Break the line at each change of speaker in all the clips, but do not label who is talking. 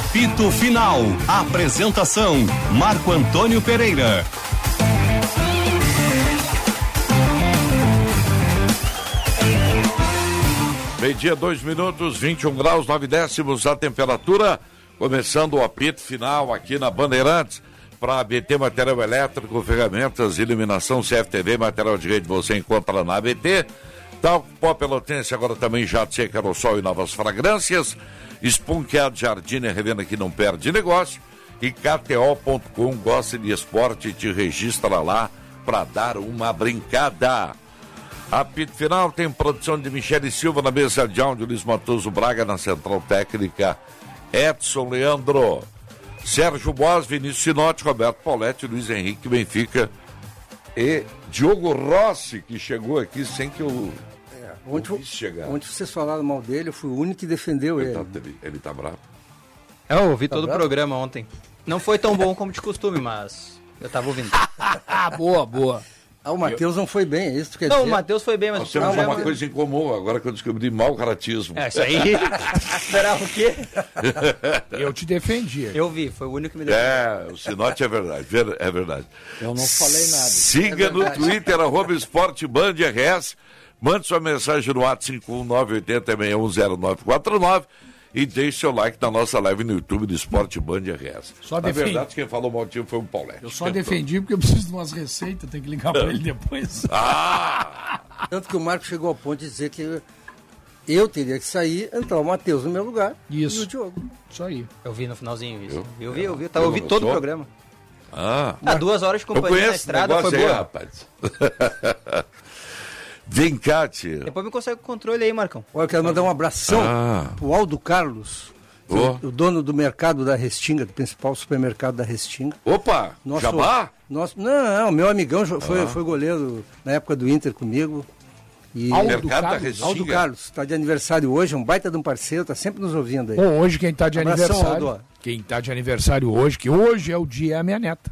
Apito Final. Apresentação: Marco Antônio Pereira.
Meio-dia, dois minutos, 21 graus, 9 décimos a temperatura. Começando o apito final aqui na Bandeirantes. Para ABT Material Elétrico, ferramentas, iluminação, CFTV, material de rede você encontra na ABT. Tal Pó Pelotense, agora também jato seca, aerossol e novas fragrâncias. Esponqueado Jardine, revenda que não perde negócio. E KTO.com, gosta de esporte, te registra lá para dar uma brincada. Apito final tem produção de Michele Silva na mesa de áudio, Luiz Matoso Braga na central técnica, Edson Leandro, Sérgio Boas, Vinícius Sinotti, Roberto Pauletti, Luiz Henrique Benfica e Diogo Rossi, que chegou aqui sem que eu
é, ontem, chegar. Ontem vocês falaram mal dele, eu fui o único que defendeu ele.
Ele tá, ele, ele tá bravo?
Eu ouvi tá todo bravo? o programa ontem. Não foi tão bom como de costume, mas eu tava ouvindo.
boa, boa. Ah, o Matheus não foi bem, é isso que quer
não,
dizer?
Não, o Matheus foi bem, mas...
Nós temos uma coisa em comum, agora que eu descobri mau caratismo.
É, isso aí... Esperava o quê?
eu te defendi.
Eu vi, foi o único que me defendeu.
É, o Sinote é verdade, é verdade.
Eu não falei nada.
Siga
é
no Twitter, arroba Esporte Band RS, mande sua mensagem no WhatsApp 51980610949 e deixe seu like na nossa live no YouTube do Esporte Band RS. Só Na defendi. verdade, quem falou mal foi o Paulette.
Eu só defendi porque eu preciso de umas receitas, tem que ligar para ele depois.
Ah!
Tanto que o Marco chegou ao ponto de dizer que eu teria que sair, entrar o Matheus no meu lugar
isso.
e o Diogo.
Isso aí. Eu vi no finalzinho isso. Eu, eu vi, eu vi. Eu, eu vi todo o programa. Ah. ah, duas horas de companhia na estrada foi boa. Aí, rapaz.
Vem cá, tia.
Depois me consegue o controle aí, Marcão.
Olha, eu quero mandar um abração ah. pro Aldo Carlos, oh. o dono do mercado da Restinga, do principal supermercado da Restinga.
Opa! Nosso, Jabá?
Nosso, não, meu amigão foi, ah. foi goleiro na época do Inter comigo.
E Aldo, Carlos,
Aldo Carlos, está de aniversário hoje, é um baita de um parceiro, está sempre nos ouvindo aí.
Bom, hoje quem está de Abração, aniversário. Aldo. Quem está de aniversário hoje, que hoje é o dia, é a minha neta.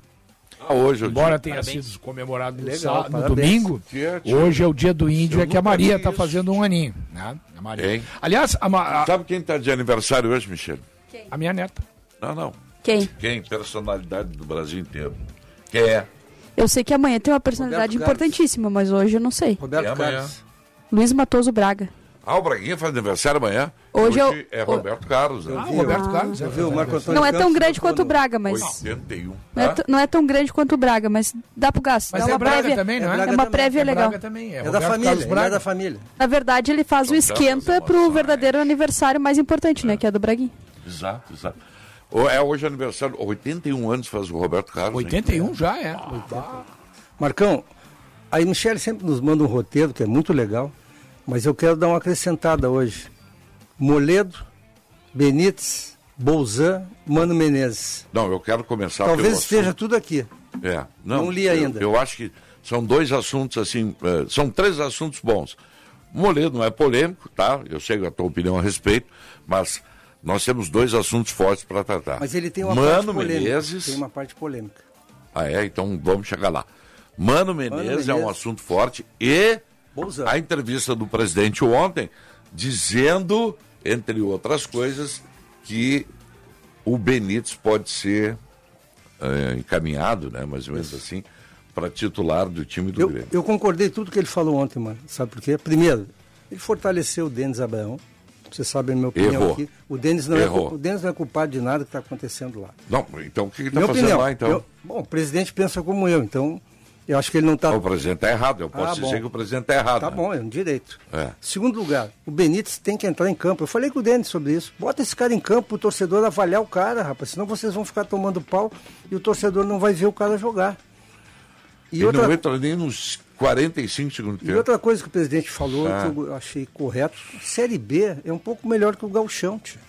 Ah, hoje é
Embora tenha parabéns. sido comemorado no, Legal, no domingo, hoje é o dia do índio, é que a Maria está fazendo um aninho. Né? A Maria. Aliás, a,
a... sabe quem está de aniversário hoje, Michele?
Quem? A minha neta.
Não, não.
Quem?
Quem? Personalidade do Brasil inteiro. Quem é?
Eu sei que amanhã tem uma personalidade importantíssima, mas hoje eu não sei.
Roberto Carlos.
Luiz Matoso Braga.
Ah, o Braguinha faz aniversário amanhã.
Hoje, Hoje
é Roberto Carlos. Né?
Ah, Roberto Carlos.
Já viu, Marco
Antônio Não é tão grande quanto o Braga, mas.
81.
Não é, não é tão grande quanto o Braga, mas dá pro gasto.
Mas
dá
é
uma
Braga
prévia,
também, não
é? É uma prévia
é
legal.
Braga também, é,
é da família, é da família.
Na verdade, ele faz então, o esquenta pro verdadeiro aniversário mais importante, né? Que é do Braguinha.
Exato, exato. É hoje aniversário, 81 anos faz o Roberto Carlos.
81 hein? já é.
Ah, Marcão, a Michelle sempre nos manda um roteiro que é muito legal. Mas eu quero dar uma acrescentada hoje. Moledo, Benítez, Bolzan, Mano Menezes.
Não, eu quero começar
Talvez esteja tudo aqui.
É, não,
não li ainda.
Eu, eu, acho que são dois assuntos assim, uh, são três assuntos bons. Moledo não é polêmico, tá? Eu sei a tua opinião a respeito, mas nós temos dois assuntos fortes para tratar.
Mas ele tem uma
Mano
parte polêmica.
Menezes.
Tem uma parte polêmica.
Ah, é? Então vamos chegar lá. Mano Menezes, Mano Menezes. é um assunto forte e a entrevista do presidente ontem, dizendo, entre outras coisas, que o Benítez pode ser é, encaminhado, né, mais ou menos assim, para titular do time do
eu,
Grêmio.
Eu concordei tudo que ele falou ontem, mano. Sabe por quê? Primeiro, ele fortaleceu o Denis Abraão. Você sabe a minha opinião
Errou.
aqui. O Denis não, é, o Denis não é culpado de nada que está acontecendo lá.
Não, então o que ele está fazendo opinião, lá, então?
Eu, bom, o presidente pensa como eu, então eu acho que ele não está.
O presidente está errado. Eu posso ah, dizer que o presidente está errado.
Tá
né?
bom, é um direito.
É.
Segundo lugar, o Benítez tem que entrar em campo. Eu falei com o Denis sobre isso. Bota esse cara em campo, o torcedor avaliar o cara, rapaz. Senão vocês vão ficar tomando pau e o torcedor não vai ver o cara jogar.
E ele outra... não entra nem nos 45 segundos
E outra coisa que o presidente falou, ah. que eu achei correto, Série B é um pouco melhor que o Galchão, tia.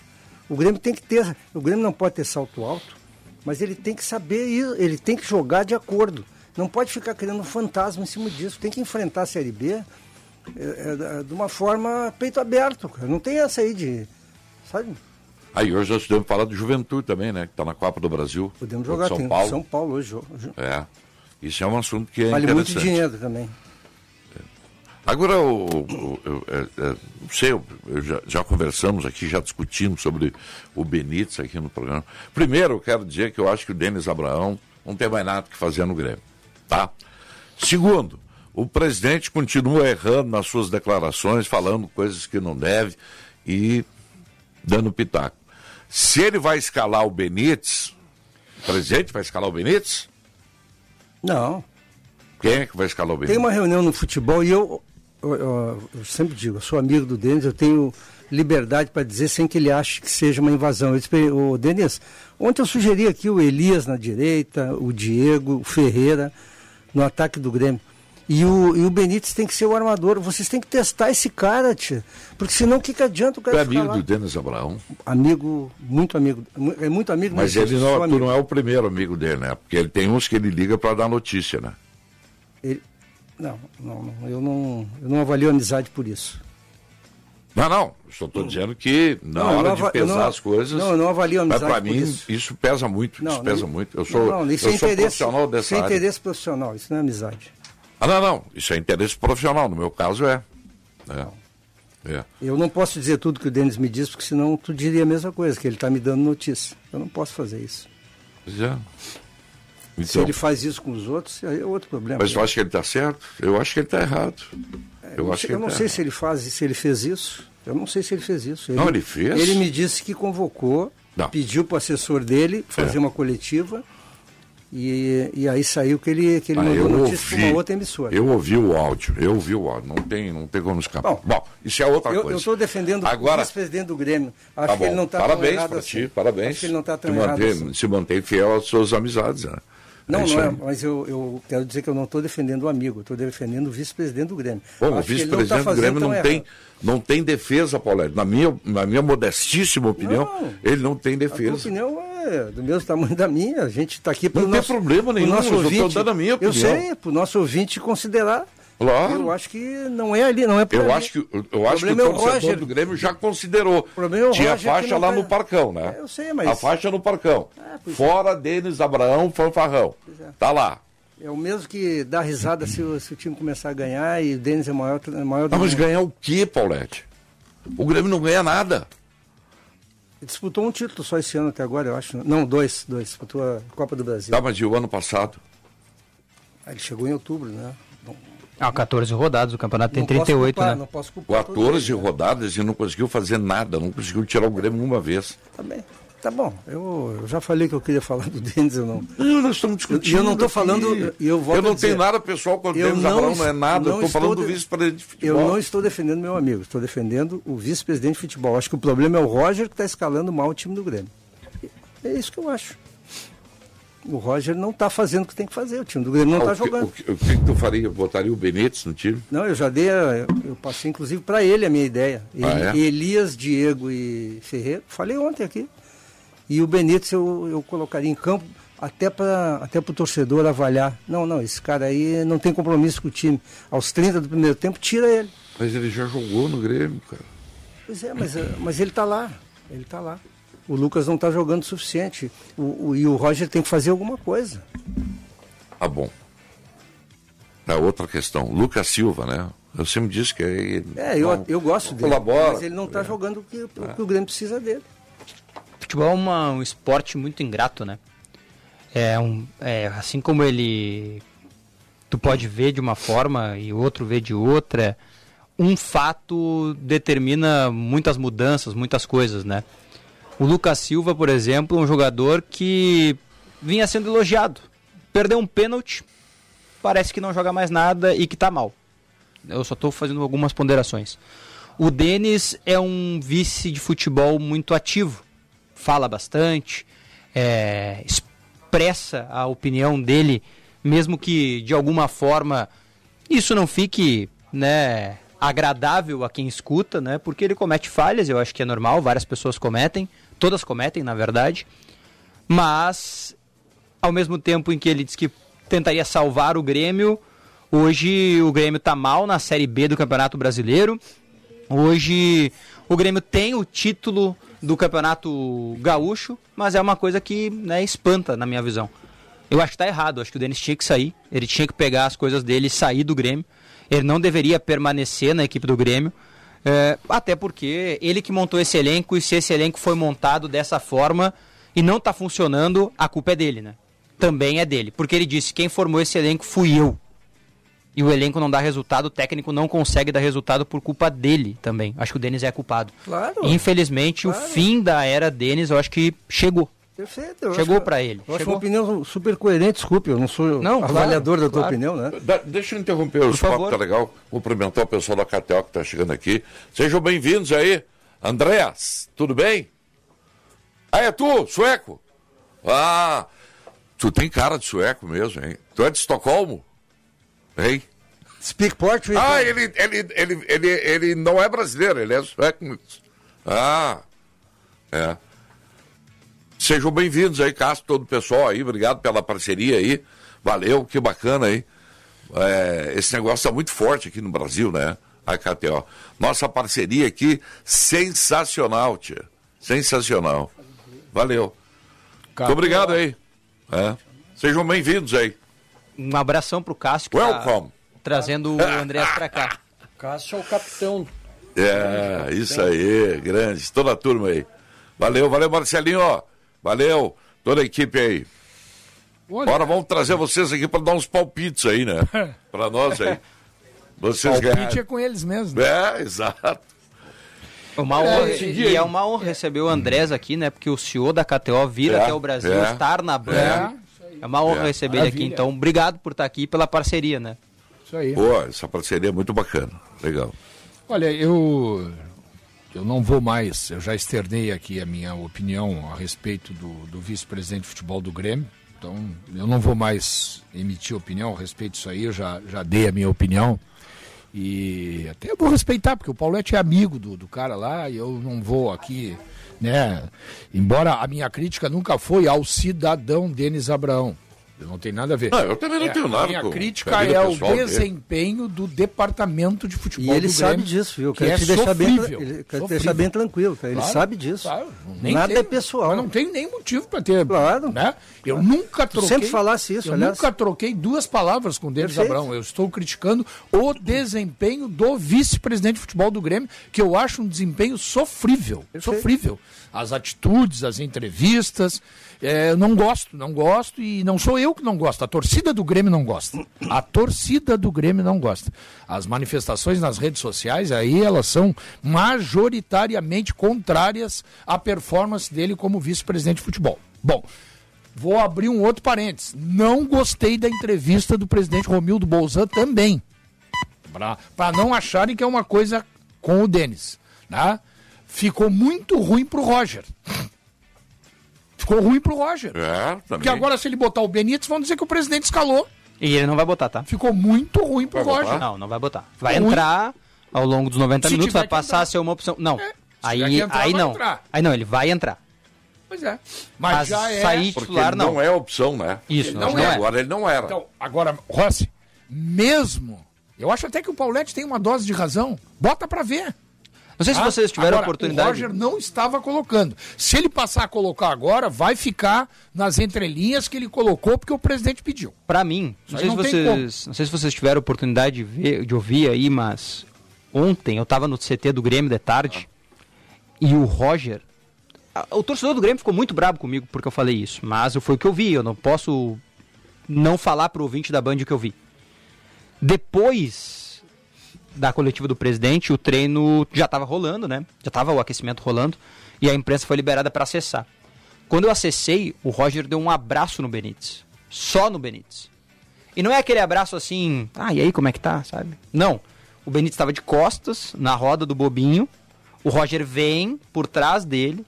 O Grêmio tem que ter. O Grêmio não pode ter salto alto, mas ele tem que saber ele tem que jogar de acordo. Não pode ficar criando um fantasma em cima disso. Tem que enfrentar a Série B é, é, de uma forma peito aberto, cara. Não tem essa aí de. Sabe?
Aí hoje nós podemos falar do Juventude também, né? Que está na Copa do Brasil.
Podemos jogar São Paulo. São Paulo hoje.
É. Isso é um assunto que é
vale
interessante.
muito dinheiro também.
Agora, o, o, eu, é, é, não sei, eu, já, já, conversamos aqui, já discutimos sobre o Benítez aqui no programa. Primeiro, eu quero dizer que eu acho que o Denis Abraão não tem mais nada que fazer no Grêmio, tá? Segundo, o presidente continua errando nas suas declarações, falando coisas que não deve e dando pitaco. Se ele vai escalar o Benítez, o presidente vai escalar o Benítez?
Não.
Quem é que vai escalar o Benítez?
Tem uma reunião no futebol e eu, eu, eu, eu sempre digo, eu sou amigo do Denis, eu tenho liberdade para dizer sem que ele ache que seja uma invasão. Eu disse, o Denis, ontem eu sugeri aqui o Elias na direita, o Diego, o Ferreira no ataque do Grêmio. E o, e o Benítez tem que ser o armador. Vocês têm que testar esse cara, tia. Porque senão o que, que adianta o cara
é amigo lá? do Denis Abraão?
Amigo, muito amigo. É muito amigo.
Mas, ele não, tu não é o primeiro amigo dele, né? Porque ele tem uns que ele liga para dar notícia, né?
Ele, não, não, não, eu não, eu não avalio amizade por isso.
Não, não, só estou dizendo que na não, hora de pesar não, as coisas.
Não, eu não avalio amizade.
Mas para mim isso. isso. pesa muito. Não, isso pesa muito. Eu sou, não, isso eu é sou profissional dessa
isso é interesse profissional, isso não é amizade.
Ah, não, não. Isso é interesse profissional. No meu caso é. é.
é. Eu não posso dizer tudo que o Denis me diz, porque senão tu diria a mesma coisa, que ele está me dando notícia. Eu não posso fazer isso.
É.
Então, Se ele faz isso com os outros, aí é outro problema.
Mas tu acha que ele está certo? Eu acho que ele está errado.
É, eu, acho que eu não tá sei se ele faz, se ele fez isso. Eu não sei se ele fez isso. Ele,
não, ele fez.
Ele me disse que convocou, não. pediu para o assessor dele fazer é. uma coletiva e, e aí saiu que ele, que ele ah, mandou notícia para uma outra emissora.
Eu ouvi o áudio, eu ouvi o áudio, não tem, não tem como escapar. Bom, Bom isso é outra
eu,
coisa.
Eu estou defendendo Agora, o vice-presidente do Grêmio. Acho tá que ele não está
Parabéns para assim. ti, parabéns.
Acho que ele não está tão se mantém, assim.
Se mantém fiel às suas amizades, né?
Não, é não é, mas eu, eu, quero dizer que eu não estou defendendo o amigo, estou defendendo o vice-presidente do Grêmio.
Bom, o vice-presidente tá do Grêmio não tem, não tem defesa, Paulo. Na minha, na minha modestíssima opinião, não, ele não tem defesa. A
opinião é do mesmo tamanho da minha. A gente está aqui para
Não
nosso,
tem problema nenhum,
nosso ouvinte,
eu estou dando a minha opinião.
Eu sei, para o nosso ouvinte considerar
Claro.
Eu acho que não é ali, não é por
eu
ali.
Acho que, eu acho que o, é o torcedor Roger. do Grêmio já considerou.
É
Tinha a faixa lá tá... no Parcão, né?
É, eu sei, mas...
A faixa no Parcão. É, Fora é. Denis Abraão, fanfarrão. É. Tá lá.
É o mesmo que dá risada se o, se o time começar a ganhar e o Denis é maior, é maior
do ah, Mas ganhar o quê, Paulette? O Grêmio não ganha nada.
Ele disputou um título só esse ano até agora, eu acho. Não, dois, dois. Disputou a Copa do Brasil.
Tá, mas e o ano passado?
Ele chegou em outubro, né?
Ah, 14 rodadas, o campeonato tem 38, culpar, né?
Não posso culpar
14 rodadas e não conseguiu fazer nada, não conseguiu tirar o Grêmio uma vez.
Tá bem. Tá bom, eu, eu, já falei que eu queria falar do Denis, eu não.
Não, nós estamos discutindo.
Eu, eu não estou falando. Eu,
eu não tenho nada pessoal com o Denis Abraão, não é nada. eu estou falando do vice-presidente de futebol.
Eu não estou defendendo meu amigo, estou defendendo o vice-presidente de futebol. Acho que o problema é o Roger que está escalando mal o time do Grêmio. É isso que eu acho o Roger não está fazendo o que tem que fazer, o time do Grêmio não está ah, jogando.
O que, o que, tu faria? Botaria o Benítez no time?
Não, eu já dei, eu, eu passei inclusive para ele a minha ideia.
Ah,
é? Elias, Diego e Ferreira, falei ontem aqui. E o Benítez eu, eu colocaria em campo até para até o torcedor avaliar. Não, não, esse cara aí não tem compromisso com o time. Aos 30 do primeiro tempo, tira ele.
Mas ele já jogou no Grêmio, cara.
Pois é, mas, mas ele está lá. Ele está lá o Lucas não está jogando o suficiente. O, o, e o Roger tem que fazer alguma coisa.
Ah, bom. É outra questão. Lucas Silva, né? Eu sempre disse que
é. É, eu, eu gosto dele.
Colabora.
Mas ele não está é. jogando o que, o que o Grêmio precisa dele.
Futebol é uma, um esporte muito ingrato, né? É um, é, assim como ele. Tu pode ver de uma forma e o outro vê de outra. Um fato determina muitas mudanças, muitas coisas, né? O Lucas Silva, por exemplo, um jogador que vinha sendo elogiado. Perdeu um pênalti, parece que não joga mais nada e que está mal. Eu só estou fazendo algumas ponderações. O Denis é um vice de futebol muito ativo. Fala bastante, é, expressa a opinião dele, mesmo que de alguma forma isso não fique né, agradável a quem escuta, né, porque ele comete falhas, eu acho que é normal, várias pessoas cometem todas cometem, na verdade, mas ao mesmo tempo em que ele diz que tentaria salvar o Grêmio, hoje o Grêmio está mal na Série B do Campeonato Brasileiro. Hoje o Grêmio tem o título do Campeonato Gaúcho, mas é uma coisa que né, espanta na minha visão. Eu acho que está errado, acho que o Denis tinha que sair, ele tinha que pegar as coisas dele e sair do Grêmio Ele não deveria permanecer na equipe do Grêmio. É, até porque ele que montou esse elenco e se esse elenco foi montado dessa forma e não está funcionando, a culpa é dele, né? Também é dele. Porque ele disse: quem formou esse elenco fui eu. E o elenco não dá resultado, o técnico não consegue dar resultado por culpa dele também. Acho que o Denis é culpado.
Claro.
Infelizmente,
claro.
o fim da era Denis, eu acho que chegou.
Perfeito.
Chegou para ele.
Eu
Chegou.
acho uma opinião super coerente, desculpe, eu não sou
Não,
avaliador
claro,
da tua
claro.
opinião, né?
Da- deixa eu interromper o
Por
papo,
favor.
tá legal? Cumprimentar o pessoal da Catel que tá chegando aqui. Sejam bem-vindos aí. Andréas, tudo bem? Ah, é tu, sueco? Ah, tu tem cara de sueco mesmo, hein? Tu é de Estocolmo? Hein?
Speak Portuguese.
Ah, ele, ele, ele, ele, ele não é brasileiro, ele é sueco. Ah, é. Sejam bem-vindos aí, Cássio, todo o pessoal aí, obrigado pela parceria aí. Valeu, que bacana aí. É, esse negócio está muito forte aqui no Brasil, né? A KTO. Nossa parceria aqui, sensacional, tia. Sensacional. Valeu. Muito obrigado aí. É. Sejam bem-vindos aí.
Um abração pro Cássio que tá
Welcome.
trazendo o Andrés pra cá.
Cássio é o capitão.
É, isso aí, grande, toda a turma aí. Valeu, valeu, Marcelinho, ó. Valeu, toda a equipe aí.
Olha,
Agora vamos trazer vocês aqui para dar uns palpites aí, né? Para nós aí. Vocês
palpite é
ganharam.
com eles mesmo. né?
É, exato.
Uma honra,
seguir
e é uma honra receber o Andrés aqui, né? Porque o CEO da KTO vir
É,
até o Brasil,
é,
estar na Band. É, uma honra
É.
receber ele aqui.
Maravilha.
Então, obrigado por estar aqui e pela parceria, né?
Isso aí.
Pô, essa parceria é muito bacana. Legal.
Olha, eu eu não vou mais, eu já externei aqui a minha opinião a respeito do, do vice-presidente de futebol do Grêmio. Então, eu não vou mais emitir opinião a respeito disso aí, eu já, já dei a minha opinião. E até eu vou respeitar, porque o Paulette é amigo do, do cara lá e eu não vou aqui, né? Embora a minha crítica nunca foi ao cidadão Denis Abraão. Eu não tenho nada a ver.
Não, eu também não
É,
tenho
a
nada
minha
com
crítica
a
é o
pessoal dele.
desempenho do departamento de futebol
E ele
do
sabe
Grêmio,
disso, viu?
que
Quero
é
te deixar bem,
sofrível,
ele, quero deixar bem tranquilo, tá? Ele
Claro,
sabe disso.
claro, nem
Nada
tenho,
é pessoal.
Mas não tenho nem motivo para ter.
Claro.
Né? Eu nunca troquei.
sempre falasse isso,
Eu
aliás.
nunca troquei duas palavras com o Denis
Perfeito.
Abrão. Eu estou criticando o desempenho do vice-presidente de futebol do Grêmio, que eu acho um desempenho sofrível. Sofrível. As atitudes, as entrevistas. É, não gosto, não gosto e não sou eu que não gosto. A torcida do Grêmio não gosta. A torcida do Grêmio não gosta. As manifestações nas redes sociais, aí elas são majoritariamente contrárias à performance dele como vice-presidente de futebol. Bom, vou abrir um outro parênteses. Não gostei da entrevista do presidente Romildo Bolzan também. Para não acharem que é uma coisa com o Denis. Né? Ficou muito ruim pro Roger. Ficou ruim pro Roger.
É, também.
Porque agora, se ele botar o Benítez, vão dizer que o presidente escalou.
E ele não vai botar, tá?
Ficou muito ruim pro
Vai
Roger.
botar?
Não, não vai botar. Vai
Ruim.
entrar ao longo dos 90
Se
minutos, vai passar
entrar.
a ser uma opção. Não.
É, se
aí
entrar,
aí não.
entrar.
Aí não, ele vai entrar.
Pois é. Mas,
Mas
já é.
sair titular, não.
não é opção, né?
Isso,
Ele
não,
não é.
é.
Agora ele não era.
Então, agora, Rossi, mesmo. Eu acho até que o Paulette tem uma dose de razão. Bota pra ver.
Não sei se
tá?
vocês tiveram
Agora,
oportunidade.
O Roger não estava colocando. Se ele passar a colocar agora, vai ficar nas entrelinhas que ele colocou porque o presidente pediu.
Pra mim, não sei, se
não tem
vocês, não sei se vocês tiveram oportunidade de, ver, de ouvir aí, mas ontem eu tava no CT do Grêmio de tarde e o Roger. a- O torcedor do Grêmio ficou muito bravo comigo porque eu falei isso, mas foi o que eu vi, eu não posso não falar pro ouvinte da Band o que eu vi. Depois da coletiva do presidente, o treino já estava rolando, né? Já estava o aquecimento rolando e a imprensa foi liberada para acessar. Quando eu acessei, o Roger deu um abraço no Benítez. Só no Benítez. E não é aquele abraço assim, ah, e aí, como é que tá, sabe? Não. O Benítez estava de costas, na roda do bobinho. O Roger vem por trás dele,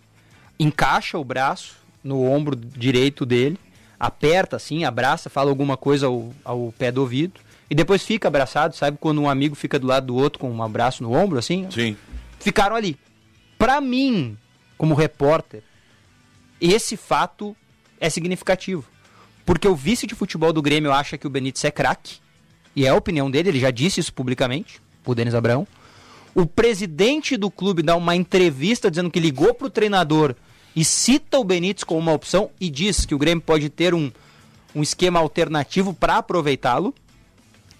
encaixa o braço no ombro direito dele, aperta assim, abraça, fala alguma coisa ao, ao pé do ouvido. E depois fica abraçado, sabe? Quando um amigo fica do lado do outro com um abraço no ombro, assim?
Sim.
ficaram ali. Pra mim, como repórter, esse fato é significativo. Porque o vice de futebol do Grêmio acha que o Benítez é craque. E é a opinião dele, ele já disse isso publicamente, o Denis Abraão. O presidente do clube dá uma entrevista dizendo que ligou pro treinador e cita o Benítez como uma opção e diz que o Grêmio pode ter um, um esquema alternativo para aproveitá-lo.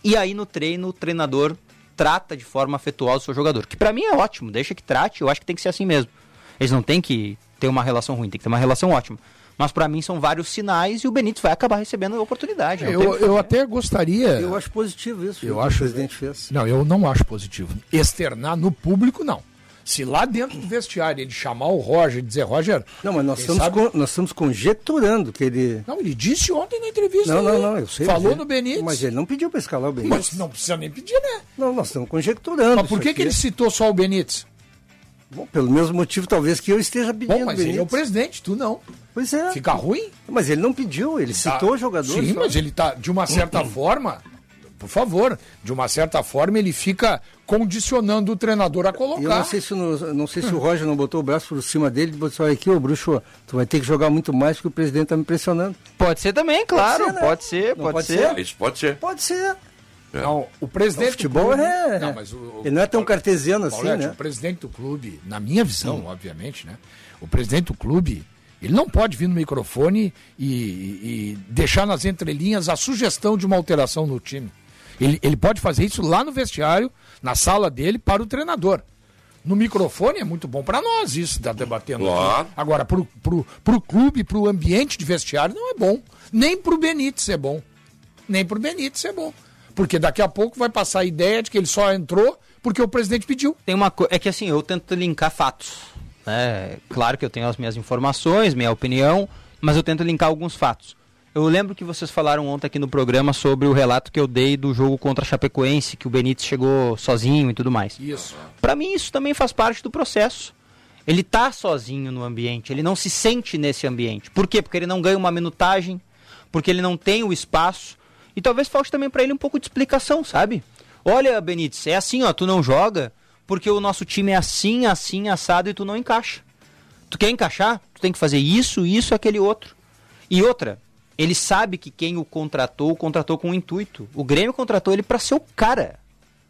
E aí no treino o treinador trata de forma afetuosa o seu jogador. Que para mim é ótimo, deixa que trate, eu acho que tem que ser assim mesmo. Eles não têm que ter uma relação ruim, tem que ter uma relação ótima. Mas para mim são vários sinais e o Benítez vai acabar recebendo a oportunidade.
Eu, eu até gostaria.
Eu acho positivo isso.
Eu acho.
Que o presidente fez.
Não, eu não acho positivo. Externar no público, não. Se lá dentro do vestiário ele chamar o Roger e dizer, Roger.
Não, mas nós estamos, sabe... con nós estamos conjecturando que ele.
Não, ele disse ontem na entrevista.
Não, não, não, eu sei.
Falou no Benítez.
Mas ele não pediu para escalar o Benítez.
Mas não precisa nem pedir, né?
Não, nós estamos conjecturando.
Mas por que, que ele citou só o Benítez?
Bom, pelo mesmo motivo, talvez, que eu esteja pedindo.
Bom, mas
Benítez.
ele é o presidente, tu não.
Pois é.
Fica ruim?
Mas ele não pediu, ele tá. citou o jogador.
Sim, só. mas ele tá, de uma certa forma, por favor, de uma certa forma, ele fica condicionando o treinador a colocar. Eu
não sei se, no, não sei se o Roger não botou o braço por cima dele e disse, olha aqui, ô bruxo, tu vai ter que jogar muito mais porque o presidente está me pressionando.
Pode ser também, claro, pode ser, né? pode, ser pode,
pode
ser.
ser. Isso pode ser.
Pode ser.
É. Não, o presidente. O
futebol clube, é. Não, mas o, ele não é tão cartesiano assim, né?
O presidente do clube, na minha visão, hum. obviamente, né? O presidente do clube, ele não pode vir no microfone e, e, deixar nas entrelinhas a sugestão de uma alteração no time. Ele, ele pode fazer isso lá no vestiário, na sala dele, para o treinador. No microfone é muito bom para nós isso, tá debatendo
claro.
aqui. Agora, pro, pro, pro clube, pro ambiente de vestiário, não é bom. Nem pro Benítez é bom. Nem pro Benítez é bom. Porque daqui a pouco vai passar a ideia de que ele só entrou porque o presidente pediu.
Tem uma coisa. É que assim, eu tento linkar fatos. Né? Claro que eu tenho as minhas informações, minha opinião, mas eu tento linkar alguns fatos. Eu lembro que vocês falaram ontem aqui no programa sobre o relato que eu dei do jogo contra a Chapecoense, que o Benítez chegou sozinho e tudo mais.
Isso.
Para mim, isso também faz parte do processo. Ele tá sozinho no ambiente, ele não se sente nesse ambiente. Por quê? Porque ele não ganha uma minutagem, porque ele não tem o espaço. E talvez falte também para ele um pouco de explicação, sabe? Olha, Benítez, é assim, ó, tu não joga porque o nosso time é assim, assim, assado e tu não encaixa. Tu quer encaixar? Tu tem que fazer isso, isso, aquele outro. E outra, ele sabe que quem o contratou, o contratou com um intuito. O Grêmio contratou ele para ser o cara.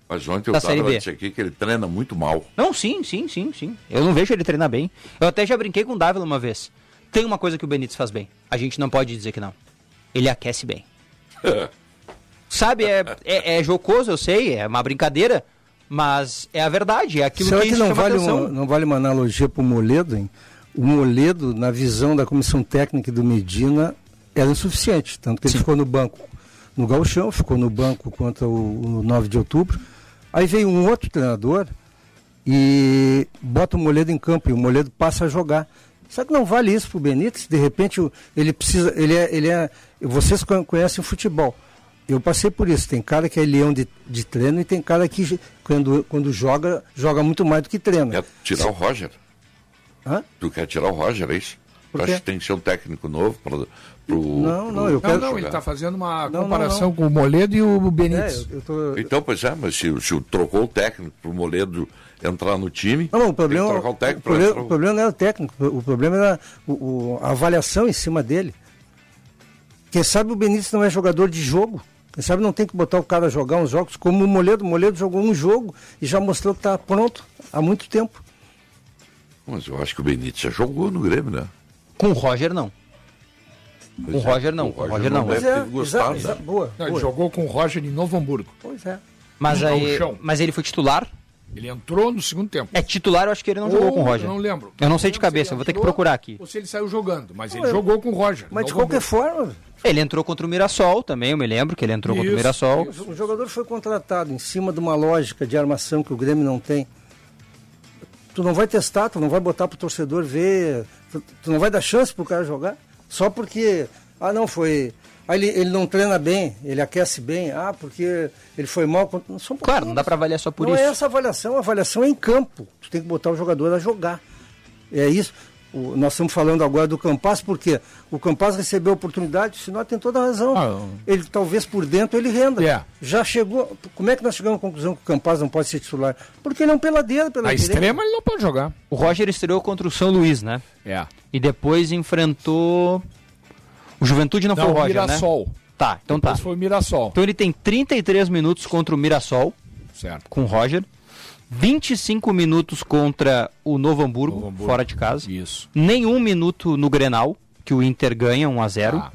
Mas ontem eu tava aqui que ele treina muito mal.
Não, sim, sim, sim, sim. Eu não vejo ele treinar bem. Eu até já brinquei com o Dávila uma vez. Tem uma coisa que o Benítez faz bem. A gente não pode dizer que não. Ele aquece bem. Sabe, é, é, é, jocoso, eu sei, é uma brincadeira, mas é a verdade, é aquilo
Será
que,
que não vale, uma, não vale uma analogia para o Moledo, hein? O Moledo, na visão da comissão técnica do Medina, era insuficiente, tanto que ele Sim. ficou no banco no Gauchão, ficou no banco contra o, o 9 de outubro. Aí veio um outro treinador e bota o Moledo em campo e o Moledo passa a jogar. Só que não vale isso para o Benítez, de repente ele precisa, ele é, ele é, vocês conhecem futebol. Eu passei por isso. Tem cara que é leão de, de treino e tem cara que quando, quando joga, joga muito mais do que treina.
Quer tirar o Roger?
Hã?
Tu quer tirar o Roger, é isso? Tu acha que tem que ser um técnico novo para pro,
não, não, eu quero.
Não, não, ele está fazendo uma não, comparação não, com o Moledo e o Benítez.
É, tô... Então, pois é, mas se, se trocou o técnico para o Moledo entrar no time.
Não, o problema, o, o, problema, o problema não era o técnico, o problema era o, o, a avaliação em cima dele. Quem sabe o Benítez não é jogador de jogo. Quem sabe não tem que botar o cara a jogar uns jogos como o Moledo. O Moledo jogou um jogo e já mostrou que está pronto há muito tempo.
Mas eu acho que o Benítez já jogou no Grêmio, né?
Com o Roger não. Com o é, Roger não. Com o Roger, não.
É, gostado,
né? boa, não, Ele jogou com o Roger em Novo Hamburgo.
Pois é.
Mas, aí, mas ele foi titular?
Ele entrou no segundo tempo.
É titular, eu acho que ele não Ou, jogou com o Roger.
Eu não lembro.
Eu não sei de cabeça, vou ter que procurar aqui.
Ou se ele saiu jogando, mas ele jogou com o Roger.
Mas de qualquer forma.
Ele entrou contra o Mirassol também, eu me lembro que ele entrou isso, contra o Mirassol.
Isso. O jogador foi contratado em cima de uma lógica de armação que o Grêmio não tem. Tu não vai testar, tu não vai botar pro torcedor ver, tu, tu não vai dar chance pro cara jogar, só porque, ah não, foi ah, ele, ele não treina bem, ele aquece bem, ah, porque ele foi mal.
São claro, não dá para avaliar só por
não
isso.
Não é essa avaliação, a avaliação é em campo. Tu tem que botar o jogador a jogar. É isso. O, nós estamos falando agora do Campas, porque o Campas recebeu a oportunidade, o Sinó tem toda a razão. Ah, ele talvez por dentro ele renda.
Yeah.
Já chegou. Como é que nós chegamos à conclusão que o Campas não pode ser titular? Porque ele é um peladeiro pela
A
direita.
extrema ele não pode jogar.
O Roger estreou contra o São Luís, né?
É. Yeah.
E depois enfrentou. O Juventude não, não foi o Roger,
Mirassol.
né? Tá, então
Depois
tá.
foi o Mirassol.
Então ele tem 33 minutos contra o Mirassol.
Certo.
Com o Roger. 25 minutos contra o Novo Hamburgo, Novo Hamburgo, fora de casa.
Isso.
Nenhum minuto no Grenal, que o Inter ganha 1 a 0 ah.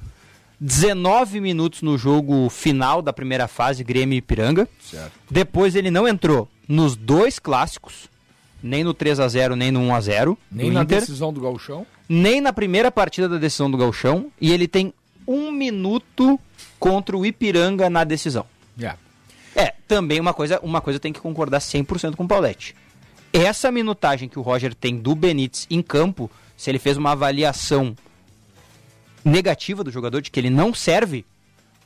19 minutos no jogo final da primeira fase, Grêmio e Ipiranga.
Certo.
Depois ele não entrou nos dois clássicos, nem no 3 a 0 nem no 1 a 0
Nem na
Inter,
decisão do Galchão.
nem na primeira partida da decisão do Galchão. E ele tem um minuto contra o Ipiranga na decisão.
Yeah.
É, também uma coisa, uma coisa tem que concordar 100% com o Paulette. Essa minutagem que o Roger tem do Benítez em campo, se ele fez uma avaliação negativa do jogador, de que ele não serve,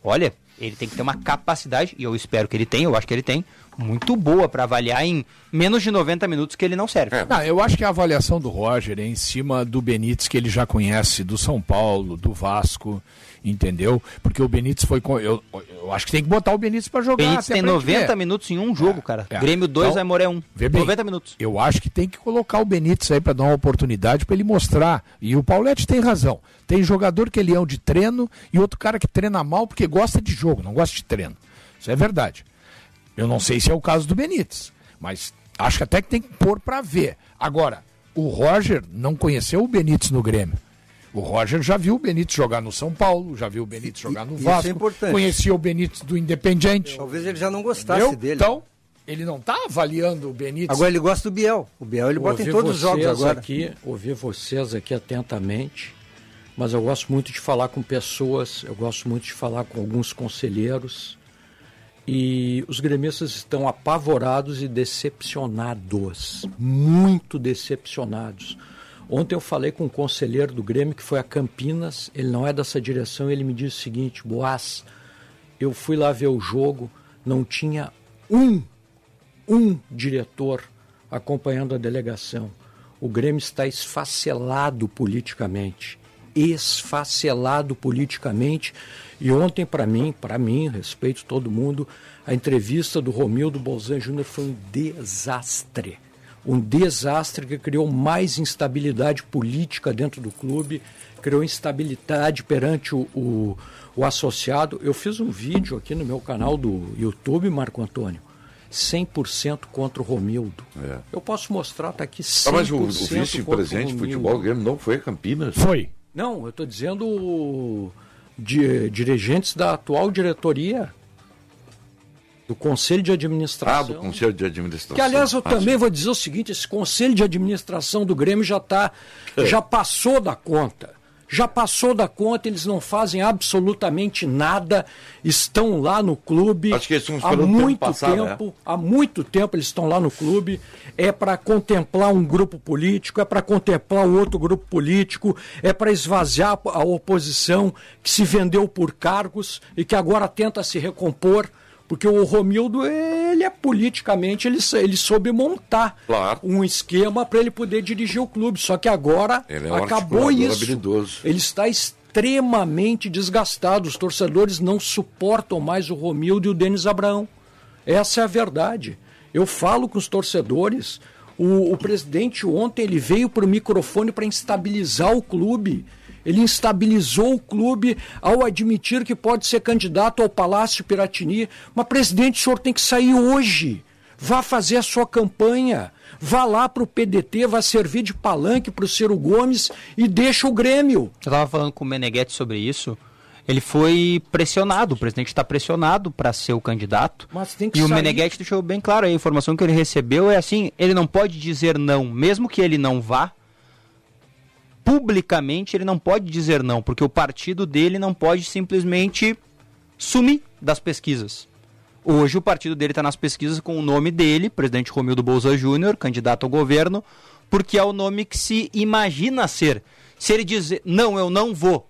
olha, ele tem que ter uma capacidade, e eu espero que ele tenha, eu acho que ele tem, muito boa para avaliar em menos de 90 minutos que ele não serve.
Não, eu acho que a avaliação do Roger é em cima do Benítez, que ele já conhece, do São Paulo, do Vasco, entendeu? Porque o Benítez foi. com- Eu, eu acho que tem que botar o Benítez para jogar.
Benítez tem
pra gente
90
ver.
minutos em um jogo, cara.
é.
Grêmio 2,
Então,
Aimoré 1.
Vê bem,
90 minutos.
Eu acho que tem que colocar o Benítez aí para dar uma oportunidade para ele mostrar. E o Paulette tem razão. Tem jogador que ele é um de treino e outro cara que treina mal porque gosta de jogo, não gosta de treino. Isso é verdade. Eu não sei se é o caso do Benítez, mas acho que até que tem que pôr para ver. Agora, o Roger não conheceu o Benítez no Grêmio. O Roger já viu o Benítez jogar no São Paulo, já viu o Benítez jogar no
isso é
Vasco,
importante.
conhecia o Benítez do Independiente.
Talvez ele já não gostasse
Entendeu?
dele.
Então, ele não está avaliando o Benítez.
Agora ele gosta do Biel. O Biel ele bota em todos os jogos agora.
Aqui, ouvir vocês aqui atentamente, mas eu gosto muito de falar com pessoas, eu gosto muito de falar com alguns conselheiros. E os gremistas estão apavorados e decepcionados, muito decepcionados. Ontem eu falei com um conselheiro do Grêmio que foi a Campinas, ele não é dessa direção, ele me disse o seguinte: Boas, eu fui lá ver o jogo, não tinha um um diretor acompanhando a delegação. O Grêmio está esfacelado politicamente. Esfacelado politicamente. E ontem, para mim, para mim, respeito todo mundo, a entrevista do Romildo Bolzan Júnior foi um desastre. Um desastre que criou mais instabilidade política dentro do clube, criou instabilidade perante o, o, o associado. Eu fiz um vídeo aqui no meu canal do YouTube, Marco Antônio. 100% contra o Romildo.
É.
Eu posso mostrar, tá aqui 100%
Ah, mas o, o vice-presidente de futebol do Grêmio não foi a Campinas?
Foi.
Não, eu estou dizendo de, dirigentes da atual diretoria do Conselho de
Ah,
Administração.
do Conselho de Administração.
Que aliás eu
Ah,
também
sim.
vou dizer o seguinte, esse conselho de administração do Grêmio já tá, já passou da conta. Já passou da conta, eles não fazem absolutamente nada, estão lá no clube
Acho que eles
há
tempo
muito
passar, né?
tempo, há muito tempo eles estão lá no clube, é para contemplar um grupo político, é para contemplar um outro grupo político, é para esvaziar a oposição que se vendeu por cargos e que agora tenta se recompor. Porque o Romildo, ele é politicamente, ele, ele soube montar
Claro.
um esquema para ele poder dirigir o clube. Só que agora
Ele é um
acabou isso.
habilidoso.
Ele está extremamente desgastado. Os torcedores não suportam mais o Romildo e o Denis Abraão. Essa é a verdade. Eu falo com os torcedores. O, o presidente ontem ele veio para o microfone para instabilizar o clube. Ele instabilizou o clube ao admitir que pode ser candidato ao Palácio Piratini. Mas, presidente, o senhor tem que sair hoje. Vá fazer a sua campanha. Vá lá para o PDT, vá servir de palanque para o Ciro Gomes e deixa o Grêmio.
Eu estava falando com o Meneghetti sobre isso. Ele foi pressionado, o presidente está pressionado para ser o candidato.
Mas tem que
e o
sair.
Meneghetti deixou bem claro, a informação que ele recebeu é assim, ele não pode dizer não, mesmo que ele não vá, publicamente ele não pode dizer não, porque o partido dele não pode simplesmente sumir das pesquisas. Hoje o partido dele está nas pesquisas com o nome dele, presidente Romildo Bolsa Júnior, candidato ao governo, porque é o nome que se imagina ser. Se ele dizer, não, eu não vou,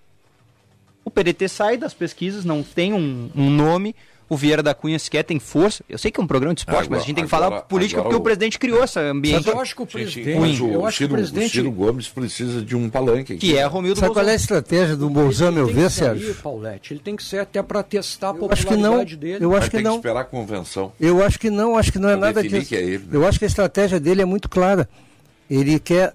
o PDT sai das pesquisas, não tem um, um nome. O Vieira da Cunha sequer tem força. Eu sei que é um programa de esporte,
Agora-
mas a gente tem que
agora-
falar política
agora
porque
o-
o presidente criou esse ambiente.
Eu acho que o presidente,
mas o,
eu acho
Ciro,
que o presidente
o Ciro Gomes precisa de um palanque aqui.
Que é Romildo
Sabe qual é a
Bolsonaro.
estratégia do Bolzano, meu ver, Sérgio?
Paulette. Ele tem que ser até para testar a
Eu acho que não.
popularidade dele.
Eu acho que não.
esperar a convenção.
Eu acho que não, acho que não é
Pra
nada disso.
que é ele, né?
Eu acho que a estratégia dele é muito clara. Ele quer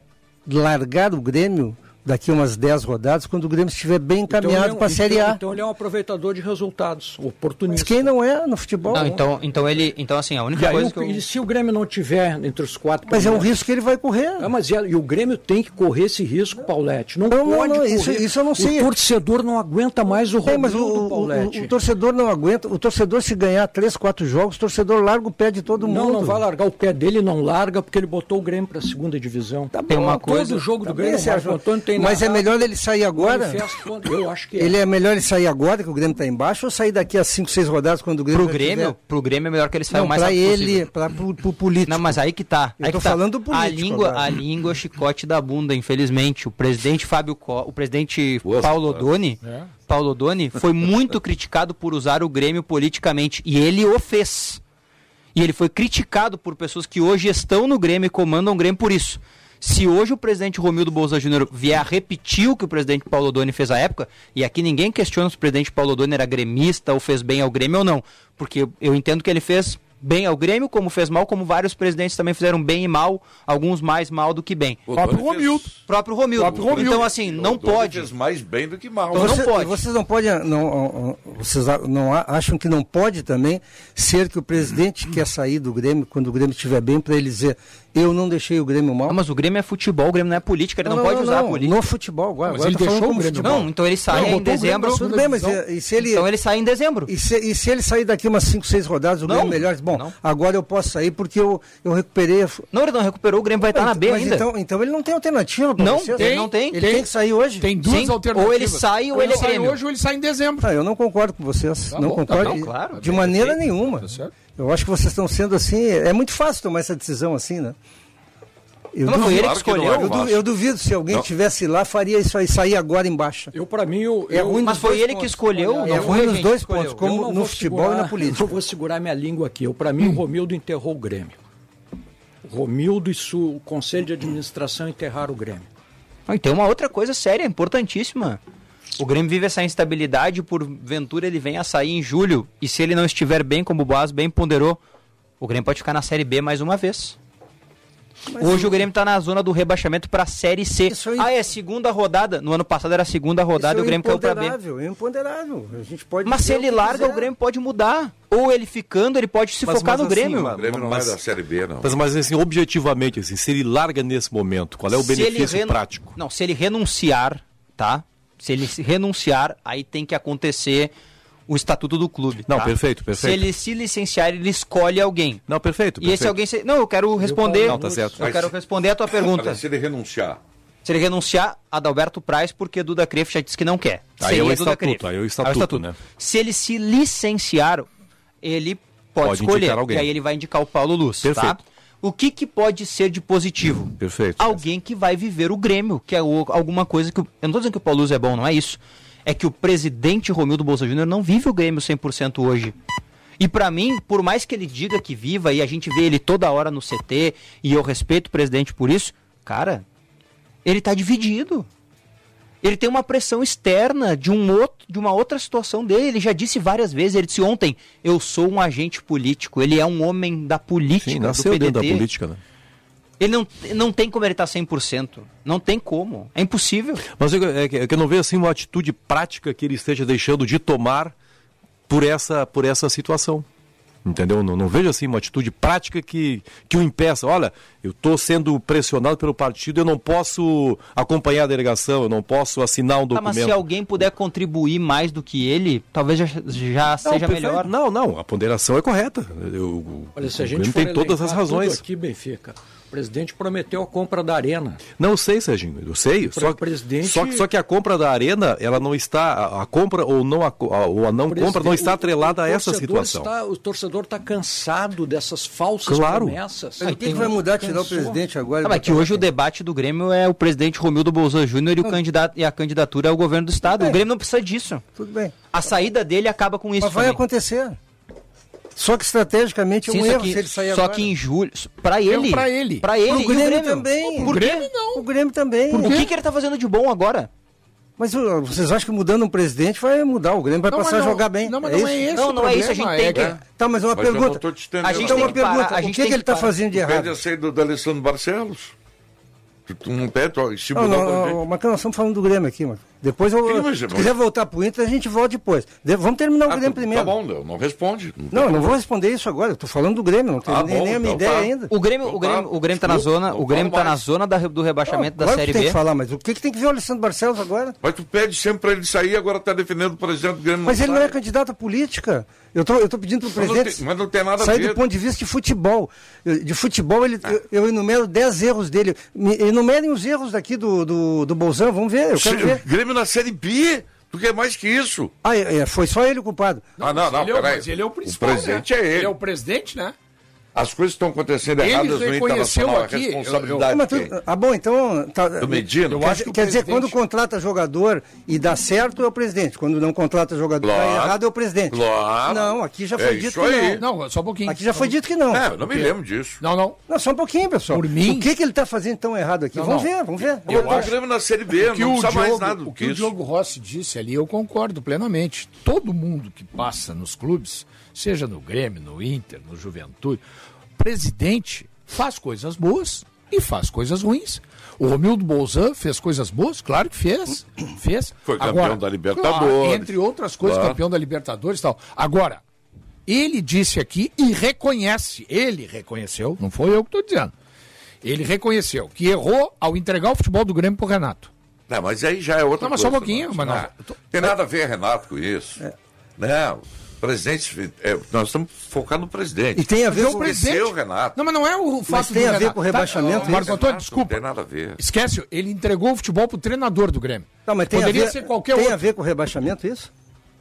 largar o Grêmio daqui umas 10 rodadas, quando o Grêmio estiver bem encaminhado então, para a Série
A.
Então,
então ele é um aproveitador de resultados, oportunista.
Mas quem não é no futebol? Não,
então, então ele, então assim, a única
e
coisa
aí,
que eu...
E se o Grêmio não tiver entre os quatro
Mas é um risco que ele vai correr.
Ah, mas e, o Grêmio tem que correr esse risco, Paulette. Não, não pode não,
não, isso, isso, eu não sei.
O torcedor não aguenta mais o
é, mas o, o, o, o, torcedor não aguenta. O torcedor se ganhar três, quatro jogos, o torcedor larga o pé de todo mundo.
Não, não vai largar o pé dele, não larga porque ele botou o Grêmio para a segunda divisão.
Tá tem bom, uma coisa.
Todo jogo do tá Grêmio, Sérgio Antônio tem
Mas é melhor ele sair agora?
Eu acho que é.
Ele é melhor ele sair agora que o Grêmio está embaixo ou sair daqui a 5, 6 rodadas quando o Grêmio
Pro Grêmio, tiver... pro Grêmio é melhor que ele saia
o
mais
rápido ele, para pro, pro político.
Não, mas aí que tá.
Eu
aí
tô
tá.
falando do político.
A língua, agora. a língua chicote da bunda, infelizmente. O presidente Fábio Co... o presidente Boa, Paulo Odoni, é. Paulo Odoni foi muito criticado por usar o Grêmio politicamente e ele o fez. E ele foi criticado por pessoas que hoje estão no Grêmio e comandam o Grêmio por isso. Se hoje o presidente Romildo Bolsa Júnior vier a repetir o que o presidente Paulo Doni fez à época, e aqui ninguém questiona se o presidente Paulo Doni era gremista ou fez bem ao Grêmio ou não, porque eu entendo que ele fez bem ao Grêmio, como fez mal, como vários presidentes também fizeram bem e mal, alguns mais mal do que bem.
O próprio Romildo.
Fez... Próprio Romildo. Próprio Romildo. Então, assim, não
o
pode.
fez mais bem do que mal.
Então, Você, não pode. Vocês não podem, não, vocês não acham que não pode também ser que o presidente quer sair do Grêmio quando o Grêmio estiver bem para ele dizer eu não deixei o Grêmio mal.
Não, mas o Grêmio é futebol, o Grêmio não é política, ele não, não pode não, usar
não,
a política.
No futebol, agora.
Mas agora ele deixou o Grêmio
futebol. Não, então ele sai em dezembro.
Tudo bem, mas e, se ele...
Então ele sai em dezembro.
E se, e se ele sair daqui umas 5, 6 rodadas, o Grêmio melhor, bom, agora eu posso sair porque eu, eu recuperei... A...
Não, ele não recuperou, o Grêmio vai estar na B
mas
ainda.
Então, então ele não tem alternativa para
Não,
vocês?
tem, não tem.
Ele tem, tem que sair hoje?
Tem duas Sim, alternativas.
Ou ele sai ou, ou ele, é Grêmio.
hoje ou ele sai em dezembro.
Ah, eu não concordo com vocês.
Tá
não
bom,
concordo
tá
claro,
de maneira nenhuma. Tá eu acho que vocês estão sendo assim... É muito fácil tomar essa decisão assim, né?
Eu não, duvido, ele que escolheu.
Que eu, eu, duvido se alguém estivesse lá, faria isso aí, sair agora embaixo.
Eu, para mim, eu,
é ruim Mas foi ele
pontos.
que escolheu.
É ruim nos dois pontos, como no futebol segurar, e na política.
Eu vou segurar minha língua aqui. Eu, para mim, hum. o Romildo enterrou o Grêmio. O Romildo e o Conselho de Administração enterraram o Grêmio.
Ah, e tem uma outra coisa séria, importantíssima. O Grêmio vive essa instabilidade, porventura ele vem a sair em julho, e se ele não estiver bem, como o Boas bem ponderou, o Grêmio pode ficar na Série B mais uma vez. Mas Hoje o Grêmio está na zona do rebaixamento para a Série C. Aí... Ah, é segunda rodada. No ano passado era a segunda rodada e o
é
Grêmio caiu para
B. É imponderável, A gente pode
Mas se ele larga, quiser. o Grêmio pode mudar. Ou ele ficando, ele pode se mas, focar mas no assim, Grêmio.
o Grêmio não mas, vai da Série B, não.
Mas, mas assim, objetivamente, assim, se ele larga nesse momento, qual é o se benefício renu... prático?
Não, se ele renunciar, tá? Se ele renunciar, aí tem que acontecer o estatuto do clube.
Não,
tá?
perfeito, perfeito.
Se ele se licenciar, ele escolhe alguém.
Não, perfeito, perfeito.
E esse alguém. Se... Não, eu quero responder.
Não, tá certo.
Eu quero responder a tua pergunta.
se ele renunciar.
Se ele renunciar, Adalberto Praz, porque Duda Cref já disse que não quer.
Aí é o estatuto, aí é o estatuto, estatuto, né?
Se ele se licenciar, ele pode, pode escolher. E aí ele vai indicar o Paulo Luz, tá? perfeito. tá? O que, que pode ser de positivo?
Perfeito.
Alguém que vai viver o Grêmio, que é alguma coisa que. Eu não estou dizendo que o Paulo Luz é bom, não é isso é que o presidente Romildo Bolsa Júnior não vive o Grêmio 100% hoje. E para mim, por mais que ele diga que viva e a gente vê ele toda hora no CT e eu respeito o presidente por isso, cara, ele tá dividido. Ele tem uma pressão externa de, um outro, de uma outra situação dele. Ele já disse várias vezes, ele disse ontem, eu sou um agente político. Ele é um homem da política, Sim,
nasceu
do
dentro da política, né?
Ele não, não tem como ele estar tá 100%. Não tem como. É impossível.
Mas eu, é, é que eu não vejo assim uma atitude prática que ele esteja deixando de tomar por essa, por essa situação. Entendeu? Não, não vejo assim uma atitude prática que, que o impeça. Olha, eu estou sendo pressionado pelo partido, eu não posso acompanhar a delegação, eu não posso assinar um documento. Tá,
mas se alguém puder contribuir mais do que ele, talvez já, já não, seja melhor.
Não, não, a ponderação é correta. Eu,
Olha, se a gente
tem todas as razões.
aqui, Benfica, o presidente prometeu a compra da arena.
Não sei, Serginho, eu sei. Só, presidente... só, só que a compra da arena, ela não está. A, a compra ou não a, a, ou a não compra não está atrelada a essa situação.
Está, o torcedor está cansado dessas falsas
claro.
promessas.
O que, vai mudar tirar o presidente agora?
Ah, mas que hoje o debate do Grêmio é o presidente Romildo Bolsonaro Júnior e, o candidato, e a candidatura ao governo do Estado. O Grêmio não precisa disso.
Tudo bem.
A saída dele acaba com isso.
Mas vai
também.
acontecer. Só que estrategicamente é um erro
que,
se ele sair
Só
agora.
que em julho, para ele,
para ele,
para ele,
o Grêmio, Grêmio, também.
Por
o Grêmio
não.
O Grêmio também.
O que, que ele está fazendo de bom agora?
Mas vocês acham que mudando um presidente vai mudar? O Grêmio vai não, passar não, a jogar bem?
Não, mas é não é isso. Não, não é isso. A gente tem que. É.
Tá, mas uma
mas
pergunta.
A
gente tem uma pergunta. o que, que ele está fazendo de errado?
Depende da saída do Alessandro Barcelos. Tu, tu não pede, se
Não,
mudou
não,
pra
não, mas nós estamos falando do Grêmio aqui, mano. Depois eu.
Sim, mas-
se quiser voltar pro Inter, a gente volta depois. De- vamos terminar o
Ah,
Grêmio
tu-
primeiro.
Tá bom, não, não responde. tem
Não, eu não vou responder isso agora. Eu tô falando do Grêmio, não tenho
Ah,
nem,
bom,
nem a minha
então
ideia
tá.
ainda.
O Grêmio,
Então
o Grêmio,
tá.
o Grêmio tá na zona,
não
o Grêmio tá na
mais.
zona da- do rebaixamento da
Claro
Série
que tem
B.
que falar, mas o que, que tem que ver o Alessandro Barcelos agora?
Mas tu pede sempre pra ele sair, agora tá defendendo o presidente do Grêmio.
Mas ele não é
sai.
candidato à política. Eu tô, eu tô pedindo pro
Mas não
presidente.
tem- mas não tem nada a
sair
ver.
do ponto de vista de futebol. De futebol, ele, eu, eu enumero 10 erros dele. Me- Enumerem os erros daqui do, do, do Bolzão, vamos ver, eu quero ver.
Grêmio na Série B, tu quer mais que isso?
Ah, é, é, foi só ele o culpado.
ah, não, não,
ele, é o,
peraí.
mas ele é o principal.
presidente
né?
é ele.
é o presidente, né?
As coisas estão acontecendo
Ele
erradas no
reconheceu
Internacional.
aqui,
a
eu-
responsabilidade
Ah, tu-
quem?
ah, bom, então. Tá,
Do Medina?
Eu acho que o
quer dizer, quando contrata jogador e dá certo, é o presidente. Quando não contrata jogador e
Claro.
dá errado, é o presidente.
Claro.
Não, aqui já
É
foi
isso
dito que
aí.
não.
Não, só um pouquinho.
Aqui já foi dito que não.
É, eu não me lembro disso.
Não, não.
Não, só um pouquinho, pessoal.
Por mim-
O que, que ele está fazendo tão errado aqui?
Não,
vamos
não.
ver, vamos ver.
Eu
Botar
acho-
Grêmio na Série B,
que
não
o
precisa mais
Diogo,
nada do
o
que
o. Diogo Rossi disse ali, eu concordo plenamente. Todo mundo que passa nos clubes, seja no Grêmio, no Inter, no Juventude, presidente faz coisas boas e faz coisas ruins. O Romildo Bolzan fez coisas boas? Claro que fez. Fez.
Foi campeão da Libertadores.
claro, entre outras coisas,
Claro.
campeão da Libertadores e tal. Agora, ele disse aqui e reconhece, ele reconheceu, não foi eu que estou dizendo. Ele reconheceu que errou ao entregar o futebol do Grêmio pro Renato.
Não, mas aí já é outra
Não, mas
coisa.
só um pouquinho,
Márcio.
mas não.
Não, Tem nada a ver, Renato, com isso. Não, presidente, é, nós estamos focados no presidente.
E tem a ver com
o presidente.
o Renato.
Não, mas não é o fato
tem
do
a ver com o rebaixamento,
Tá, Marco? Antônio,
Não
desculpa.
tem nada a ver.
Esquece, ele entregou o futebol pro treinador do Grêmio.
Não, mas tem
Poderia
a ver,
ser qualquer
tem
outro.
a ver com o rebaixamento isso?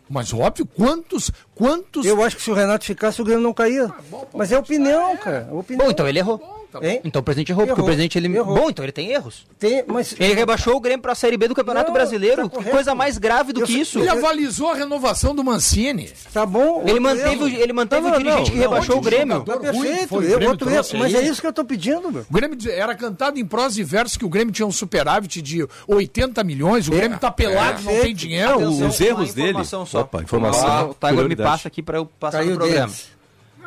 Mas óbvio, quantos, quantos...
Eu acho que se o Renato ficasse, o Grêmio não caía. Mas é opinião, cara. Opinião.
Bom, então ele errou.
Hein?
Então o presidente errou, porque
Errou.
o presidente ele
Errou.
Bom, então ele tem erros.
Tem, mas...
Ele rebaixou o Grêmio para a Série B do Campeonato
Não,
Brasileiro.
tá
que coisa mais grave do
Eu
que
sei-
isso.
Ele avalizou a renovação do Mancini.
Tá bom.
Ele manteve, o,
erro.
ele manteve
Não,
o
não,
dirigente que
não,
rebaixou
não,
o Grêmio.
Tá perfeito,
foi o
eu- outro erro. Mas é isso que eu tô pedindo, meu.
O Grêmio era cantado em prosa e verso que o Grêmio tinha um superávit de 80 milhões, o Grêmio tá pelado, não tem dinheiro.
Atenção,
os erros dele.
Só.
Opa, informação.
Ah, o Tiger me
Prioridade.
passa aqui para eu passar
Caiu
no programa.
deles.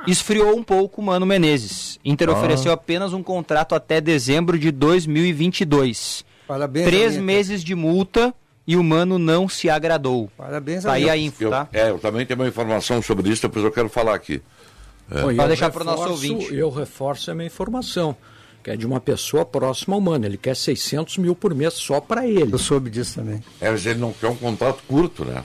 Esfriou um pouco o Mano Menezes. Inter ofereceu apenas um contrato até dezembro de 2022.
Parabéns.
Três meses de multa e o Mano não se agradou.
Parabéns,
Tá aí a info,
Eu,
tá?
é, eu também tenho uma informação sobre isso, depois eu quero falar aqui.
Bom, eu
deixar pro nosso
reforço-
ouvinte.
Eu reforço a minha informação, que é de uma pessoa próxima ao Mano. Ele quer 600 mil por mês só para ele.
Eu soube disso também.
É, mas ele não quer um contrato curto, né?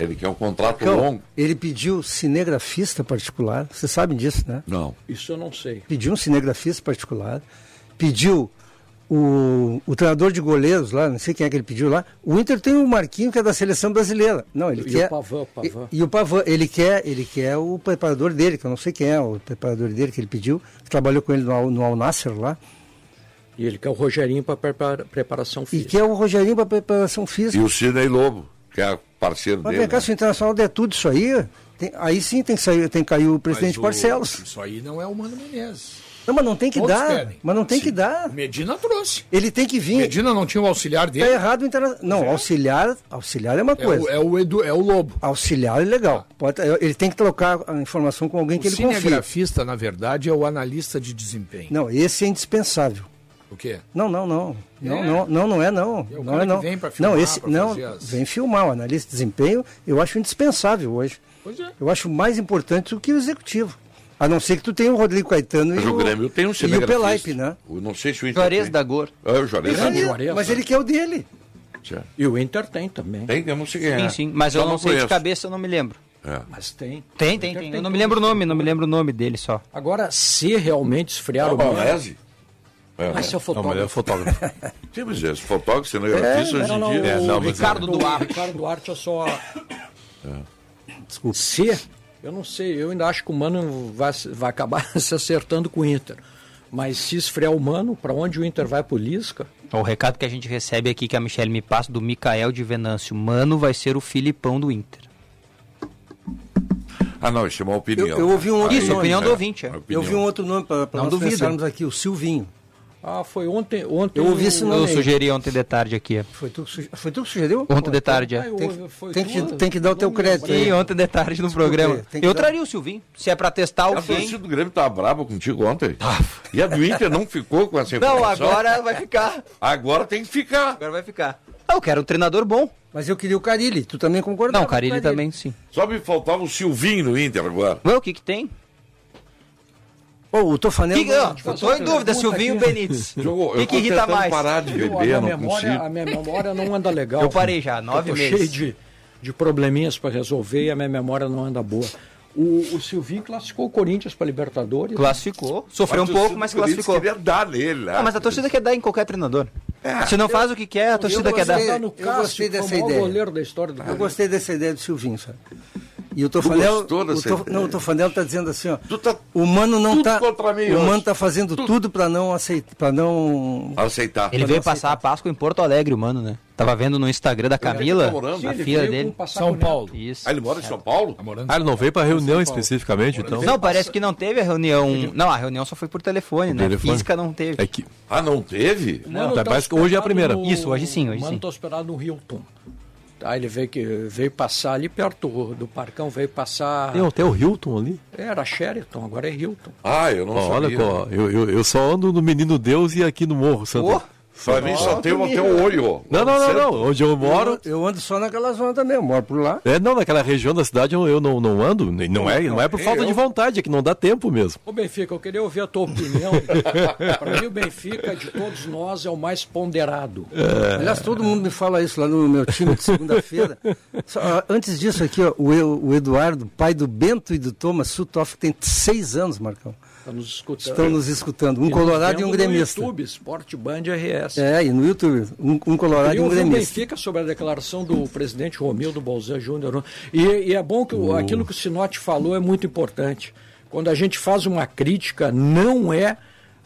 Ele quer um contrato longo.
ele pediu cinegrafista particular. Vocês sabem disso, né?
Não.
Isso eu não sei.
Pediu um cinegrafista particular. Pediu o, o treinador de goleiros lá, não sei quem é que ele pediu lá. O Inter tem o Marquinho, que é da seleção brasileira. Não, ele
E
quer.
o Pavan, o Pavan.
E, e o Pavan, ele quer, ele quer o preparador dele, que eu não sei quem é, o preparador dele que ele pediu, que trabalhou com ele no, Al- no Al Nasser lá.
E ele quer o Rogerinho para prepara, preparação
E
física.
quer o Rogerinho para preparação
E
física.
o Sidney Lobo, que é parceiro
Mas
dele.
cá,
né?
se o Internacional der tudo isso aí, tem- aí sim tem que, sair, tem que cair o presidente
Mas o-
Barcelos.
Isso aí não é o Mano Menezes.
Não, mas não tem que
Todos
dar.
pedem.
Mas não tem
Sim.
que dar.
O Medina trouxe.
Ele tem que vir.
Medina não tinha o auxiliar
Tá
dele.
errado o Internacional. Não, auxiliar, auxiliar é uma
É
coisa.
o, é, o Edu, é o Lobo.
Auxiliar é legal. Pode- ele tem que trocar a informação com alguém que
o
ele confia.
cinegrafista, na verdade, é o analista de desempenho.
Não, esse é indispensável.
O quê?
Não, não, não. Não,
É?
não, não, não é não.
É o
não é não.
vem filmar,
não, esse não
as-
vem filmar o analista de desempenho. Eu acho indispensável hoje.
Pois é.
Eu acho mais importante do que o executivo. A não ser que tu tenha o Rodrigo Caetano
Mas
e
o Grêmio tem um
e o. Pelaipe, né?
Eu não sei se o Inter
Juarez
tem.
da Gor.
É, o Juarez da
Ele-
Gor.
Juarez,
mas
né?
ele quer o dele.
Tchau.
E o Inter tem também.
Tem, eu não sei quem é.
Sim, sim. Mas
Só
eu não, sei
conheço.
de cabeça, eu não me lembro.
É.
Mas tem.
Tem, tem, tem. Eu não me lembro o nome, não me lembro o nome dele só.
Agora, se realmente esfriar
É
o
o
Mano...
Barrese? É,
Mas se
né?
eu
Não, mas é
fotógrafo...
fotógrafo.
Sim, mas é fotógrafo, cinegrafista hoje
Não,
em
não,
dia.
É,
o
não, mas-
Ricardo Duarte.
Ricardo Duarte, eu só... Desculpa. Se, eu não sei, eu ainda acho que o Mano vai, vai acabar se acertando com o Inter. Mas se esfriar o Mano, para onde o Inter vai pro Lisca?
O recado que a gente recebe aqui, que a Michelle me passa, do Mikael de Venâncio. Mano vai ser o Filipão do Inter.
Ah, não, isso é uma opinião.
Eu- eu ouvi um outro
Isso,
nome,
opinião
é,
do ouvinte, é.
Eu vi um outro nome para
Não
nós
duvido.
pensarmos aqui, o Silvinho.
Ah, foi ontem. ontem
Eu ouvi esse nome
Eu sugeri ontem de tarde aqui.
Foi tu, que suge- foi tu que sugeriu?
Ontem de tarde, é.
Ah,
Tem,
foi
tem que, tem que dar o teu
Não
crédito.
Sim, ontem de tarde no
Desculpa
programa.
que
Eu
dar-
traria o Silvinho, se é pra testar
A
alguém.
torcida do Grêmio tava brava contigo ontem. E a do Inter não ficou com essa
Não,
informação.
agora vai ficar.
Agora tem que ficar.
Agora vai ficar. Ah, Eu quero um treinador bom.
Mas eu queria o Carilli. Tu também concordava?
Não, o
o
Carilli também, sim.
Só me faltava o Silvinho no Inter agora.
Ué, o que que tem?
Ô, o Tofanel...
Que, eu tô em dúvida,
pergunta
Silvinho
aqui.
Benítez. O que,
eu
que
tô
irrita mais?
parar de
Eu-
beber,
a, minha
não
memória,
consigo.
a minha memória não anda legal.
Eu parei já, nove
eu tô
meses.
cheio de, de probleminhas para resolver e a minha memória não anda boa. O, o Silvinho classificou o Corinthians para Libertadores.
Classificou. Sofreu um
A
pouco, mas classificou.
queria dar nele, né?
Ah, mas a torcida quer dar em qualquer treinador. Se não faz o que quer, a torcida
eu
quer dar.
Eu gostei
o
dessa ideia.
goleiro da história do
Eu gostei dessa ideia do Silvinho, sabe? E o Tofanel,
gostou
o não, o Tofanel tá dizendo assim, ó,
Tu tá
o Mano não
tudo
tá,
contra mim
o
hoje.
Mano tá fazendo tudo para não aceitar, para não
Aceitar.
Ele veio passar a Páscoa em Porto Alegre, mano, né? Tava vendo no Instagram da Camila,
tá morando?
a filha dele.
São
o.
Paulo.
Isso.
Ah, ele mora em São Paulo?
Ah, ele não veio pra reunião especificamente, então.
Não, parece que não teve a reunião. Não, a reunião só foi por telefone, né?
telefone.
Física não teve.
É que.
Ah, não teve?
O Mano
Não, tá,
tá
hoje é a primeira.
no-
Isso, hoje sim, hoje
o Mano
sim.
está hospedado no Hilton. Aí ele veio, que, veio passar ali perto do Parcão, veio passar...
Tem até o Hilton ali.
Era Sheraton, agora é Hilton.
Ah, eu não
olha,
sabia.
ó, eu, eu, eu só ando no Menino Deus e aqui no Morro, Santo.
Ô,
Pra mim só tem até o olho.
Não, não, não, não. Onde eu moro.
Eu, eu ando só naquela zona também, eu moro por lá.
É, não, naquela região da cidade eu, eu não, não ando. nem- Não é, não é por falta de vontade, é que não dá tempo mesmo.
Ô Benfica, eu queria ouvir a tua opinião. Para mim o Benfica, de todos nós, é o mais ponderado.
Aliás, todo mundo me fala isso lá no meu time de segunda-feira. Antes disso aqui, ó, o, o Eduardo, pai do Bento e do Thomas Sutoff, tem seis anos, Marcão.
Está nos escutando.
Estão nos escutando. Um
E
colorado e um
no
gremista.
YouTube, Sport Band RS.
É, e no YouTube, um, um colorado e um gremista.
Benfica sobre a declaração do presidente Romildo Bolzan Júnior. E, e é bom que o- aquilo que o Sinote falou é muito importante. Quando a gente faz uma crítica, não é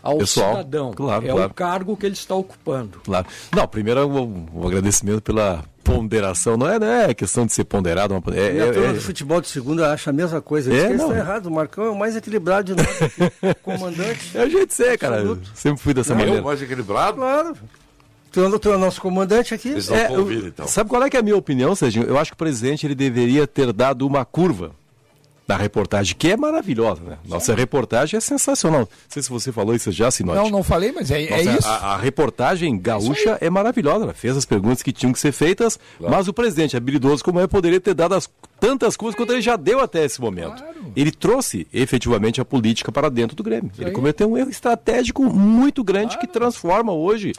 ao
Pessoal,
cidadão,
claro,
é
claro.
o cargo que ele está ocupando.
Claro. Não, primeiro um, um agradecimento pela ponderação. Não é, não é questão de ser ponderado. Uma, é,
E a
é-
turma
é-
do futebol de segunda acha a mesma coisa.
É,
Diz que eles
não.
estão errados. O Marcão é o mais equilibrado de nós aqui. Comandante.
é o jeito de ser, cara.
Absoluto.
Sempre fui dessa
Eu
maneira.
mais equilibrado?
Claro. Tu é o- tu é o nosso comandante aqui.
Eles não
É,
então.
Sabe qual é, que é a minha opinião, Serginho? Eu acho que o presidente ele deveria ter dado uma curva na reportagem, que é maravilhosa, né? Nossa reportagem é sensacional. Não sei se você falou isso já, Sinote.
Não, não falei, mas é, é
Nossa,
isso.
A, a reportagem gaúcha é maravilhosa. Ela fez as perguntas que tinham que ser feitas, mas o presidente, habilidoso como é, poderia ter dado as, tantas coisas quanto ele já deu até esse momento. Ele trouxe efetivamente a política para dentro do Grêmio. Ele cometeu um erro estratégico muito grande que transforma hoje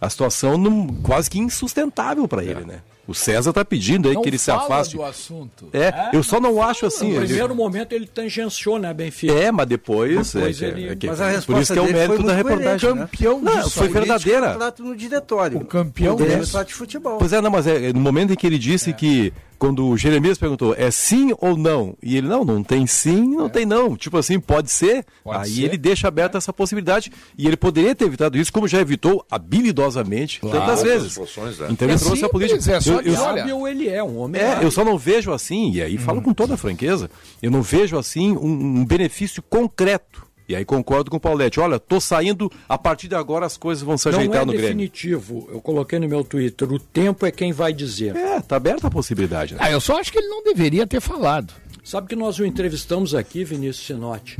a situação num, quase que insustentável para ele, né? O César está pedindo aí
não
que ele se
fala
afaste.
do assunto.
É, eu só não acho assim.
No
ele-
primeiro momento ele tangenciou, né, Benfica?
É, mas depois.
Depois
é,
ele-
é que-
Mas a
por
resposta
isso que é o mérito
foi
da reportagem.
coerente, né?
Campeão
Não,
disso
foi verdadeira.
Contrato no diretório.
O campeão
O
desse.
só de futebol.
Pois é, não, mas é, é no momento em que ele disse que, quando o Jeremias perguntou, é sim ou não? E ele, não, não tem sim, não tem não. Tipo assim, pode ser.
Pode
Aí
ser.
ele deixa aberta essa possibilidade. E ele poderia ter evitado isso, como já evitou habilidosamente tantas
Outras
vezes.
né?
Então ele
É
trouxe a política.
é só
Eu- eu-
olha,
Hábil ele é, um homem
é, eu só não vejo assim, e aí falo com toda a franqueza, eu não vejo assim um, um benefício concreto. E aí concordo com o Paulette. Olha, tô saindo, a partir de agora as coisas vão se
Não
ajeitar
é
no Grêmio.
definitivo. Eu coloquei no meu Twitter, o tempo é quem vai dizer.
É, tá aberta a possibilidade. Né?
Ah, eu só acho que ele não deveria ter falado.
Sabe que nós o entrevistamos aqui, Vinícius Sinotti,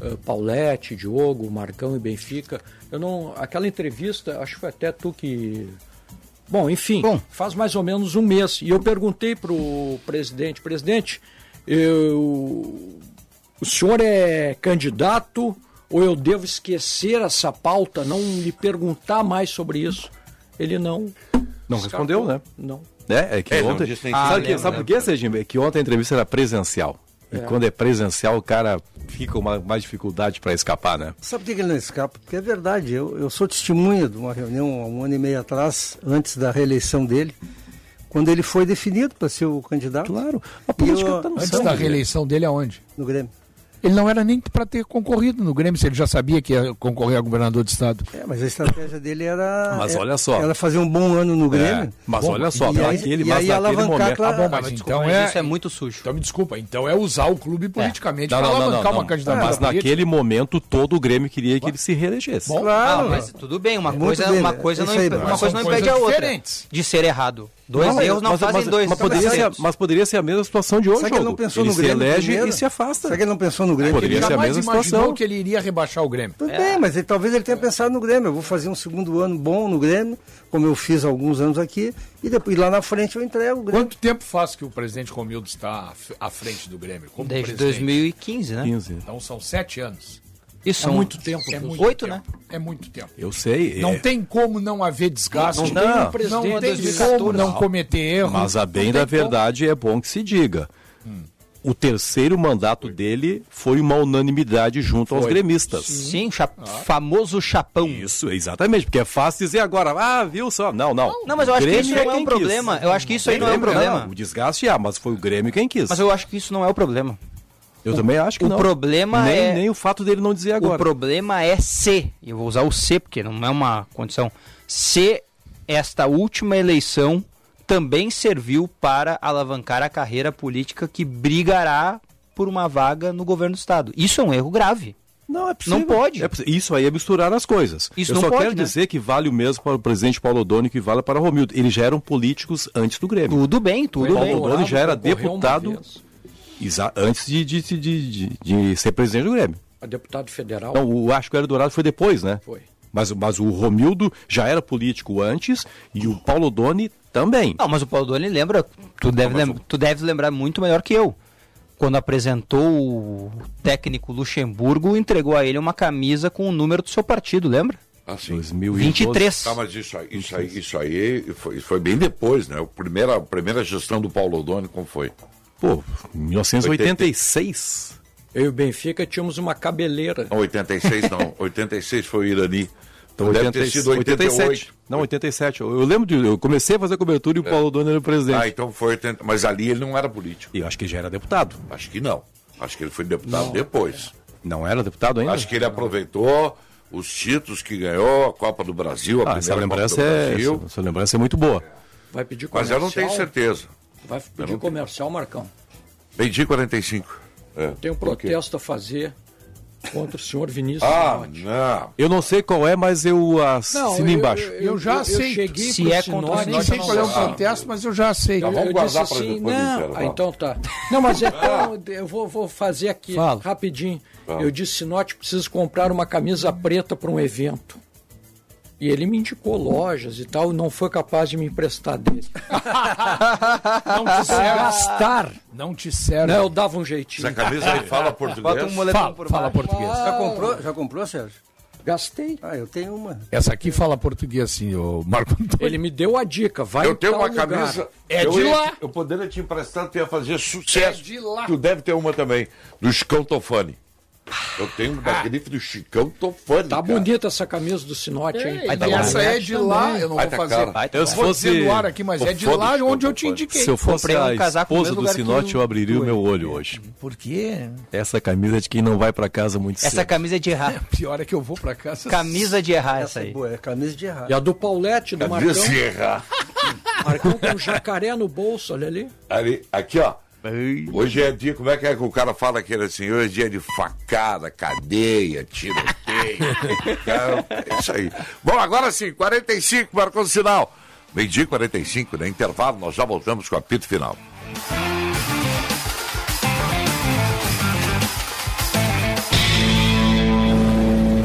Eh, Paulette, Diogo, Marcão e Benfica. Eu não, aquela entrevista, acho que foi até tu que. Bom, enfim,
Bom.
faz mais ou menos um mês. E eu perguntei para o presidente, presidente, eu, o senhor é candidato ou eu devo esquecer essa pauta, não lhe perguntar mais sobre isso? Ele não.
Não respondeu, né?
Não.
É, é que
É, não,
ontem.
disse nem
sabe,
que-
que, sabe por quê, Serginho? É que ontem a entrevista era presencial. E
É.
quando é presencial, o cara fica com uma, mais dificuldade para escapar, né?
Sabe por que ele não escapa? Porque é verdade. Eu, eu sou testemunha de uma reunião há um ano e meio atrás, antes da reeleição dele, quando ele foi definido para ser o candidato
Claro. A política
eu-
tá no
Antes
sangue,
da
né?
reeleição dele aonde?
no Grêmio.
Ele não era nem para ter concorrido no Grêmio, se ele já sabia que ia concorrer a governador de estado.
É, mas a estratégia dele era.
Mas
é-
olha só.
Era fazer um bom ano no Grêmio.
É, mas
Bom,
olha só,
e aí-
naquele,
e
mas
aí
naquele momento.
pra-
Ah, bom,
Ah,
mas,
Mas
então
mas
é.
isso é muito sujo.
Então me desculpa, então é usar o clube politicamente
Não,
para
não, não,
alavancar
não,
uma
não.
candidatura
Mas naquele momento todo o Grêmio queria que ele se reelegesse.
Bom,
Claro.
Ah, mas tudo bem, uma coisa,
bem,
uma
né?
coisa não, uma coisa impede a outra de ser errado. Dois
Não,
erros não
mas,
fazem
mas-
dois.
mas poderia ser, mas poderia ser a mesma situação de hoje,
Será que ele não pensou
ele
no
se
Grêmio
elege
primeiro?
e se afasta.
Será que ele não pensou no Grêmio?
Poderia
Ele
ser a mesma
imaginou
situação.
que ele iria rebaixar o Grêmio.
Tudo bem, mas ele, talvez ele tenha pensado no Grêmio. Eu vou fazer um segundo ano bom no Grêmio, como eu fiz há alguns anos aqui, e depois lá na frente eu entrego o Grêmio.
Quanto tempo faz que o presidente Romildo está à frente do Grêmio? Como
Desde
presidente?
2015, né?
15.
Então são sete anos.
Isso
É muito tempo. É muito
Oito,
tempo.
né?
É muito tempo.
Eu sei.
Não
é,
tem como não haver desgaste.
Não,
Não,
não.
tem,
presidente
não tem
2014.
como não cometer erro.
Mas a bem
Não
da
tem como.
verdade é bom que se diga. O terceiro mandato dele foi uma unanimidade junto aos
Foi.
gremistas.
Sim, cha- famoso chapão.
Isso, exatamente, porque é fácil dizer agora, ah, viu só. Não, não.
Não, mas eu acho que isso não é um problema.
quis.
Eu acho que isso aí não é um problema.
não, o desgaste é, mas foi o Grêmio quem quis.
Mas eu acho que isso não é o problema.
Eu também acho que
o
não.
problema
nem,
é-
Nem o fato dele não dizer agora.
O problema é se, e eu vou usar o se porque não é uma condição, se esta última eleição também serviu para alavancar a carreira política que brigará por uma vaga no governo do estado. Isso é um erro grave.
Não, é possível.
Não pode.
É isso aí é misturar as coisas.
Isso
Eu
não
só
pode,
quero
né?
dizer que vale o mesmo para o presidente Paulo Odoni que vale para Romildo. Eles já eram políticos antes do Grêmio.
Tudo bem, tudo
Paulo
bem.
Odoni já era deputado antes de, de, de, de- de ser presidente do Grêmio.
A deputado federal
Não, o acho que o Hélio Dourado foi depois, né?
foi.
Mas, mas o Romildo já era político antes e o Paulo Odoni também.
Não, mas o Paulo Doni lembra, tu deve, lem- tu deves lembrar muito melhor que eu. Quando apresentou o técnico Luxemburgo, entregou a ele uma camisa com o número do seu partido, lembra?
Assim.
2012.
23.
Tá, mas isso aí, isso aí, isso aí foi, foi bem depois, né? A primeira, a primeira gestão do Paulo Odoni, como foi?
Pô, 1986.
Eu e o Benfica tínhamos uma cabeleira.
Não, 86 não. 86 foi o Irani.
Então,
Deve
80,
ter sido 88.
87. Não, 87. Eu, eu lembro de. Eu comecei a fazer cobertura e o Paulo Odoni era o presidente.
Ah, então foi 80. Mas ali ele não era político.
E eu acho que já era deputado.
Acho que não. Acho que ele foi deputado depois.
Não era deputado ainda?
Acho que ele aproveitou os títulos que ganhou, a Copa do Brasil, a
Ah, essa
primeira
lembrança,
Copa do
é,
Brasil.
essa, essa lembrança é muito boa.
Vai pedir
Mas
comercial.
eu não tenho certeza.
Vai pedir comercial, Marcão.
Vendi 45. É.
Tem um protesto a fazer contra o senhor Vinícius
Ah,
Sinotti.
não.
Eu não sei qual é, mas eu assino
eu-
embaixo.
Eu já aceito.
cheguei
Se é
Sinotti,
contra o
Eu nem sei
não
qual é o protesto, mas eu já aceito.
Tá, vamos
eu
guardar pra
assim,
depois
não,
intervalo.
ah, então tá. Não, mas então eu vou, vou fazer aqui
Fala.
rapidinho. Eu disse, Sinote, preciso comprar uma camisa preta para um evento. E ele me indicou lojas e tal, não foi capaz de me emprestar dele.
Não te serve.
Gastar.
Não te serve.
Não, eu dava um jeitinho.
Essa camisa aí fala
Bota
português.
um moletom
Fala,
por
fala português.
Já comprou, já comprou, Sérgio?
Gastei.
Ah, eu tenho uma.
Essa aqui fala português, sim, o Marco Antônio.
Ele me deu a dica, vai
Eu tenho uma
lugar.
camisa.
É
eu
de
ia-
lá.
Eu poderia te emprestar, tu ia fazer sucesso.
É de lá.
Tu deve ter uma também. Do Chicão Tofani. Eu tenho uma da grife do Chicão Tofani.
Tá
cara.
bonita essa camisa do Sinote, hein?
E
tá
essa
bom.
é de lá, eu não
Vai
vou fazer.
tá
Eu vou
fosse
dizer no ar aqui, mas é de lá
de
onde eu te indiquei.
Se eu fosse
um
a esposa do Sinote,
o-
eu abriria o meu olho hoje.
Por quê?
Essa camisa é de quem não vai pra casa muito cedo.
Essa camisa é de errar.
Pior é que eu vou pra casa.
Camisa de errar essa
Essa é
aí.
boa, é camisa de errar.
E a do Paulette, do
Camisa
Marcão.
Serra.
Marcão com jacaré no bolso, olha ali.
Ali, aqui, ó. Hoje é dia, como é que é que o cara fala aquele assim? Hoje é dia de facada, cadeia, tiroteio. Cara, é isso aí. Bom, agora sim, 45, marcou o sinal. Meio-dia e 45, né? Intervalo, nós já voltamos com o apito final.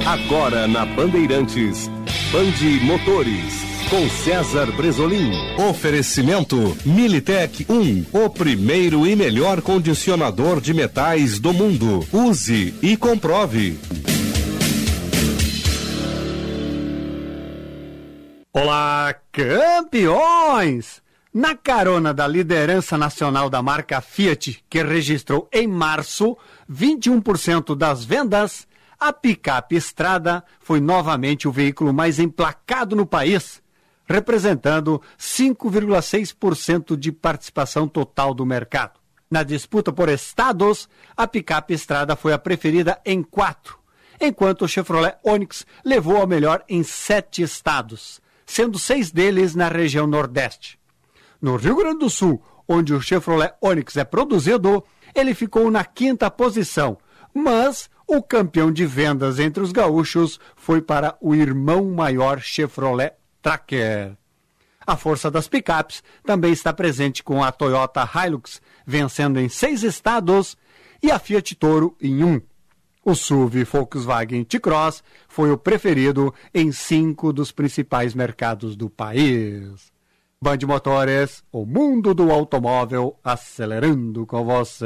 Agora na Bandeirantes, Bande Motores, com César Bresolim. Oferecimento Militec 1, o primeiro e melhor condicionador de metais do mundo. Use e comprove.
Olá, campeões! Na carona da liderança nacional da marca Fiat, que registrou em março 21% das vendas, a picape Estrada foi novamente o veículo mais emplacado no país, representando 5,6% de participação total do mercado. Na disputa por estados, a picape Estrada foi a preferida em quatro, enquanto o Chevrolet Onix levou ao melhor em sete estados, sendo seis deles na região Nordeste. No Rio Grande do Sul, onde o Chevrolet Onix é produzido, ele ficou na quinta posição, mas o campeão de vendas entre os gaúchos foi para o irmão maior Chevrolet Tracker. A força das picapes também está presente com a Toyota Hilux, vencendo em seis estados, e a Fiat Toro em um. O SUV Volkswagen T-Cross foi o preferido em cinco dos principais mercados do país. Band Motores, o mundo do automóvel acelerando com você.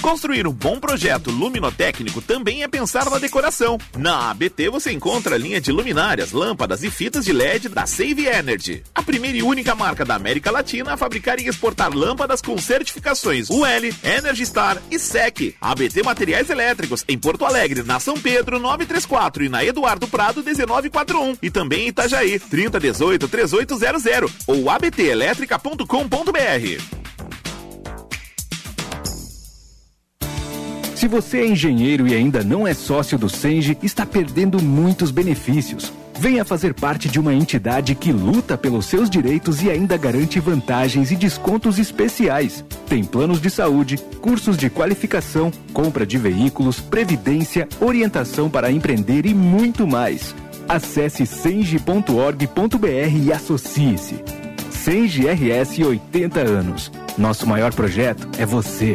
Construir um bom projeto luminotécnico também é pensar na decoração. Na ABT você encontra a linha de luminárias, lâmpadas e fitas de LED da Save Energy. A primeira e única marca da América Latina a fabricar e exportar lâmpadas com certificações UL, Energy Star e SEC. ABT Materiais Elétricos em Porto Alegre, na São Pedro 934 e na Eduardo Prado 1941 e também em Itajaí 3018 3800 ou abtelétrica.com.br.
Se você é engenheiro e ainda não é sócio do Senge, está perdendo muitos benefícios. Venha fazer parte de uma entidade que luta pelos seus direitos e ainda garante vantagens e descontos especiais. Tem planos de saúde, cursos de qualificação, compra de veículos, previdência, orientação para empreender e muito mais. Acesse senge.org.br e associe-se. Senge RS 80 anos. Nosso maior projeto é você.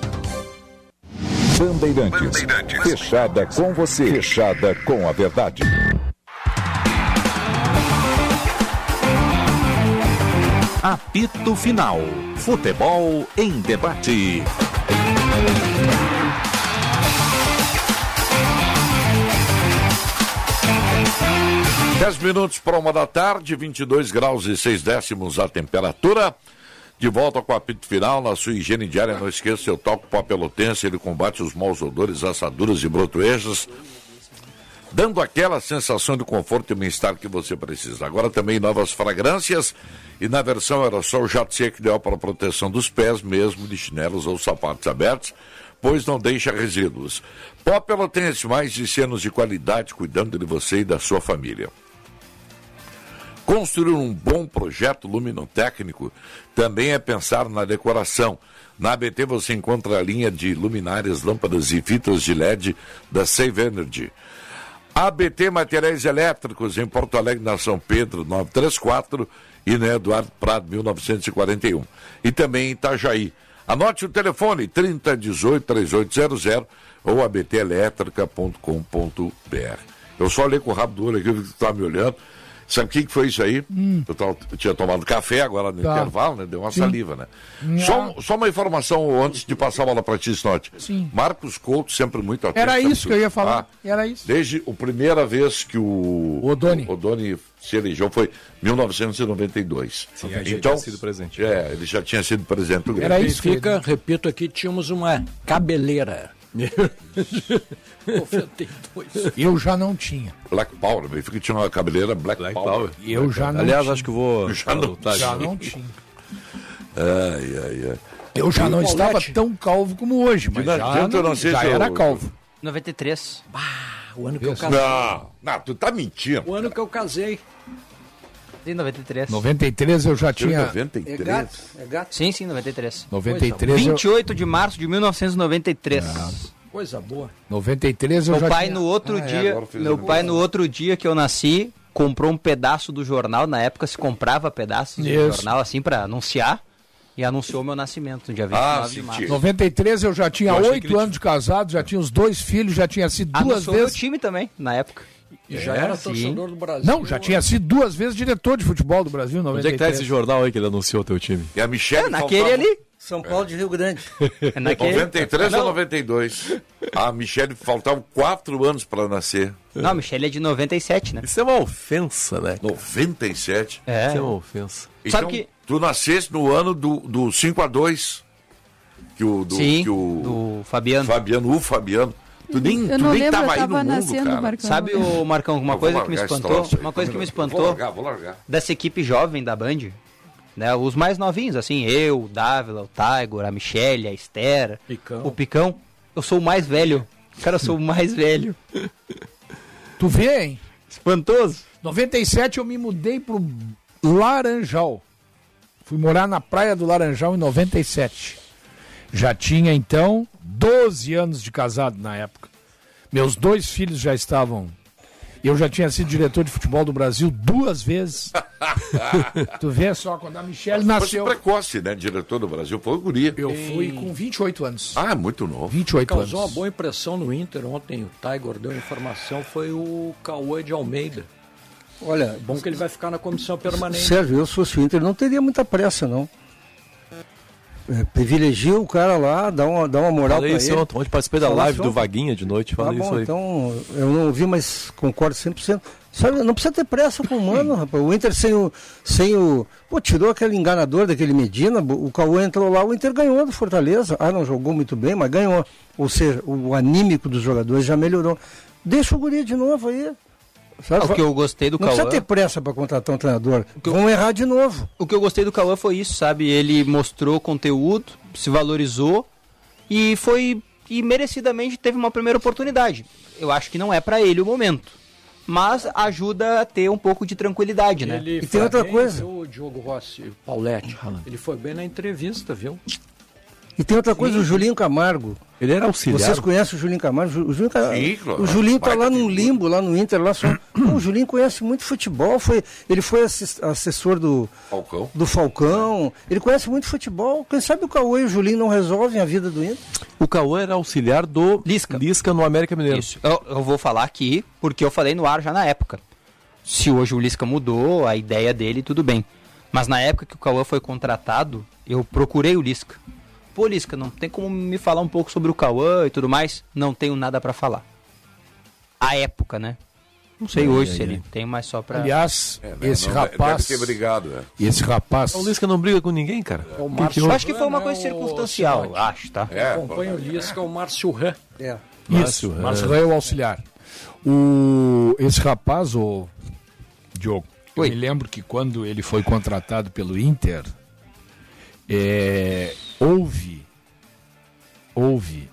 Bandeirantes. Bandeirantes. Fechada com você. Fechada com a verdade.
Apito Final. Futebol em debate.
Dez minutos para uma da tarde, 22 graus e seis décimos a temperatura. De volta com o apito final, na sua higiene diária, não esqueça seu toque pó pelotense, ele combate os maus odores, assaduras e brotoejas, dando aquela sensação de conforto e bem-estar que você precisa. Agora também novas fragrâncias e na versão era só o jato seco ideal para proteção dos pés, mesmo de chinelos ou sapatos abertos, pois não deixa resíduos. Pó pelotense, mais de anos de qualidade, cuidando de você e da sua família. Construir um bom projeto luminotécnico também é pensar na decoração. Na ABT você encontra a linha de luminárias, lâmpadas e fitas de LED da Save Energy. ABT Materiais Elétricos em Porto Alegre, na São Pedro, 934 e na Eduardo Prado, 1941. E também em Itajaí. Anote o telefone 3018-3800 ou abtelétrica.com.br. Eu só olhei com o rabo do olho aqui, que está me olhando. Sabe o que, que foi isso aí? Eu, tava- eu tinha tomado café agora no
Tá.
intervalo, né? Deu uma
Sim.
saliva, né?
Hum,
Só, só uma informação antes de passar a bola para ti, Snote.
Sim.
Marcos Couto, sempre muito atento.
Era isso que eu ia falar.
Ah,
Era isso.
Desde a primeira vez que o
Odoni,
o Odoni se elegeu foi 1992.
Sim,
então,
tinha sido
presente. É, ele já tinha sido presidente do Grêmio.
Era isso, fica, repito aqui, tínhamos uma cabeleira. 92.
Eu já não tinha.
Black Power, meu filho tinha uma cabeleira Black, Power.
Eu já não
Aliás,
tinha.
acho que vou.
Já não,
Já não tinha.
Ai, ai, ai.
Eu já
E
não estava tão calvo como hoje, mas já,
adianta eu
não,
não
já era calvo.
93.
O ano que eu casei.
Não, não, tu tá mentindo.
O ano que eu casei.
Sim, 93.
93 eu já tinha.
93?
É gato, é gato.
Sim, sim, 93.
93 eu-
28 de março de 1993.
Coisa boa.
93 eu
Meu
já
pai
tinha.
no outro
Ah, é,
dia,
fez
meu pai no outro dia que eu nasci, comprou um pedaço do jornal, na época se comprava pedaços
Isso.
do jornal assim pra anunciar e anunciou meu nascimento no dia 29
Ah,
de março.
93 eu já tinha
Eu
oito anos de casado, já tinha os dois filhos, já tinha sido duas
Anunciou meu
vezes.
time também, na época.
E já era torcedor do Brasil.
Não, já tinha sido duas vezes diretor de futebol do Brasil,
Onde é que tá
93.
esse jornal aí que ele anunciou o teu time?
E a Michelle
É, naquele
faltava-
ali.
São Paulo de Rio Grande.
É naquele...
93 ou
Não,
92? A Michelle faltavam quatro anos para nascer.
Não, a Michelle é de 97, né?
Isso é uma ofensa, né?
97?
É.
Isso é uma ofensa.
Então,
Sabe que-
tu nasceste no ano do, do 5 a 2 que o, do,
Sim,
que o
do Fabiano.
Fabiano, o Fabiano. Tu nem,
Eu
tu
não
nem
lembro,
tava
eu
aí
tava
no mundo,
nascendo,
cara.
Marcão.
Sabe, o Marcão, uma
vou
coisa que me espantou, uma coisa que me
Vou
espantou
largar, vou largar.
dessa equipe jovem da Band, né? Os mais novinhos, assim, eu, o Dávila, o Tiger, a Michelle, a Esther,
Picão.
o Picão. Eu sou o mais velho. Cara, eu sou o mais velho.
Tu vê, hein?
Espantoso.
97 eu me mudei pro Laranjal. Fui morar na praia do Laranjal em 97. Já tinha então 12 anos de casado na época. Meus dois filhos já estavam. Eu já tinha sido diretor de futebol do Brasil duas vezes. tu vê só, quando a Michelle
Fosse
nasceu.
precoce, né? Diretor do Brasil. Foi o guri.
Eu fui com 28 anos.
Ah, muito novo.
28
Causou uma
anos.
boa impressão no Inter ontem. O Tiger deu informação. Foi o Cauã de Almeida.
Olha,
Bom que ele vai ficar na comissão permanente.
Sérgio, eu se fosse o Inter, não teria muita pressa, não. É, privilegia o cara lá, dá uma, dá uma moral
Falei
pra
isso
ele.
ontem, participei da live do. Vaguinha de noite,
Tá
falei
bom,
isso aí.
então eu não ouvi, mas concordo 100%. Sabe, não precisa ter pressa com o Mano, rapaz. O Inter sem o, sem o... Pô, tirou aquele enganador daquele Medina, o Cauã entrou lá, o Inter ganhou do Fortaleza. Ah, não jogou muito bem, mas ganhou. Ou seja, o anímico dos jogadores já melhorou. Deixa o guri de novo aí. Sabe?
O que eu gostei do
Não precisa
Cauã...
ter pressa para contratar um treinador. Vão errar de novo.
O que eu gostei do Cauã foi isso, sabe? Ele mostrou conteúdo, se valorizou e foi e merecidamente teve uma primeira oportunidade. Eu acho que não é pra ele o momento, mas ajuda a ter um pouco de tranquilidade, né?
Ele
E tem outra coisa.
O Diogo Rossi, o Paulette. Ele foi bem na entrevista, viu?
E tem outra coisa, o Julinho Camargo.
Ele era auxiliar.
Vocês conhecem o Julinho Camargo? O Julinho, Ca-
Sim, claro.
o Julinho tá lá num
figura.
limbo, lá no Inter, lá só. O Julinho conhece muito futebol, foi, ele foi assessor do,
Falcão.
do Falcão, ele conhece muito futebol. Quem sabe o Cauê e o Julinho não resolvem a vida do Inter?
O Cauã era auxiliar do
Lisca.
Lisca no América Mineiro.
Isso. Eu, eu vou falar aqui porque eu falei no ar já na época. Se hoje o Lisca mudou, a ideia dele, tudo bem. Mas na época que o Cauã foi contratado, eu procurei o Lisca. Pô, Lisca, não tem como me falar um pouco sobre o Cauã e tudo mais? Não tenho nada pra falar. A época, né? Não sei
Ai,
hoje
ai,
se ele
ai.
tem mais só pra.
Aliás,
É, né,
esse
não,
rapaz.
Deve ter brigado, é.
Esse rapaz.
O Lisca não briga com ninguém, cara.
É o
Que
Márcio
Eu acho que foi uma coisa
né, o
circunstancial,
Cidade.
acho, tá?
É,
Acompanha o Lisca, é o Márcio Ran.
É.
Isso,
Márcio,
Márcio
é.
Rã é o auxiliar. O, esse rapaz, o Diogo, eu
Oi.
me lembro que quando ele foi contratado pelo Inter, é, houve, houve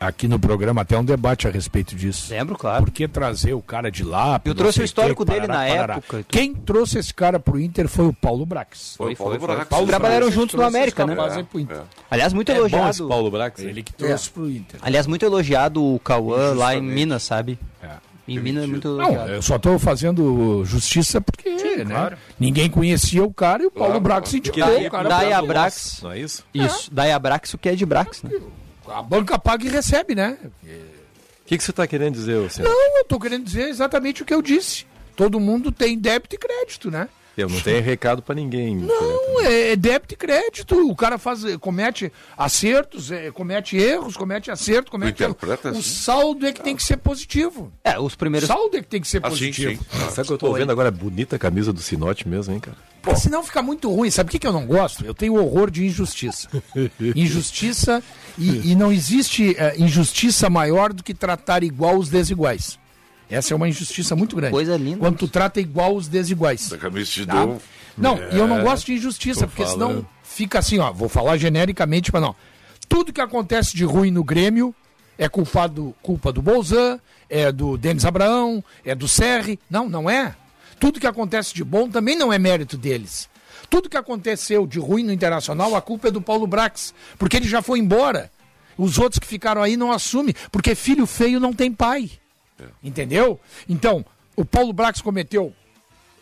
aqui no programa até um debate a respeito disso.
Lembro, claro.
Por que trazer o cara de lá?
Eu trouxe o histórico
quê,
dele
parará,
na
parará.
época.
Quem trouxe esse cara pro Inter foi o Paulo Brax.
Foi,
Foi,
Paulo
foi,
Brax.
foi. Trabalharam juntos no América, né?
Inter.
Aliás, muito
É bom esse
elogiado.
Paulo Brax.
Ele que trouxe pro Inter.
Aliás, muito elogiado o Cauã lá em. Minas, sabe?
É.
Em Minas é muito
Não, eu só estou fazendo justiça porque né, ninguém conhecia o cara e o Paulo
Claro,
Brax
claro.
indicou
Daí-
o cara.
daí a Brax.
Não é isso?
Isso, daí a Brax, o que é de Brax, né?
A banca paga e recebe, né?
O que, que você está querendo dizer, você?
Não, eu estou querendo dizer exatamente o que eu disse. Todo mundo tem débito e crédito, né?
Eu não tenho recado para ninguém.
Não, é, é débito e crédito. O cara faz, comete acertos, é, comete erros, comete acerto, comete erros. O
assim?
saldo é que tem que ser positivo.
É, os primeiros.
O saldo é que tem que ser
Ah, sim,
positivo.
sim.
Sabe o que eu tô vendo agora? Bonita a camisa do Sinote mesmo, hein, cara?
Porque senão fica muito ruim. Sabe o que, que eu não gosto? Eu tenho horror de injustiça. injustiça e, e não existe eh, injustiça maior do que tratar igual os desiguais. Essa é uma injustiça muito grande.
Coisa linda.
Quando tu trata igual os desiguais.
Essa camisa te
Tá? Não,
É,
e eu não gosto de injustiça,
tô
porque
falando.
senão fica assim, ó. Vou falar genericamente, mas não. Tudo que acontece de ruim no Grêmio é culpado, culpa do Bolzan, é do Denis Abraão, é do Serri. Não, não é. Tudo que acontece de bom também não é mérito deles. Tudo que aconteceu de ruim no Internacional, a culpa é do Paulo Brax, porque ele já foi embora. Os outros que ficaram aí não assumem, porque filho feio não tem pai. Entendeu? Então, o Paulo Brax cometeu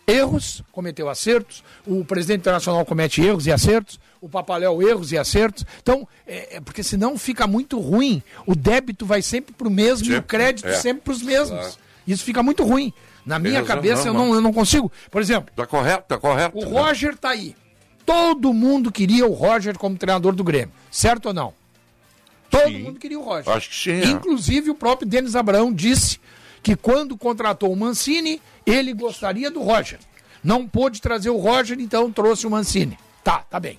erros, cometeu acertos, o presidente internacional comete erros e acertos, o Papaléu erros e acertos. Então, é, é porque senão fica muito ruim. O débito vai sempre para o mesmo e o crédito
é.
sempre para os mesmos.
Claro.
Isso fica muito ruim. Na minha
razão,
cabeça
não,
eu, não, eu não consigo. Por exemplo,
Tá correto, tá correto.
o Roger tá aí. Todo mundo queria o Roger como treinador do Grêmio. Certo ou não? Todo mundo queria o Roger.
Acho que sim. é.
Inclusive, o próprio Denis Abraão disse que quando contratou o Mancini, ele gostaria do Roger. Não pôde trazer o Roger, então trouxe o Mancini. Tá, tá bem.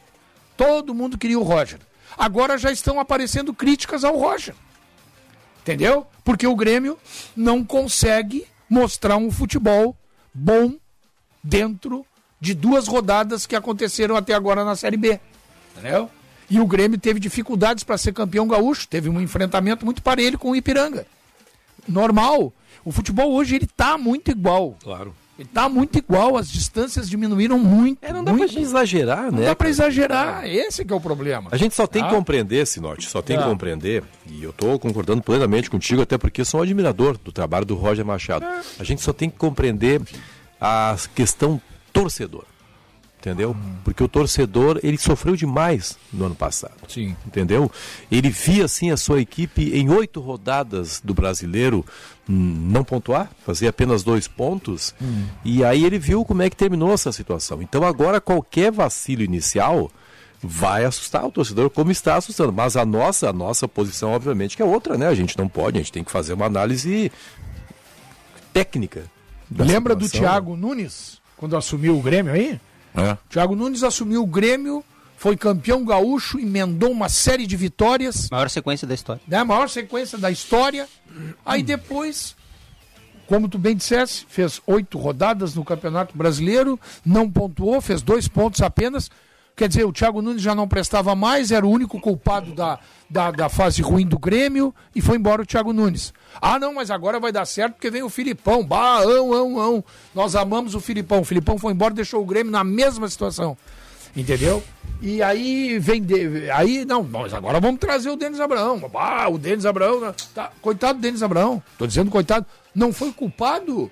Todo mundo queria o Roger. Agora já estão aparecendo críticas ao Roger. Entendeu? Porque o Grêmio não consegue mostrar um futebol bom dentro de duas rodadas que aconteceram até agora na Série B. Entendeu? E o Grêmio teve dificuldades para ser campeão gaúcho, teve um enfrentamento muito parelho com o Ipiranga. Normal. O futebol hoje ele tá muito igual.
Claro.
Ele tá muito igual, as distâncias diminuíram muito.
É, não dá
muito.
pra exagerar,
Não
né?
dá pra exagerar, esse que é o problema.
A gente só tem
Tá?
que compreender, Sinote, só tem que
Tá.
compreender, e eu estou concordando plenamente contigo, até porque sou um admirador do trabalho do Roger Machado. A gente só tem que compreender a questão torcedor. Entendeu? Porque o torcedor, ele sofreu demais no ano passado.
Sim.
Entendeu? Ele via, assim, a sua equipe em oito rodadas do brasileiro hum, não pontuar, fazer apenas dois pontos. E aí ele viu como é que terminou essa situação. Então agora qualquer vacilo inicial vai assustar o torcedor, como está assustando. Mas a nossa, a nossa posição, obviamente, que é outra, né? A gente não pode, a gente tem que fazer uma análise técnica.
Lembra do
situação,
Thiago Nunes, quando assumiu o Grêmio aí?
É.
O Thiago Nunes assumiu o Grêmio, foi campeão gaúcho, emendou uma série de vitórias.
Maior sequência da história.
né, a maior sequência da história. Aí depois, como tu bem dissesse, fez oito rodadas no Campeonato Brasileiro, não pontuou, fez dois pontos apenas. Quer dizer, o Thiago Nunes já não prestava mais, era o único culpado da, da, da fase ruim do Grêmio e foi embora o Thiago Nunes. Ah, não, mas agora vai dar certo porque vem o Filipão. Bah, ão, ão. Nós amamos o Filipão. O Filipão foi embora deixou o Grêmio na mesma situação. Entendeu? E aí vem. de- Aí, não, mas agora vamos trazer o Denis Abraão. Ah, o Denis Abraão. né? Tá, coitado do Denis Abraão. Tô dizendo coitado. Não foi culpado.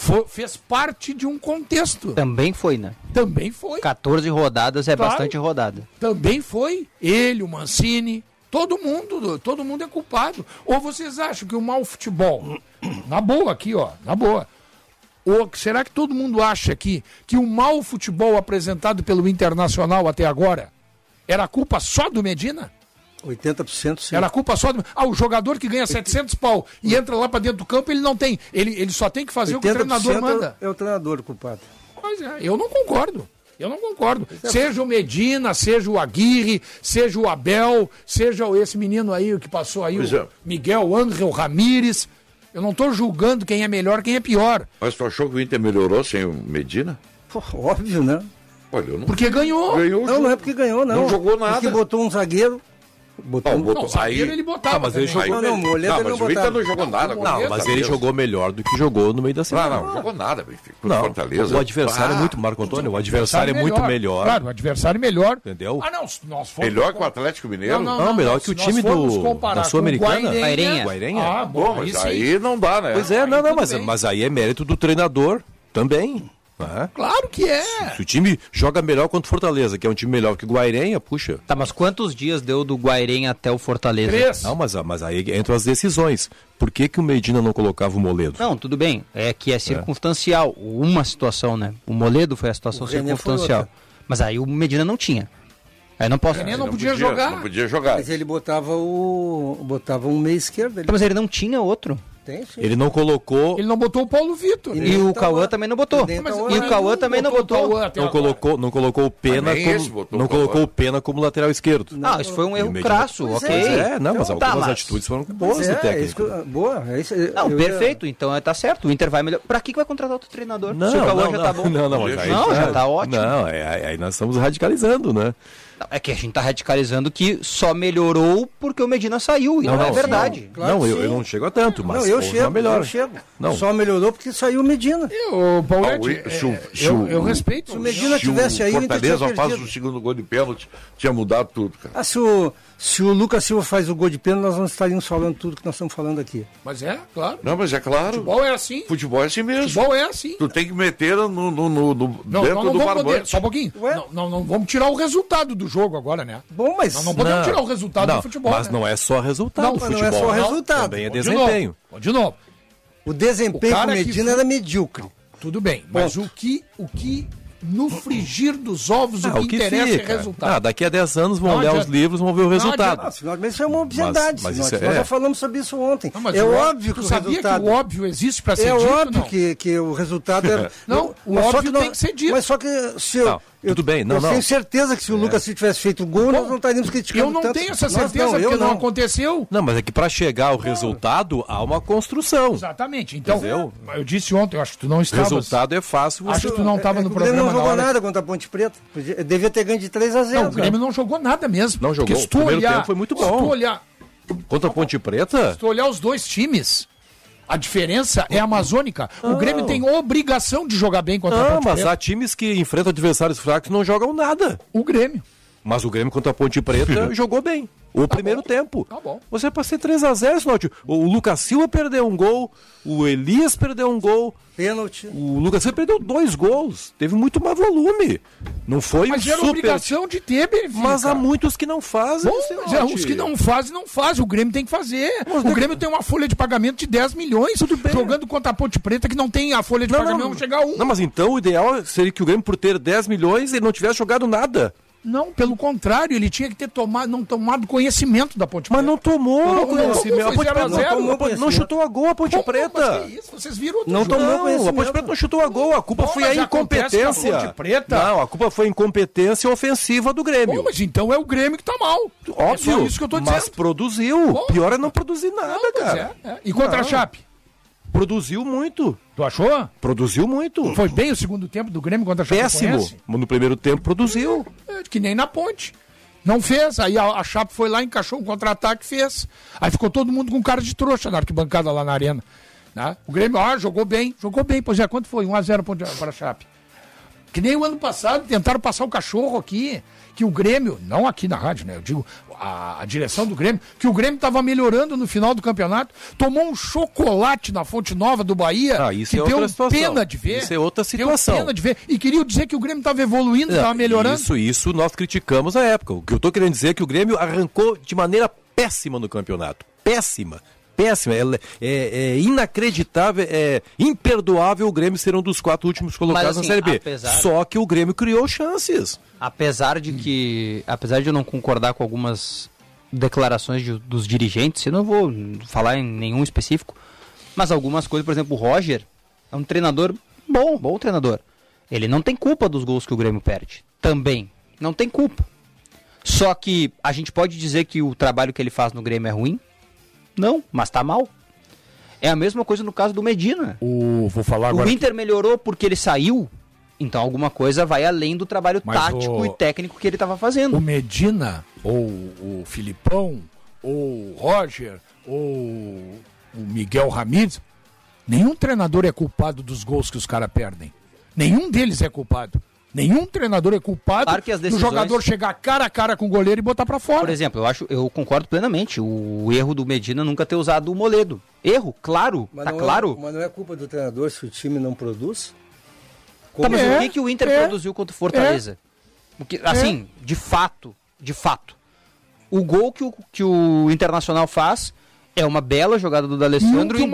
Fo- fez parte de um contexto.
Também foi, né?
Também foi.
14 rodadas é
Claro.
bastante rodada.
Também foi. Ele, o Mancini. Todo mundo, todo mundo é culpado. Ou vocês acham que o mau futebol, na boa aqui, ó, na boa. Ou será que todo mundo acha aqui que o mau futebol apresentado pelo Internacional até agora era culpa só do Medina?
80% sim.
Era culpa só do. Ah, o jogador que ganha 700 pau e entra lá pra dentro do campo, ele não tem. Ele, ele só tem que fazer o que o treinador
80%
manda.
É o treinador culpado.
Pois é, eu não concordo. Eu não concordo. Seja o Medina, seja o Aguirre, seja o Abel, seja esse menino aí que passou aí,
Pois
o
é.
Miguel Ángel Ramírez. Eu não estou julgando quem é melhor, quem é pior.
Mas tu achou que o Inter melhorou sem o Medina?
Pô, óbvio, né?
Olha, eu não.
Porque ganhou.
Ganhou
Não,
jogo.
não é porque ganhou, não.
Não jogou nada.
Porque botou um zagueiro. Botou
Não,
um...
botou-
Não, zagueiro
aí-
ele botava.
Ah, mas ele
também.
jogou-
Não, não, o Moleta
Não,
ele
mas
não
o Inter
botava.
não jogou nada.
Não,
Não,
o
mas ele
Deus.
jogou melhor do que jogou no meio da
Não,
semana.
não, jogou nada, Benfica.
Não,
Fortaleza.
o adversário é
Ah,
muito, Marco Antônio, o adversário é muito melhor.
Claro, o adversário melhor.
Entendeu?
Ah, não, nós formos
Melhor que o Atlético Mineiro?
Não, melhor que o time do- da Sul-Americana.
Guairenha,
Guairenha.
Ah, bom,
mas aí não dá, né?
Pois é, não, não, mas aí é mérito do treinador também. Né?
Claro que é.
Se, se o time joga melhor contra o Fortaleza, que é um time melhor que o Guairenha, puxa.
Tá, mas quantos dias deu do Guairenha até o Fortaleza?
Três.
Não, mas, mas aí entram as decisões. Por que, que o Medina não colocava o Moledo?
Não, tudo bem. É que é circunstancial. Uma situação, né? O Moledo foi a situação
O
circunstancial. Mas aí o Medina não tinha. Aí não posso.
René
Não
não podia jogar.
Não podia jogar.
Mas ele botava o. botava um meio esquerdo. Ele
Mas ele não tinha outro.
Tem, sim.
Ele não colocou.
Ele não botou o Paulo Vitor.
E
E o
tá
Cauã também não botou.
E tá
E o Cauã também não botou.
Não colocou, não colocou o Pena como,
botou
não colocou o Pena como lateral esquerdo.
Ah, isso foi um erro
Medina-
crasso,
Pois
ok.
É, não, mas
Tá,
algumas
mas-
atitudes foram boas do
é, é isso
técnico.
que- boa, é isso,
Não, perfeito, então tá certo. O Inter vai melhor. Pra que, que vai contratar outro treinador?
Não,
Se o Cauã
não,
já
não,
tá bom.
não, não,
Não, já tá ótimo.
Não, é, aí nós estamos radicalizando, né?
Não, é que a gente tá radicalizando que só melhorou porque o Medina saiu. E não, é verdade.
Claro
não, eu, eu não chego a tanto, mas
não, eu chego,
melhora.
eu chego.
Não.
Só melhorou porque saiu o Medina.
E o Paulete,
Ah, o- se o-
é,
se
eu,
o-
eu respeito.
se o Medina
Se
tivesse aí,
Fortaleza faz o segundo gol de pênalti, tinha mudado tudo, cara.
Ah, se o, se o Lucas Silva faz o gol de pênalti, nós não estaríamos falando tudo que nós estamos falando aqui.
Mas é, claro.
Não, mas é claro.
Futebol é assim.
Futebol é assim mesmo.
Futebol é assim.
Tu tem que meter no, no, no- no-
Não,
dentro
não
do barbante.
Só um pouquinho. Não, não, não vamos tirar o resultado do jogo agora, né?
Bom, mas.
Nós não podemos
Não,
tirar o resultado
não,
do futebol.
Mas
né?
não é só resultado
Não,
do
mas não
futebol.
é só resultado.
Também é
Vou de
desempenho.
novo, de novo.
O desempenho
O
com
cara
o
que
Medina
foi-
era medíocre.
Tudo bem, mas o que, o que no frigir dos ovos
Ah,
o que, interessa é
fica?
resultado.
Ah, daqui a 10 anos vão
Não
olhar
adianta.
os livros e vão ver o resultado.
Ah, afinal, mas isso é uma obviedade.
mas
nós,
isso é-
nós
é.
já falamos sobre isso ontem.
Não, mas
é
o
óbvio que o
sabia
resultado.
que o óbvio existe para ser
é
dito,
óbvio
não?
que, que o resultado é.
Não, o
mas só
óbvio
não-
tem que ser dito.
Mas só que se eu. Eu,
tudo bem, não,
eu
não. É.
tenho certeza que se o Lucas Silva tivesse feito o gol, nós não estaríamos criticando.
Eu não
tanto.
tenho essa certeza,
não,
porque não
não.
aconteceu.
Não, mas é que para chegar ao resultado há uma construção.
Exatamente. Então,
Entendeu?
eu disse ontem, eu acho que tu não
O
estavas.
resultado é fácil.
Acho
Você...
que tu não estava
É,
no
o Grêmio
programa
não jogou nada contra a Ponte Preta. Devia ter ganho de 3 a 0
Não, o Grêmio não jogou nada mesmo.
Não jogou.
Porque se tu
O primeiro
olhar,
tempo foi muito
Se tu
bom.
olhar,
Contra a Ponte Preta?
se tu olhar os dois times, a diferença é amazônica. O Grêmio tem obrigação de jogar bem contra a
Não,
Ponte
mas
Preta.
há times que enfrentam adversários fracos e não jogam nada.
O Grêmio.
Mas o Grêmio contra a Ponte Preta jogou bem. O primeiro tempo.
Tá bom.
Você pode ser 3x0, Sinótio. O Lucas Silva perdeu um gol, o Elias perdeu um gol,
Pênalti.
o Lucas Silva perdeu dois gols. Teve muito mais volume. Não foi
Mas
um
era
super...
obrigação de ter, Benfica.
Mas há muitos que não fazem.
Bom, mas é,
Sinote.
os que não fazem, não fazem. O Grêmio tem que fazer.
Mas
o Grêmio tem uma folha de pagamento de 10 milhões. Jogando contra a Ponte Preta, que não tem a folha de
Não,
pagamento,
não,
não chega a um.
não, mas então o ideal seria que o Grêmio, por ter 10 milhões, ele não tivesse jogado nada.
Não, pelo contrário, ele tinha que ter tomado, não tomado conhecimento da Ponte
Mas
Preta.
não tomou
Não, não
conhecimento.
tomou,
A Ponte Preta
0 a 0.
não, tomou,
Não
não chutou a gol a Ponte
Como-
Preta.
Mas que isso? Vocês viram outro
Não
jogo?
tomou
Não, a
conhecimento.
Ponte Preta não chutou a gol, a culpa
Bom,
foi
mas
a
com a
incompetência.
Ponte Preta.
Não, a culpa foi a incompetência ofensiva do Grêmio.
Bom, mas então é o Grêmio que tá mal. É
Óbvio,
só isso que eu tô dizendo.
mas produziu.
Bom.
Pior é não produzir nada,
Não,
cara.
é, é. E contra a. Chape?
Produziu muito.
Tu achou?
Produziu muito.
Foi bem o segundo tempo do Grêmio contra a Chape?
Péssimo. No primeiro tempo produziu.
É, que nem na ponte. Não fez, aí a, a Chape foi lá, encaixou um contra-ataque fez. Aí ficou todo mundo com cara de trouxa na arquibancada lá na arena. Né? O Grêmio, ah, jogou bem, jogou bem. Pois é, quanto foi? 1x0 para a Chape. Que nem o ano passado tentaram passar o cachorro aqui, que o Grêmio, não aqui na rádio, né? Eu digo, a, a direção do Grêmio, que o Grêmio estava melhorando no final do campeonato, tomou um chocolate na Fonte Nova do Bahia,
Ah, isso
que
é
deu pena de ver.
Isso é outra
Deu
situação.
pena de ver. E queriam dizer que o Grêmio estava evoluindo, estava melhorando.
Isso, isso nós criticamos a época. O que eu tô querendo dizer é que o Grêmio arrancou de maneira péssima no campeonato. Péssima. Péssima. É, é- é inacreditável, é imperdoável o Grêmio ser um dos quatro últimos colocados
assim,
na Série B.
apesar-
Só que o Grêmio criou chances.
Apesar de que. Apesar de eu não concordar com algumas declarações de- dos dirigentes, eu não vou falar em nenhum específico, mas algumas coisas, por exemplo, o Roger é um treinador bom, bom treinador. Ele não tem culpa dos gols que o Grêmio perde. Também. Não tem culpa. Só que a gente pode dizer que o trabalho que ele faz no Grêmio é ruim? Não, mas tá mal. É a mesma coisa no caso do Medina.
O, vou falar
O Inter melhorou porque ele saiu, então alguma coisa vai além do trabalho
Mas
tático
o-
e técnico que ele estava fazendo.
O Medina, ou o Filipão, ou o Roger, ou o Miguel Ramírez, nenhum treinador é culpado dos gols que os caras perdem. Nenhum deles é culpado. Nenhum treinador é culpado
Claro que as
do
decisões-
jogador chegar cara a cara com o goleiro e botar pra fora.
Por exemplo, eu acho, eu concordo plenamente. O erro do Medina nunca ter usado o Moledo. Erro, claro,
Mas
tá
não
claro.
É, mas não é culpa do treinador se o time não produz?
Tá, mas
É,
o que, que o Inter
é,
produziu contra o Fortaleza? O que- assim, de fato, de fato. O gol que o, que o Internacional faz é uma bela jogada do
E um
D'Alessandro
que o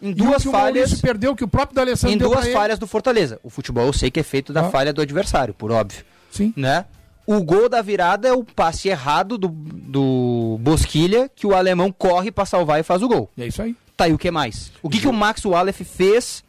em duas,
e o
falhas.
Maurício perdeu, que o próprio D'Alessandro
em duas
pra ele.
falhas do Fortaleza. O futebol eu sei que é feito da
Ah.
falha do adversário, por óbvio.
Sim.
Né? O gol da virada é o passe errado do, do Bosquilha, que o alemão corre pra salvar e faz o gol.
É isso aí.
Tá aí o que mais? O que, que o Max Wallace fez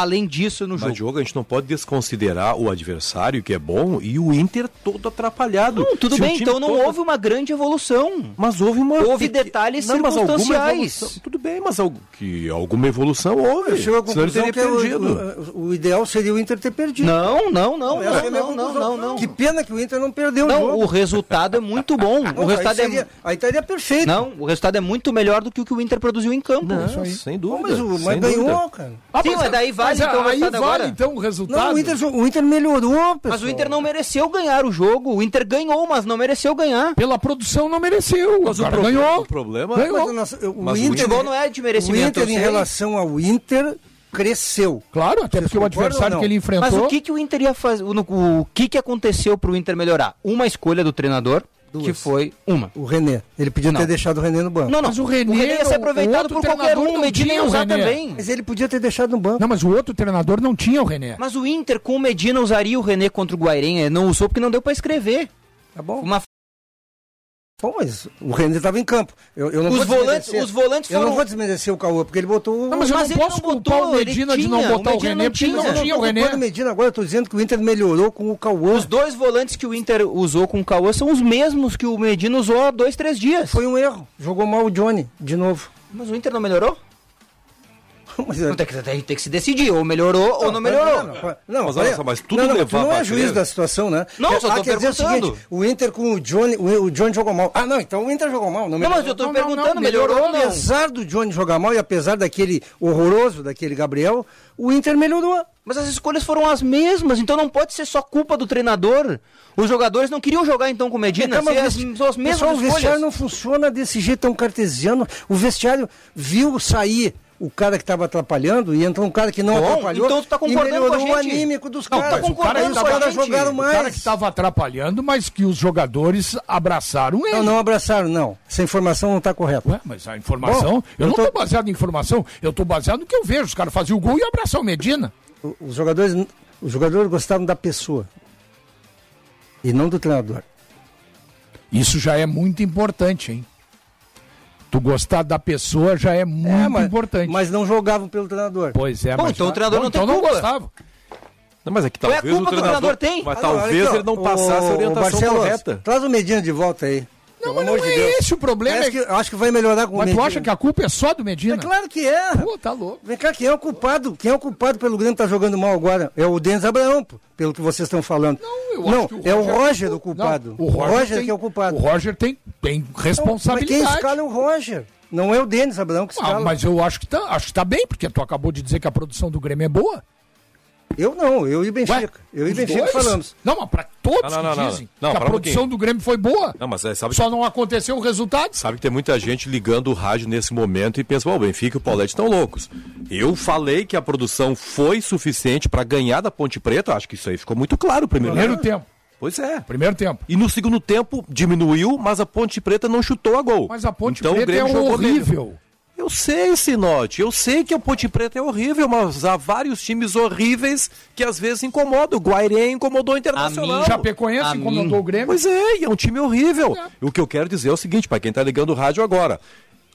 além disso no
Mas,
jogo?
Diogo, a gente não pode desconsiderar o adversário, que é bom, e o Inter todo atrapalhado.
Não, tudo
Se o
bem, então não
todo-
houve uma grande evolução.
Mas houve uma.
Houve detalhes
Não, mas
circunstanciais.
Tudo bem, mas que alguma evolução houve.
Eu chego à conclusão
teria
que é o,
perdido.
o- o ideal seria o Inter ter perdido.
Não, não, não,
é
não, não, não, não, não.
Que pena que o Inter não perdeu o
Não,
jogo.
o resultado é muito bom. O resultado
aí,
é
seria, aí estaria perfeito.
Não, o resultado é muito melhor do que o que o Inter produziu em campo.
Não,
Isso aí.
sem
Pô,
dúvida.
mas o- mas
sem
ganhou,
dúvida.
cara.
Ah,
Sim, mas daí vale,
mas
então, o
aí vale
agora.
então o resultado.
Não, o Inter, o Inter melhorou, pessoal.
Mas o Inter não mereceu ganhar o jogo. O Inter ganhou, mas não mereceu ganhar.
Pela produção não mereceu.
Mas o, pro-
ganhou.
o problema
Ganhou.
Mas o o
Mas o
Inter,
futebol não é de
o
merecimento.
Inter
eu
em relação ao Inter cresceu.
Claro, até porque o adversário que ele enfrentou.
Mas o que, que o Inter ia fazer? O, o que, que aconteceu pro Inter melhorar? Uma escolha do treinador, que foi uma.
O René. Ele podia
Não.
ter deixado o René no banco.
Não, não.
Mas o René,
ia ser
o-
aproveitado
o outro
por qualquer
treinador
um. O Medina ia
o
usar
René.
também.
Mas ele podia ter deixado no banco.
Não, mas o outro treinador não tinha o René.
Mas o Inter com o Medina usaria o René contra o Guairenha. Não usou porque não deu pra escrever.
Tá bom.
Uma...
Bom, mas o René estava em campo. Eu, eu não
Os
vou
volantes- os volantes
Eu não
foram-
vou desmerecer o Cauã, porque ele botou...
Não, mas, eu
Mas
não
ele
posso
não
culpar
botou,
o Medina de não botar
o
o, porque não
Eu não
tinha o René.
o Medina agora, eu tô dizendo que o Inter melhorou com o Cauã.
Os dois volantes que o Inter usou com o Cauã são os mesmos que o Medina usou há dois, três dias.
Foi um erro. Jogou mal o Johnny, de novo.
Mas o Inter não melhorou?
Mas,
Não, tem, que, tem, tem que se decidir, ou melhorou ou não melhorou.
Não, não, não,
Mas
olha-
só, mas tudo
não, não, tu não é juiz da situação, né?
Não,
É-
só tô
ah, quer dizer o
perguntando.
seguinte, o Inter com o Johnny, o, o Johnny jogou mal. Ah, não, então o Inter jogou mal. Não,
Não, mas
melhorou.
eu tô
Não, não,
perguntando,
não,
melhorou,
melhorou,
não?
Apesar do Johnny jogar mal e apesar daquele horroroso, daquele Gabriel, o Inter melhorou.
Mas as escolhas foram as mesmas, então não pode ser só culpa do treinador. Os jogadores não queriam jogar então com o Medina,
Então, mas
as,
o
são as mesmas
Pessoal, o
escolhas.
vestiário não funciona desse jeito tão cartesiano. O vestiário viu sair o cara que estava atrapalhando e entrou um cara que não
Bom,
atrapalhou
então tu tá
e
concordando
melhorou
com a
o
gente.
anímico dos
Não, tá
caras.
concordando
Aí os caras jogaram
O
mais.
cara que estava atrapalhando, mas que os jogadores abraçaram ele.
Não, não abraçaram, não. Essa informação não está correta.
Ué, mas a informação.
Bom,
eu,
eu
não
tô-
estou baseado em informação, eu estou baseado no que eu vejo. Os caras faziam o gol e abraçar o Medina.
O- Os jogadores, os jogadores gostavam da pessoa e não do treinador.
Isso já é muito importante, hein? Tu gostar da pessoa já é muito
É, mas,
importante.
mas não jogavam pelo treinador.
Pois é,
Bom,
mas
então
já-
o treinador não
então
tem
não
culpa.
gostava.
Não, mas é que
Qual é a
talvez
culpa
o
que o
treinador.
treinador tem?
Mas
Ah, não,
talvez
aqui,
ele não passasse a
o-
orientação
o Barcelos,
correta.
Traz o Medina de volta aí.
Não,
Pelo
não
de
é
Deus.
esse o problema.
Parece que, eu acho que vai melhorar com o
Mas tu acha que a culpa é só do Medina?
É claro que é.
Pô, tá louco.
Vem cá, quem é o culpado? Quem é o culpado pelo Grêmio estar jogando mal agora? É o Denis Abraão, pô, pelo que vocês estão falando.
Não, eu
Não,
acho que o
é o
Roger-
Roger o culpado.
Não, o Roger, tem,
que é o culpado.
O Roger tem, tem
Não,
responsabilidade.
Mas quem escala é o Roger. Não é o Denis Abraão que escala.
Ah, mas eu acho que, tá, acho que tá bem, porque tu acabou de dizer que a produção do Grêmio é boa.
Eu não, eu e o Benfica.
Ué,
eu e o Benfica
dois?
falamos.
Não, mas pra todos
Não, não,
que dizem
Não,
que a
para um
produção
pouquinho.
do Grêmio foi boa.
Não, mas é, sabe
Só não aconteceu o resultado.
Sabe que tem muita gente ligando o rádio nesse momento e pensa, bom, o Benfica e o Paulete estão loucos. Eu falei que a produção foi suficiente para ganhar da Ponte Preta, acho que isso aí ficou muito claro primeiro.
Primeiro tempo.
Pois é.
Primeiro tempo.
E no segundo tempo diminuiu, mas a Ponte Preta não chutou a gol.
Mas a Ponte
então, o
Preta é
Grêmio jogou
horrível.
melhor. Eu sei, Sinote, eu sei que a Ponte Preta é horrível, mas há vários times horríveis que às vezes incomodam. O Guairê incomodou o Internacional.
mim,
Chapecoense
A
incomodou
mim.
o Grêmio.
Pois é, e é um time horrível. O que eu quero dizer é o seguinte, para quem tá ligando o rádio agora,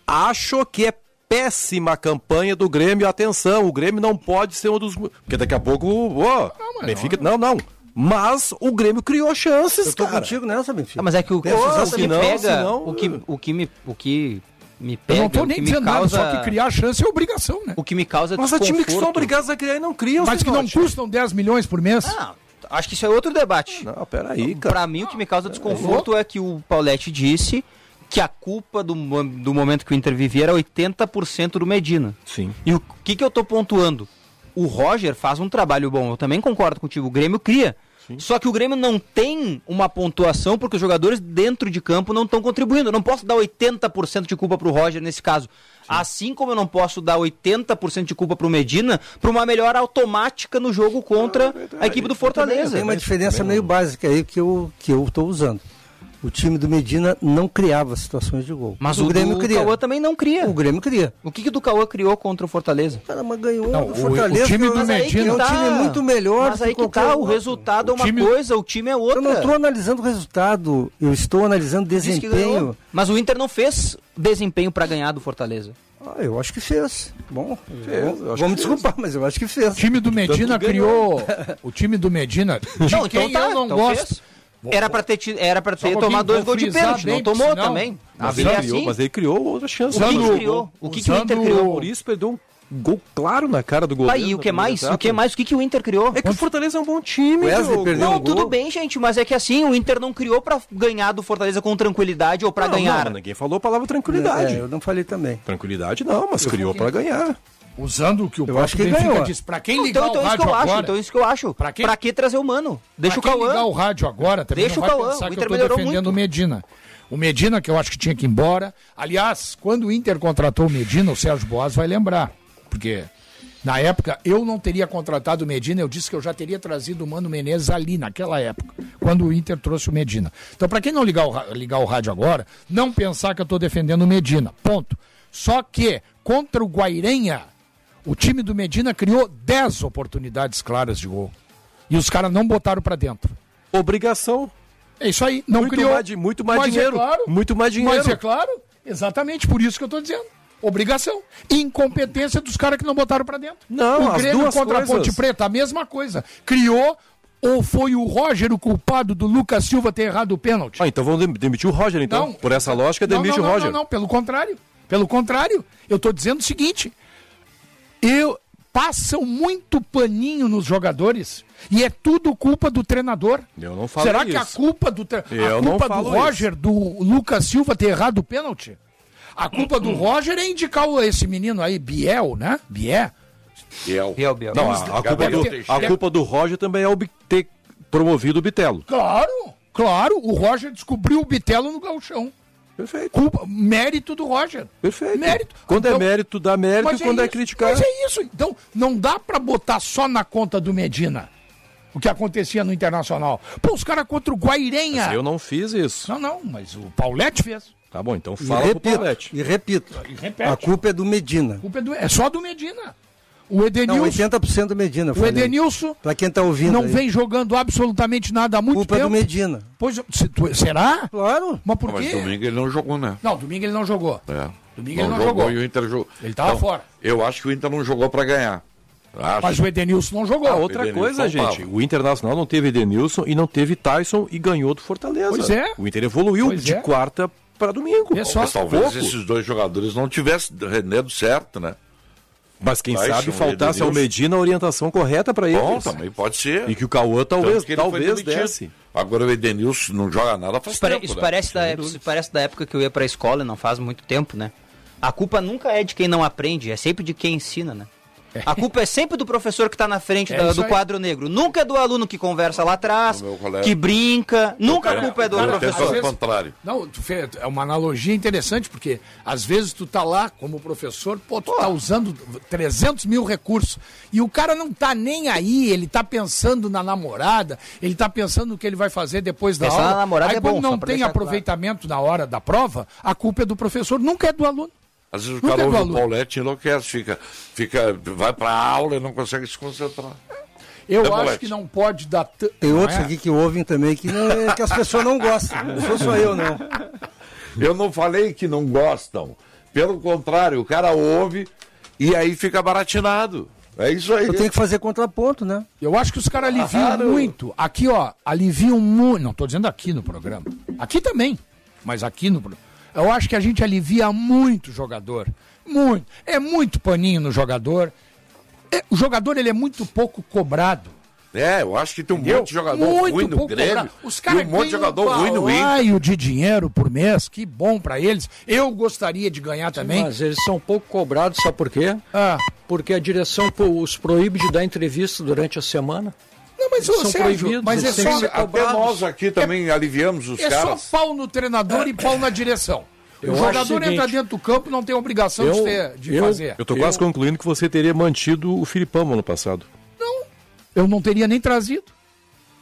acho que é péssima a campanha do Grêmio. Atenção, o Grêmio não pode ser um dos. Porque daqui a pouco. Ó,
mas
Benfica. Não, não. Mas o Grêmio criou chances,
Eu tô
cara.
contigo nessa, Benfica.
Ah, mas é que o,
Pensa
o que
Senão-
pega,
senão-
o, que, o, que me, o que me
Eu
pega,
não tô
o
nem dizendo nada,
causa,
só que criar chance é obrigação, né?
o que me causa
Mas há times que são
desconforto-
obrigados a criar e não criam.
Mas que não custam 10 milhões por mês.
Ah, acho que isso é outro debate.
Não, peraí, cara.
Pra mim, o que me causa desconforto é que o Paulette disse que a culpa do, do momento que o Inter vivia era 80% do Medina.
Sim.
E o que, que eu tô pontuando? O Roger faz um trabalho bom, eu também concordo contigo, o Grêmio cria. Só que o Grêmio não tem uma pontuação porque os jogadores dentro de campo não estão contribuindo. Eu não posso dar 80% de culpa pro Roger nesse caso. Assim como eu não posso dar 80% de culpa pro Medina para uma melhora automática no jogo contra a equipe do Fortaleza.
Tem uma diferença meio básica aí que eu que eu estou usando. O time do Medina não criava situações de gol.
Mas o, Grêmio do. Cauã também não cria.
O Grêmio cria.
O que, que o do Cauã criou contra o Fortaleza?
Cara, mas ganhou
Não,
do
o-
Fortaleza.
o time do Medina-
É um time muito melhor.
Mas
do
aí que tá, o resultado é uma
time-
coisa, o time é outra.
Eu não estou analisando o resultado, eu estou analisando desempenho.
Mas o Inter não fez desempenho para ganhar do Fortaleza.
Ah, eu acho que fez. Bom,
Fez,
vamos-
eu acho
vamos
que
desculpar, mas eu acho que fez.
O time do Medina criou. O time do Medina. De
Não,
quem
então tá,
eu não
então
gosto.
fez. Era pra ter, ti- era pra ter
um
tomado dois gols de pênalti, não tomou
senão-
também.
Mas ele,
é
criou,
assim.
mas ele criou outra chance.
O que, que
Usando-
criou? O que, que o Inter criou?
Maurício perdeu um gol claro na cara do goleiro.
E o que
primeira
mais? O que mais? O que, que o Inter criou?
É que o Fortaleza é um bom time,
Wesley
Diogo.
perdeu
Não,
um gol.
tudo bem, gente, mas é que assim, o Inter não criou pra ganhar do Fortaleza com tranquilidade ou pra
Não,
ganhar.
Não, ninguém falou a palavra tranquilidade.
É, eu não falei também.
Tranquilidade não, mas criou pra ganhar.
Usando o que o
Eu acho que
Benfica
ganhou.
disse. Pra quem
Então,
ligar
então
o
isso que
rádio
acho,
agora...
então isso que eu acho.
Pra
Pra,
quem-
que trazer o Mano? Deixa
pra
o
quem ligar
Cauã.
o rádio agora, também
Deixa
não
o
vai
Cauã,
pensar
o
que
Inter
eu tô defendendo
muito.
o Medina. O Medina, que eu acho que tinha que ir embora. Aliás, quando o Inter contratou o Medina, o Sérgio Boas vai lembrar. Porque na época eu não teria contratado o Medina, eu disse que eu já teria trazido o Mano Menezes ali, naquela época, quando o Inter trouxe o Medina. Então, para quem não ligar o, ligar o rádio agora, não pensar que eu estou defendendo o Medina. Ponto. Só que, contra o Guairenha, o time do Medina criou 10 oportunidades claras de gol. E os caras não botaram para dentro.
Obrigação.
É isso aí, não
Muito
criou.
mais di- muito mais
Mas
dinheiro,
É claro,
muito mais dinheiro.
Mas é claro, exatamente por isso que eu tô dizendo. Obrigação. Incompetência dos caras que não botaram pra dentro.
Não,
o Grêmio
duas
contra a
coisas.
Ponte Preta, a mesma coisa. Criou ou foi o Roger o culpado do Lucas Silva ter errado o pênalti?
Ah, então vamos dem- demitir o Roger, então.
Não.
Por essa lógica, demite
não,
o
não,
Roger.
Não, não, pelo contrário. Pelo contrário, eu tô dizendo o seguinte: eu passam muito paninho nos jogadores e é tudo culpa do treinador.
Eu não falei
Será que a
isso.
culpa do tre-
Eu
a
não
culpa do
falo
Roger, do Lucas Silva ter errado o pênalti? A culpa do Roger é indicar esse menino aí, Biel, né? Biel.
Biel.
Biel, Biel.
Não, a, a culpa do, a culpa do Roger também é o ter promovido o Bitelo.
Claro, claro, o Roger descobriu o Bitelo no galchão.
Perfeito.
Culpa, mérito do Roger.
Perfeito.
Mérito.
Quando
Então-
é mérito, dá mérito, e quando é,
isso,
criticar.
Mas é isso. Então, não dá pra botar só na conta do Medina o que acontecia no Internacional. Pô, os caras contra o Guairenha.
Mas eu não fiz isso.
Não, não, mas o Paulette fez.
Tá bom, então
E
fala pro
repito,
Paulette.
e repito,
E repete.
a culpa é do Medina.
A culpa é, do- é só do Medina. O
Não,
Edenilson,
80% do Medina.
o
falei.
Edenilson
Pra quem tá ouvindo
não
aí.
vem jogando absolutamente nada há muito
Culpa
tempo.
do Medina.
Pois, se tu- será?
Claro.
Mas por
Mas
quê?
domingo ele não jogou, né?
Não, domingo ele não jogou.
É.
Domingo ele não jogou.
e o Inter jogou.
Ele tava fora.
Eu acho que o Inter não jogou pra ganhar. Acho.
Mas o Edenilson não jogou.
Ah, outra
Edenilson
coisa, gente. O Internacional não teve Edenilson e não teve Tyson e ganhou do Fortaleza.
Pois é.
O Inter evoluiu
Pois
de
é.
quarta para domingo.
É só.
Mas talvez
pouco.
esses dois jogadores não tivessem rendido certo, né?
Mas quem sabe faltasse ao
Edenilson.
Medina a orientação correta para
Bom,
eles.
também pode ser.
E que o Cauã talvez, talvez desse.
Agora o Edenilson não joga nada faz
Isso,
tempo,
isso
né?
parece da, isso parece da época que eu ia pra escola, não faz muito tempo, né? A culpa nunca é de quem não aprende, é sempre de quem ensina, né? A culpa é sempre do professor que está na frente
É
da- do
aí.
quadro negro. Nunca é do aluno que conversa lá atrás, que brinca. Nunca a culpa é do
eu
professor.
vezes-
contrário.
Não, tu fez, é uma analogia interessante, porque às vezes tu tá lá como professor, pô, tu tá usando 300 mil recursos, e o cara não tá nem aí, ele tá pensando na namorada, ele tá pensando no que ele vai fazer depois da
Pensar
aula.
na namorada
aí
é
quando
bom,
não tem aproveitamento na hora da prova, a culpa é do professor, nunca é do aluno.
Às vezes o cara
do
ouve o. Paulette e enlouquece, fica, fica, vai pra aula e não consegue se concentrar.
Eu
É,
acho que não pode dar... t-
Tem
não
outros
é?
aqui que ouvem também que, não é- que as pessoas não gostam. Não sou só eu, não.
Eu não falei que não gostam. Pelo contrário, o cara ouve e aí fica baratinado. É isso aí.
Eu tenho que fazer contraponto, né?
Eu acho que os caras aliviam
Claro.
muito. Aqui, ó, aliviam muito. Não tô dizendo aqui no programa. Aqui também. Mas aqui no programa. Eu acho que a gente alivia muito o jogador. Muito. É muito paninho no jogador. É, o jogador ele é muito pouco cobrado.
É, eu acho que tem um
Entendeu?
monte de jogador
muito
ruim no
pouco
Grêmio
cobrado. Os
e
caras
um monte de
ganham
jogador ruim no Inter.
de dinheiro por mês. Que bom pra eles. Eu gostaria de ganhar também.
Mas eles são pouco cobrados, sabe por quê?
Ah,
Porque a direção os proíbe de dar entrevista durante a semana.
Não, mas Mas, ô,
são
Sérgio,
proibidos.
mas é só-
Até
cobrados.
nós aqui também aliviamos os
É
caras.
só pau no treinador e pau na direção.
Eu
o jogador
o seguinte,
entra dentro do campo não tem obrigação de,
eu-
ter- de
eu-
fazer.
Eu tô quase concluindo que você teria mantido o Filipão no ano passado.
Eu não teria nem trazido.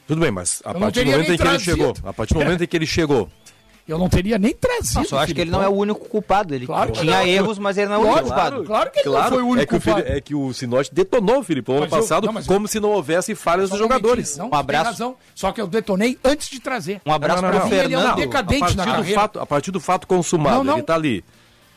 Tudo bem, mas a
Eu não
partir do momento em que ele chegou, a partir do momento em que ele chegou,
Eu não teria nem trazido.
Não, só acho que ele não é o único culpado. Ele
Claro
tinha
não.
erros, mas ele não é o único
Claro,
culpado.
claro que ele não foi o único
é que o, Fili-
culpado.
é que o Sinote detonou o Filipão ano
eu-
passado
não,
como se não houvesse falhas dos jogadores.
Não,
Um abraço.
Tem razão. Só que eu detonei antes de trazer.
Um abraço pro
não, não.
Ele é um
Fernando.
decadente
a partir
na
do
carreira.
fato, a partir do fato consumado,
Não, não.
ele tá ali.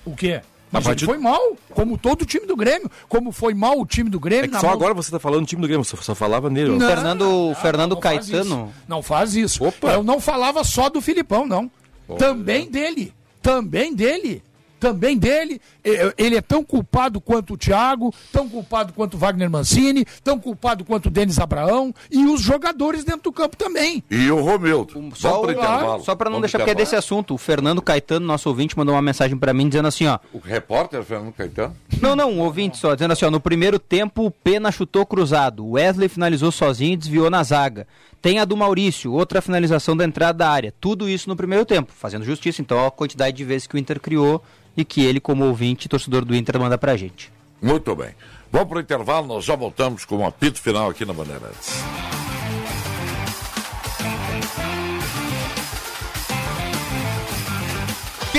O quê? Mas
A partir-
ele foi mal, como todo o time do Grêmio. Como foi mal o time do Grêmio.
É só
mão-
agora você tá falando do time do Grêmio, só, só falava nele.
Não,
Fernando-
não,
Fernando
não faz
Caetano.
isso. Não faz isso.
Opa.
Eu não falava só do Filipão, não. Também dele. Também dele. Também dele. E- Ele é tão culpado quanto o Thiago, tão culpado quanto o Wagner Mancini, tão culpado quanto o Denis Abraão e os jogadores dentro do campo também.
E o Romildo.
Só,
intervalo.
só pra não
Vamos
deixar porque é desse assunto, o Fernando Caetano, nosso ouvinte, mandou uma mensagem pra mim dizendo assim, ó.
O repórter Fernando Caetano?
Não, não, um ouvinte só, dizendo assim, ó, no primeiro tempo o Pena chutou cruzado, o Wesley finalizou sozinho e desviou na zaga. Tem a do Maurício, outra finalização da entrada da área. Tudo isso no primeiro tempo, fazendo justiça, então, a quantidade de vezes que o Inter criou e que ele, como ouvinte, torcedor do Inter, manda pra gente.
Muito bem. Vamos pro intervalo, nós já voltamos com o apito final aqui na Bandeirantes.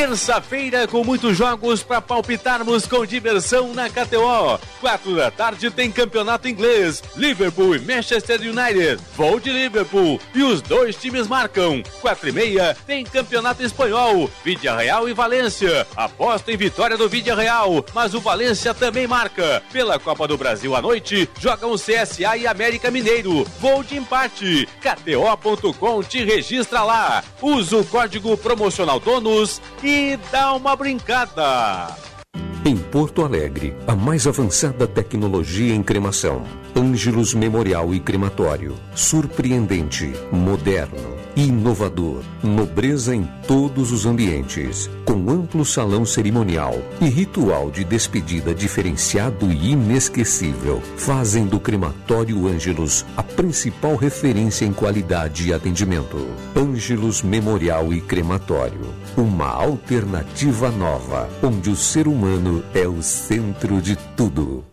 Terça-feira com muitos jogos para palpitarmos com diversão na KTO. Quatro da tarde tem campeonato inglês. Liverpool e Manchester United. Vou de Liverpool e os dois times marcam. Quatro e meia tem campeonato espanhol. Vídea Real e Valência. Aposta em vitória do Vídea Real, mas o Valência também marca. Pela Copa do Brasil à noite, jogam CSA e América Mineiro. Vou de empate. KTO.com te registra lá. Usa o código promocional DONOS e dá uma brincada.
Em Porto Alegre, a mais avançada tecnologia em cremação. Ângelos Memorial e Crematório. Surpreendente, moderno, inovador. Nobreza em todos os ambientes. Com amplo salão cerimonial e ritual de despedida diferenciado e inesquecível. Fazem do Crematório Ângelos a principal referência em qualidade e atendimento. Ângelos Memorial e Crematório. Uma alternativa nova, onde o ser humano é o centro de tudo.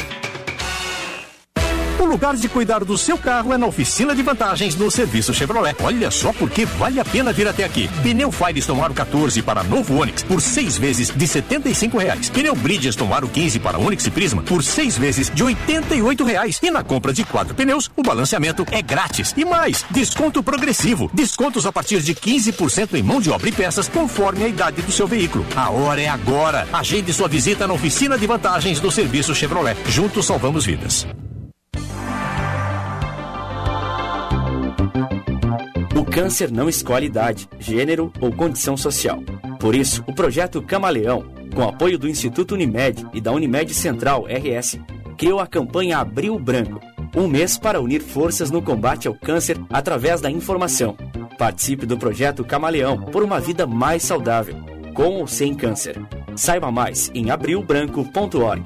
O lugar de cuidar do seu carro é na oficina de vantagens no serviço Chevrolet. Olha só porque vale a pena vir até aqui. Pneu Firestone Aro 14 para novo Onix por seis vezes de 75 reais. Pneu Bridgestone Aro 15 para Onix e Prisma por seis vezes de 88 reais. E na compra de quatro pneus, o balanceamento é grátis. E mais, desconto progressivo. Descontos a partir de 15% em mão de obra e peças conforme a idade do seu veículo. A hora é agora. Agende sua visita na oficina de vantagens do serviço Chevrolet. Juntos salvamos vidas.
O câncer não escolhe idade, gênero ou condição social. Por isso, o projeto Camaleão, com apoio do Instituto Unimed e da Unimed Central RS, criou a campanha Abril Branco, um mês para unir forças no combate ao câncer através da informação. Participe do projeto Camaleão por uma vida mais saudável, com ou sem câncer. Saiba mais em abrilbranco.org.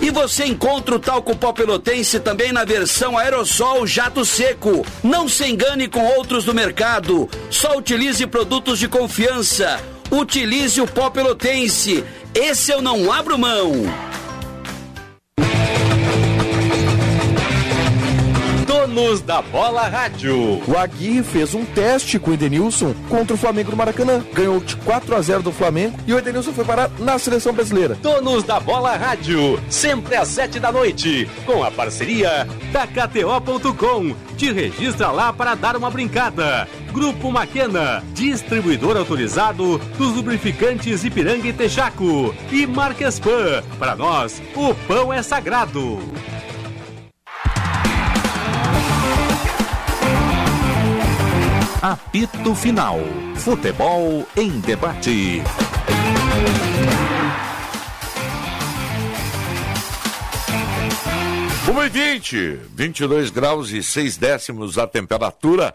E você encontra o talco pó pelotense também na versão aerossol jato seco. Não se engane com outros do mercado. Só utilize produtos de confiança. Utilize o pó pelotense. Esse eu não abro mão.
Donos da Bola Rádio.
O Aguirre fez um teste com o Edenilson contra o Flamengo no Maracanã. Ganhou de 4 a 0 do Flamengo e o Edenilson foi parar na seleção brasileira.
Donos da Bola Rádio, sempre às 7 da noite, com a parceria da KTO.com. Te registra lá para dar uma brincada. Grupo Maquena, distribuidor autorizado dos lubrificantes Ipiranga e Texaco. E Marquespan, para nós, o pão é sagrado.
Apito Final. Futebol em debate.
Uma e 20, 22 graus e 6 décimos a temperatura.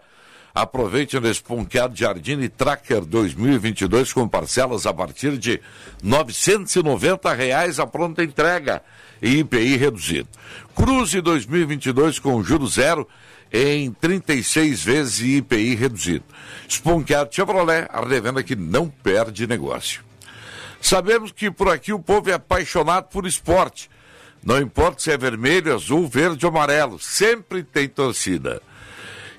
Aproveite no Esponqueado Jardine Tracker 2022 com parcelas a partir de 990 reais a pronta entrega e IPI reduzido. Cruze 2022 com juro zero em 36 vezes IPI reduzido. Esponqueado Chevrolet, a revenda que não perde negócio. Sabemos que por aqui o povo é apaixonado por esporte. Não importa se é vermelho, azul, verde ou amarelo, sempre tem torcida.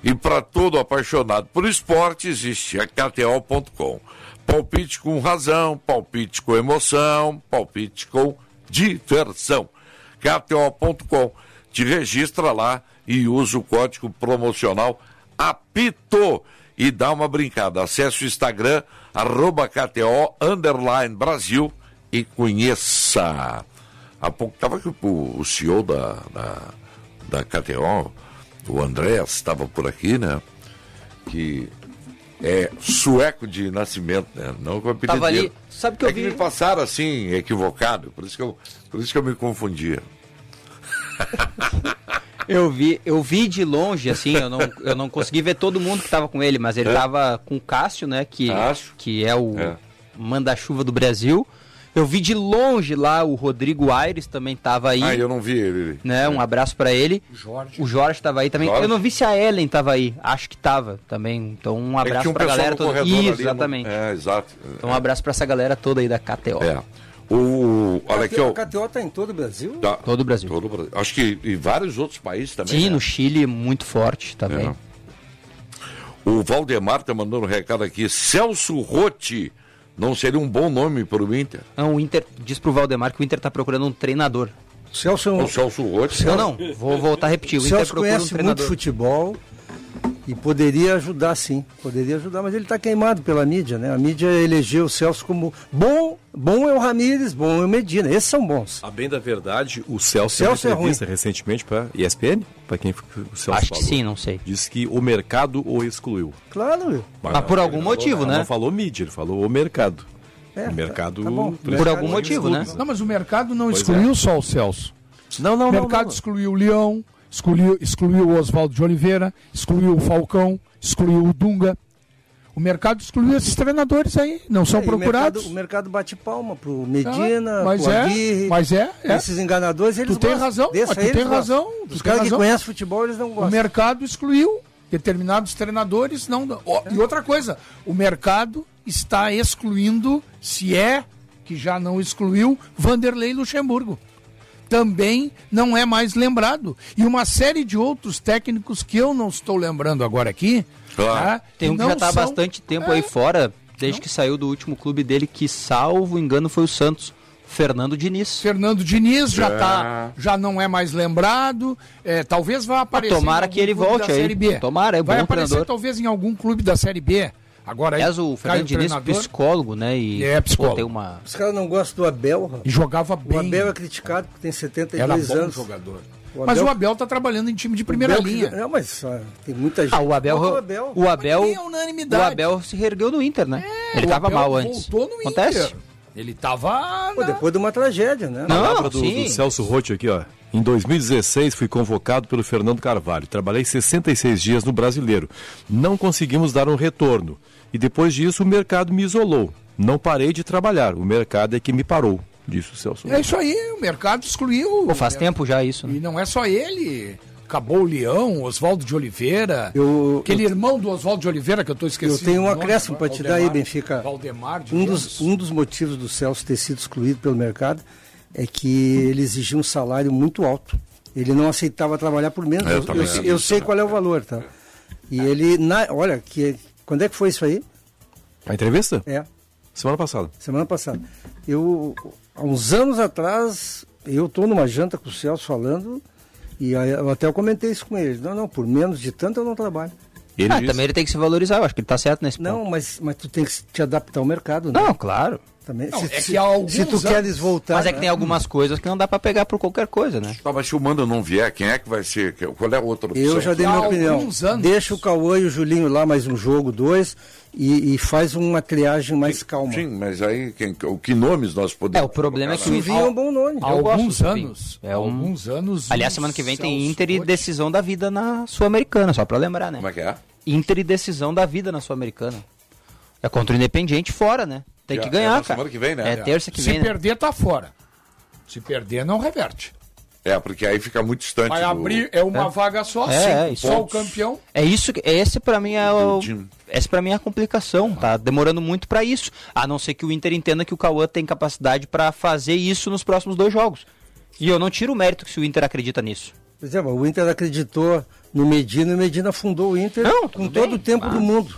E para todo apaixonado por esporte, existe a KTO.com. Palpite com razão, palpite com emoção, palpite com diversão. KTO.com. Te registra lá e usa o código promocional APITO e dá uma brincada. Acesse o Instagram, arroba KTO, underline Brasil e conheça. Há pouco estava aqui o, o CEO da, da, da KTO, o André, estava por aqui, né? Que é sueco de nascimento, né? Não com apelido.
Tava ali. Sabe que
é
eu vi.
que me passaram assim, equivocado, por isso que eu, por isso que eu me confundia.
Eu vi, eu vi de longe, assim, eu não, eu não consegui ver todo mundo que tava com ele, mas ele
É.
tava com o Cássio, né? Que,
Cássio.
que é o
É.
manda-chuva do Brasil. Eu vi de longe lá o Rodrigo Aires também tava aí.
Ah, eu não vi ele.
Né, um abraço pra ele.
Jorge.
O Jorge tava aí também.
Jorge.
Eu não vi se a Ellen tava aí. Acho que tava também. Então um
É
abraço
tinha um
pra
pessoal
galera toda. Isso,
ali,
exatamente.
É, exato.
Então um abraço pra essa galera toda aí da KTO.
É. O, olha aqui, ó.
A KTO está em todo o Brasil?
Tá.
Todo o Brasil.
Todo o Brasil. Acho que em vários outros países também.
Sim,
né?
no Chile muito forte também.
É. O Valdemar tá mandando um recado aqui. Celso Rotti não seria um bom nome para o Inter?
Não, o Inter diz pro Valdemar que o Inter tá procurando um treinador.
Celso,
O Celso Rotti.
Não, não, vou voltar a repetir. O
O
Inter
Celso
procura um
conhece muito
treinador.
futebol e poderia ajudar sim, poderia ajudar, mas ele está queimado pela mídia, né? A mídia elegeu o Celso como bom, bom é o Ramírez, bom é o Medina, esses são bons.
A bem da verdade, o Celso,
O Celso é
uma entrevista recentemente para ESPN, para quem o Celso
Acho que
falou.
sim, não sei.
Disse que o mercado o excluiu.
Claro, meu.
Mas por algum motivo,
falou-
né?
Não falou mídia, ele falou o mercado.
É,
o mercado.
tá bom.
Por algum motivo, né?
Não, mas o mercado não
Pois
excluiu
é.
só o Celso.
Não, não,
o
não,
mercado
não.
excluiu o Leão, excluiu, excluiu o Oswaldo de Oliveira, excluiu o Falcão, excluiu o Dunga. O mercado excluiu esses treinadores aí, não são
É, e o
procurados.
mercado- O mercado, bate palma pro Medina,
Ah, mas
pro
é,
Aguirre.
mas é, é.
Esses enganadores, eles
Tu tem
gostam.
razão,
Desse
tu tem
gostam.
razão,
Os caras que conhecem futebol, eles não
O
gostam.
mercado excluiu determinados treinadores, não. ó, E outra coisa, o mercado está excluindo, se é que já não excluiu, Vanderlei Luxemburgo. Também não é mais lembrado. E uma série de outros técnicos que eu não estou lembrando agora aqui. tá?
Tem um que
não
já tá há
são-
bastante tempo aí fora, desde que saiu do último clube dele, que salvo engano foi o Santos. Fernando Diniz.
Fernando Diniz já
É.
tá, já não é mais lembrado. É, talvez vá aparecer.
tomara
em algum
que ele
clube
volte
da
aí.
Série B.
Tomara, é
Vai
bom
aparecer
treinador.
talvez em algum clube da Série B. Agora
Aliás, o Fernando Diniz,
treinador.
psicólogo, né? E,
É, psicólogo.
pô, tem uma...
Os caras não gostam do Abel, rapaz.
E jogava
O
bem.
Abel é criticado porque tem 72
Era bom
anos.
jogador.
O
Mas
Abel-
o Abel tá trabalhando em time de primeira
Abel
linha.
Não, mas tem muita gente.
Ah, o Abel, o Abel, o Abel,
é unanimidade.
o Abel se reergueu no Inter, né? ele
o
tava
Abel
mal antes.
voltou no
Acontece?
Inter. Ele tava.
Pô, depois de uma tragédia, né?
Não,
palavra do,
sim.
do Celso Rotti aqui, ó. Em 2016 fui convocado pelo Fernando Carvalho. Trabalhei 66 dias no Brasileiro. Não conseguimos dar um retorno. E depois disso o mercado me isolou. Não parei de trabalhar. O mercado é que me parou, disse o Celso.
É isso aí, o mercado excluiu.
Pô, faz tempo já isso, né?
E não é só ele. Acabou o Leão, Oswaldo de Oliveira.
Eu-
aquele
eu-
irmão do Oswaldo de Oliveira que eu estou esquecendo.
Eu tenho um acréscimo para te dar aí, Benfica.
Valdemar de
Um dos, um dos motivos do Celso ter sido excluído pelo mercado é que ele exigia um salário muito alto. Ele não aceitava trabalhar por menos.
É, eu
Eu, eu- sei
né?
qual é o valor, tá? E ele, na, olha, que, quando é que foi isso aí?
A entrevista?
É.
Semana passada.
Semana passada. Eu, há uns anos atrás, eu estou numa janta com o Celso falando, e aí eu até eu comentei isso com ele. Não, não, por menos de tanto eu não trabalho.
ah, também ele tem que se valorizar, eu acho que ele tá certo nesse ponto.
Não, mas, mas tu tem que te adaptar ao mercado, né?
Não, claro.
Também,
Não,
se,
é que há alguns
se tu
anos-
queres voltar.
Mas é que
né?
tem algumas coisas que não dá pra pegar por qualquer coisa, né?
Tá, mas se o Manda não vier, quem é que vai ser? Qual é a outra opção?
Eu já dei minha opinião. Deixa o Cauã e o Julinho lá mais um jogo, dois, e, e faz uma triagem mais calma.
Sim, mas aí, quem, o que nomes nós podemos.
É, o problema é que o
Silvinho é um bom nome.
Eu
Alguns anos,
É um...
alguns anos.
Aliás, semana que vem tem Inter e decisão da vida na Sul-Americana, só pra lembrar, né?
Como é que é?
Inter e decisão da vida na Sul-Americana. É contra o Independiente fora, né? Tem
É-
que
é
ganhar,
na
cara.
semana que vem, né?
É terça que
Se
vem, né?
perder, tá fora. Se perder, não reverte.
É, porque aí fica muito distante.
Vai
do-
abrir, é uma vaga só,
É, isso.
só o campeão.
É isso que esse para mim é o esse para mim é a complicação, tá demorando muito pra isso, a não ser que o Inter entenda que o Cauã tem capacidade pra fazer isso nos próximos dois jogos. E eu não tiro o mérito se o Inter acredita nisso.
Por exemplo, o Inter acreditou no Medina e o Medina fundou o Inter com todo o tempo do mundo.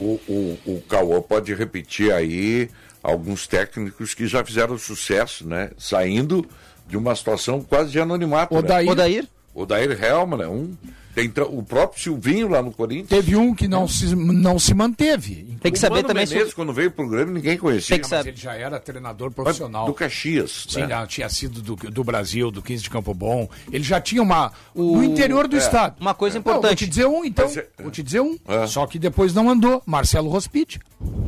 O, o, o Cauã pode repetir aí alguns técnicos que já fizeram sucesso, né? Saindo de uma situação quase de anonimato.
Odair.
Né?
Odair.
Odair Helman, né? Um, tem tra- o próprio Silvinho lá no Corinthians.
Teve um que não, se, não se manteve.
Tem que
O
saber
Mano
também
Menezes,
se-
quando veio pro Grêmio, ninguém conhecia.
Sim, mas ele já era treinador profissional.
Do Caxias.
Sim,
né?
já tinha sido do, do Brasil, do 15 de Campo Bom. Ele já tinha uma. No interior do
é.
estado.
Uma coisa
Não, vou
importante.
te dizer um, então.
Mas é-
Vou te dizer um.
É.
Só que depois não andou. Marcelo Rospit.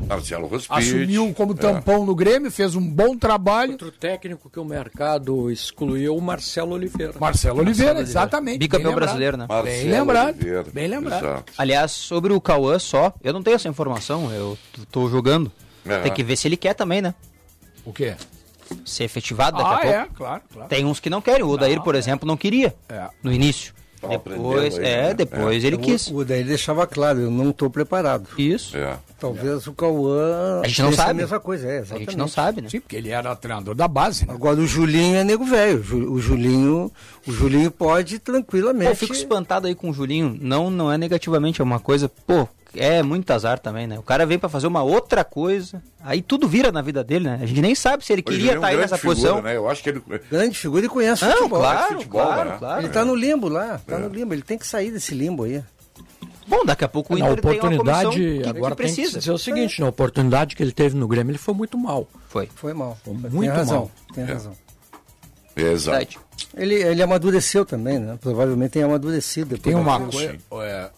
Marcelo Rospite.
Assumiu como
É.
tampão no Grêmio, fez um bom trabalho.
Outro técnico que o mercado excluiu, o Marcelo Oliveira.
Marcelo Oliveira, exatamente.
Bicampeão brasileiro, né?
Bem lembrado.
Oliveira,
Bem lembrado.
exato.
Aliás, sobre o Cauã só, eu não tenho essa informação, eu tô jogando.
É.
Tem que ver se ele quer também, né?
O quê?
Ser efetivado daqui
Ah,
a pouco.
é, claro, claro.
Tem uns que não querem. O Odair, por exemplo, não queria
É.
no início. Depois,
aí,
é,
né?
depois
É.
ele
O-
quis.
O daí deixava claro, eu não estou preparado.
Isso.
É.
Talvez o Cauã
A gente não sabe.
a mesma coisa, é,
A
exatamente.
gente não sabe, né?
Sim, porque ele era treinador da base, né?
Agora o Julinho é nego velho. O Julinho, o Julinho pode tranquilamente.
eu fico espantado aí com o Julinho. Não, não é negativamente, é uma coisa, pô, é muito azar também, né? O cara vem pra fazer uma outra coisa, aí tudo vira na vida dele, né? A gente nem sabe se ele
Hoje
queria
ele é um
estar aí
grande
nessa
figura,
posição.
Né? Eu acho que ele.
Grande figura e conhece
Não,
futebol.
claro,
futebol,
claro,
né?
claro.
Ele tá no limbo lá, tá no limbo. Ele tem que sair desse limbo aí.
Bom, daqui a pouco o
Na
Inter tem uma comissão
oportunidade,
que,
agora
que
tem que
precisa.
dizer o seguinte, na oportunidade que ele teve no Grêmio, ele foi muito mal.
Foi.
Foi mal.
muito
tem razão.
mal.
Tem
É.
razão.
Exato.
Verdade.
Ele, ele amadureceu também, né? Provavelmente tem amadurecido. depois
Tem uma coisa, é,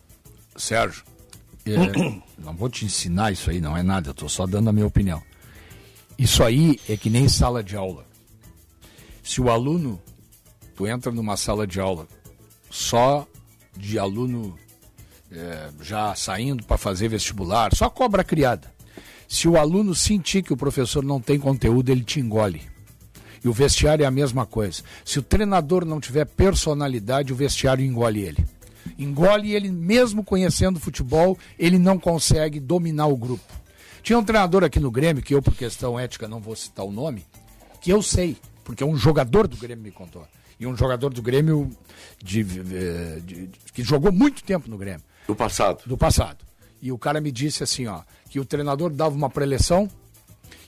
Sérgio, é, não vou te ensinar isso aí, não é nada, eu tô só dando a minha opinião. Isso aí é que nem sala de aula. Se o aluno, tu entra numa sala de aula só de aluno é, já saindo para fazer vestibular, só cobra criada. Se o aluno sentir que o professor não tem conteúdo, ele te engole. E o vestiário é a mesma coisa. Se o treinador não tiver personalidade, o vestiário engole ele. Engole ele, mesmo conhecendo futebol, ele não consegue dominar o grupo. Tinha um treinador aqui no Grêmio, que eu, por questão ética, não vou citar o nome, que eu sei, porque um jogador do Grêmio me contou. E um jogador do Grêmio de, eh, de- de- que jogou muito tempo no Grêmio.
Do passado.
Do passado. E o cara me disse assim, ó, que o treinador dava uma preleção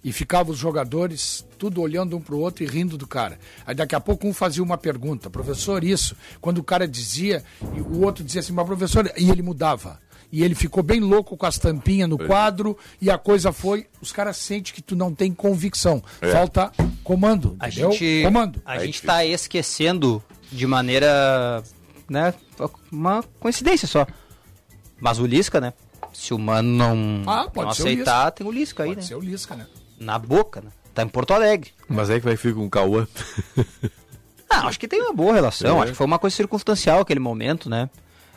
e ficava os jogadores tudo olhando um pro outro e rindo do cara. Aí daqui a pouco um fazia uma pergunta, professor, isso. Quando o cara dizia, e o outro dizia assim, mas professor, e ele mudava. E ele ficou bem louco com as tampinhas no quadro e a coisa foi, os caras sentem que tu não tem convicção.
É.
Falta comando,
A
entendeu?
gente,
Comando.
a gente tá esquecendo de maneira, né, uma coincidência só. Mas o Lisca, né? Se o Mano não,
Ah, pode
não
ser o
aceitar,
Lisca.
tem o Lisca aí,
Pode
né?
ser o Lisca, né?
Na boca, né? Tá em Porto Alegre.
Mas aí que vai ficar com o Cauã.
Ah, acho que tem uma boa relação.
É.
Acho que foi uma coisa circunstancial aquele momento, né?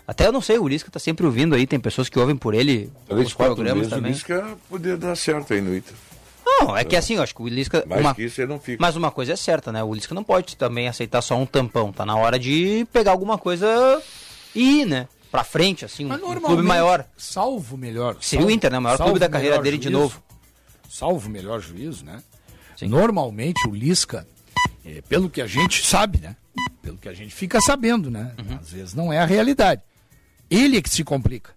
Até eu não sei, o Lisca tá sempre ouvindo aí, tem pessoas que ouvem por ele
Três,
os
quatro
programas
meses, o
também.
Lisca poderia dar certo aí no Inter.
Não, é que assim, eu acho que o Lisca.
Mais
uma-
que isso ele não fica.
Mas uma coisa é certa, né? O Lisca não pode também aceitar só um tampão. Tá na hora de pegar alguma coisa e ir, né? Pra frente, assim, um,
Mas
um clube maior.
Salvo o melhor.
Seria o Inter, né? O maior clube da
o
carreira
melhor
dele de novo.
Salvo o melhor juízo, né? Normalmente o Lisca, eh, pelo que a gente sabe, né? pelo que a gente fica sabendo, né? Às vezes não é a realidade. Ele é que se complica.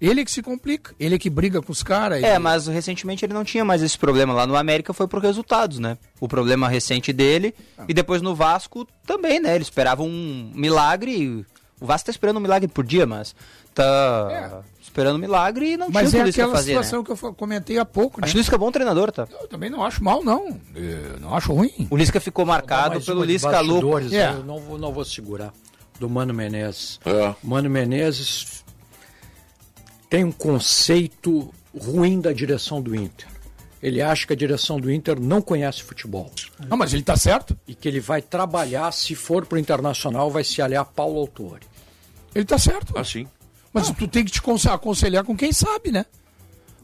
Ele é que se complica. Ele é que briga com os caras.
É, mas recentemente ele não tinha mais esse problema. Lá no América foi por resultados, né? O problema recente dele. E depois no Vasco também, né? Ele esperava um milagre. O Vasco tá esperando um milagre por dia, mas tá esperando um milagre e não
Mas
tinha
é
o Lisca
aquela
fazer,
situação
né?
que eu comentei há pouco, né?
Acho o Lisca é bom treinador, tá?
Eu também não acho mal, não. Eu não acho ruim.
O Lisca ficou marcado pelo Lisca louco.
bastidores,
É.
Eu não vou, não vou segurar. Do Mano Menezes.
É.
Mano Menezes tem um conceito ruim da direção do Inter. Ele acha que a direção do Inter não conhece futebol.
Não, mas ele tá certo.
E que ele vai trabalhar, se for pro Internacional, vai se aliar a Paulo Autori.
Ele tá certo.
Assim.
Mas tu tem que te conse- aconselhar com quem sabe, né?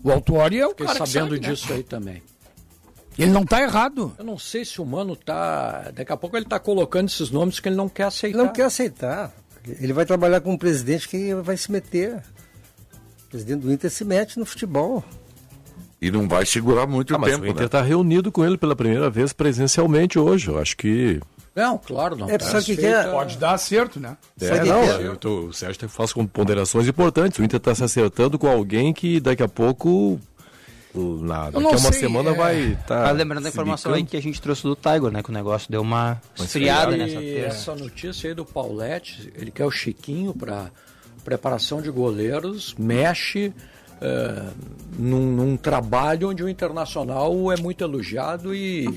O Autori é o
Fiquei
cara
sabendo
que sabe, né?
disso aí também.
Ele não tá errado.
Eu não sei se o Mano tá. Daqui a pouco ele tá colocando esses nomes que ele não quer aceitar.
Ele não quer aceitar. Ele vai trabalhar com um presidente que vai se meter. O presidente do Inter se mete no futebol.
E não vai segurar muito
Ah, mas
tempo,
o Inter
né?
está reunido com ele pela primeira vez presencialmente hoje. Eu acho que.
Não, claro, não.
É,
tá
sabe que é?
Pode dar acerto, né?
É,
que
não,
que é?
eu tô, o Sérgio faz com ponderações importantes. O Inter está se acertando com alguém que daqui a pouco, o- na, daqui
não
a uma
sei,
semana
é.
vai estar.
Mas lembrando a informação aí que a gente trouxe do Tiger, né? Que o negócio deu uma esfriada nessa feira.
essa notícia aí do Paulette, ele quer o Chiquinho para preparação de goleiros, mexe eh, num, num trabalho onde o Internacional é muito elogiado e,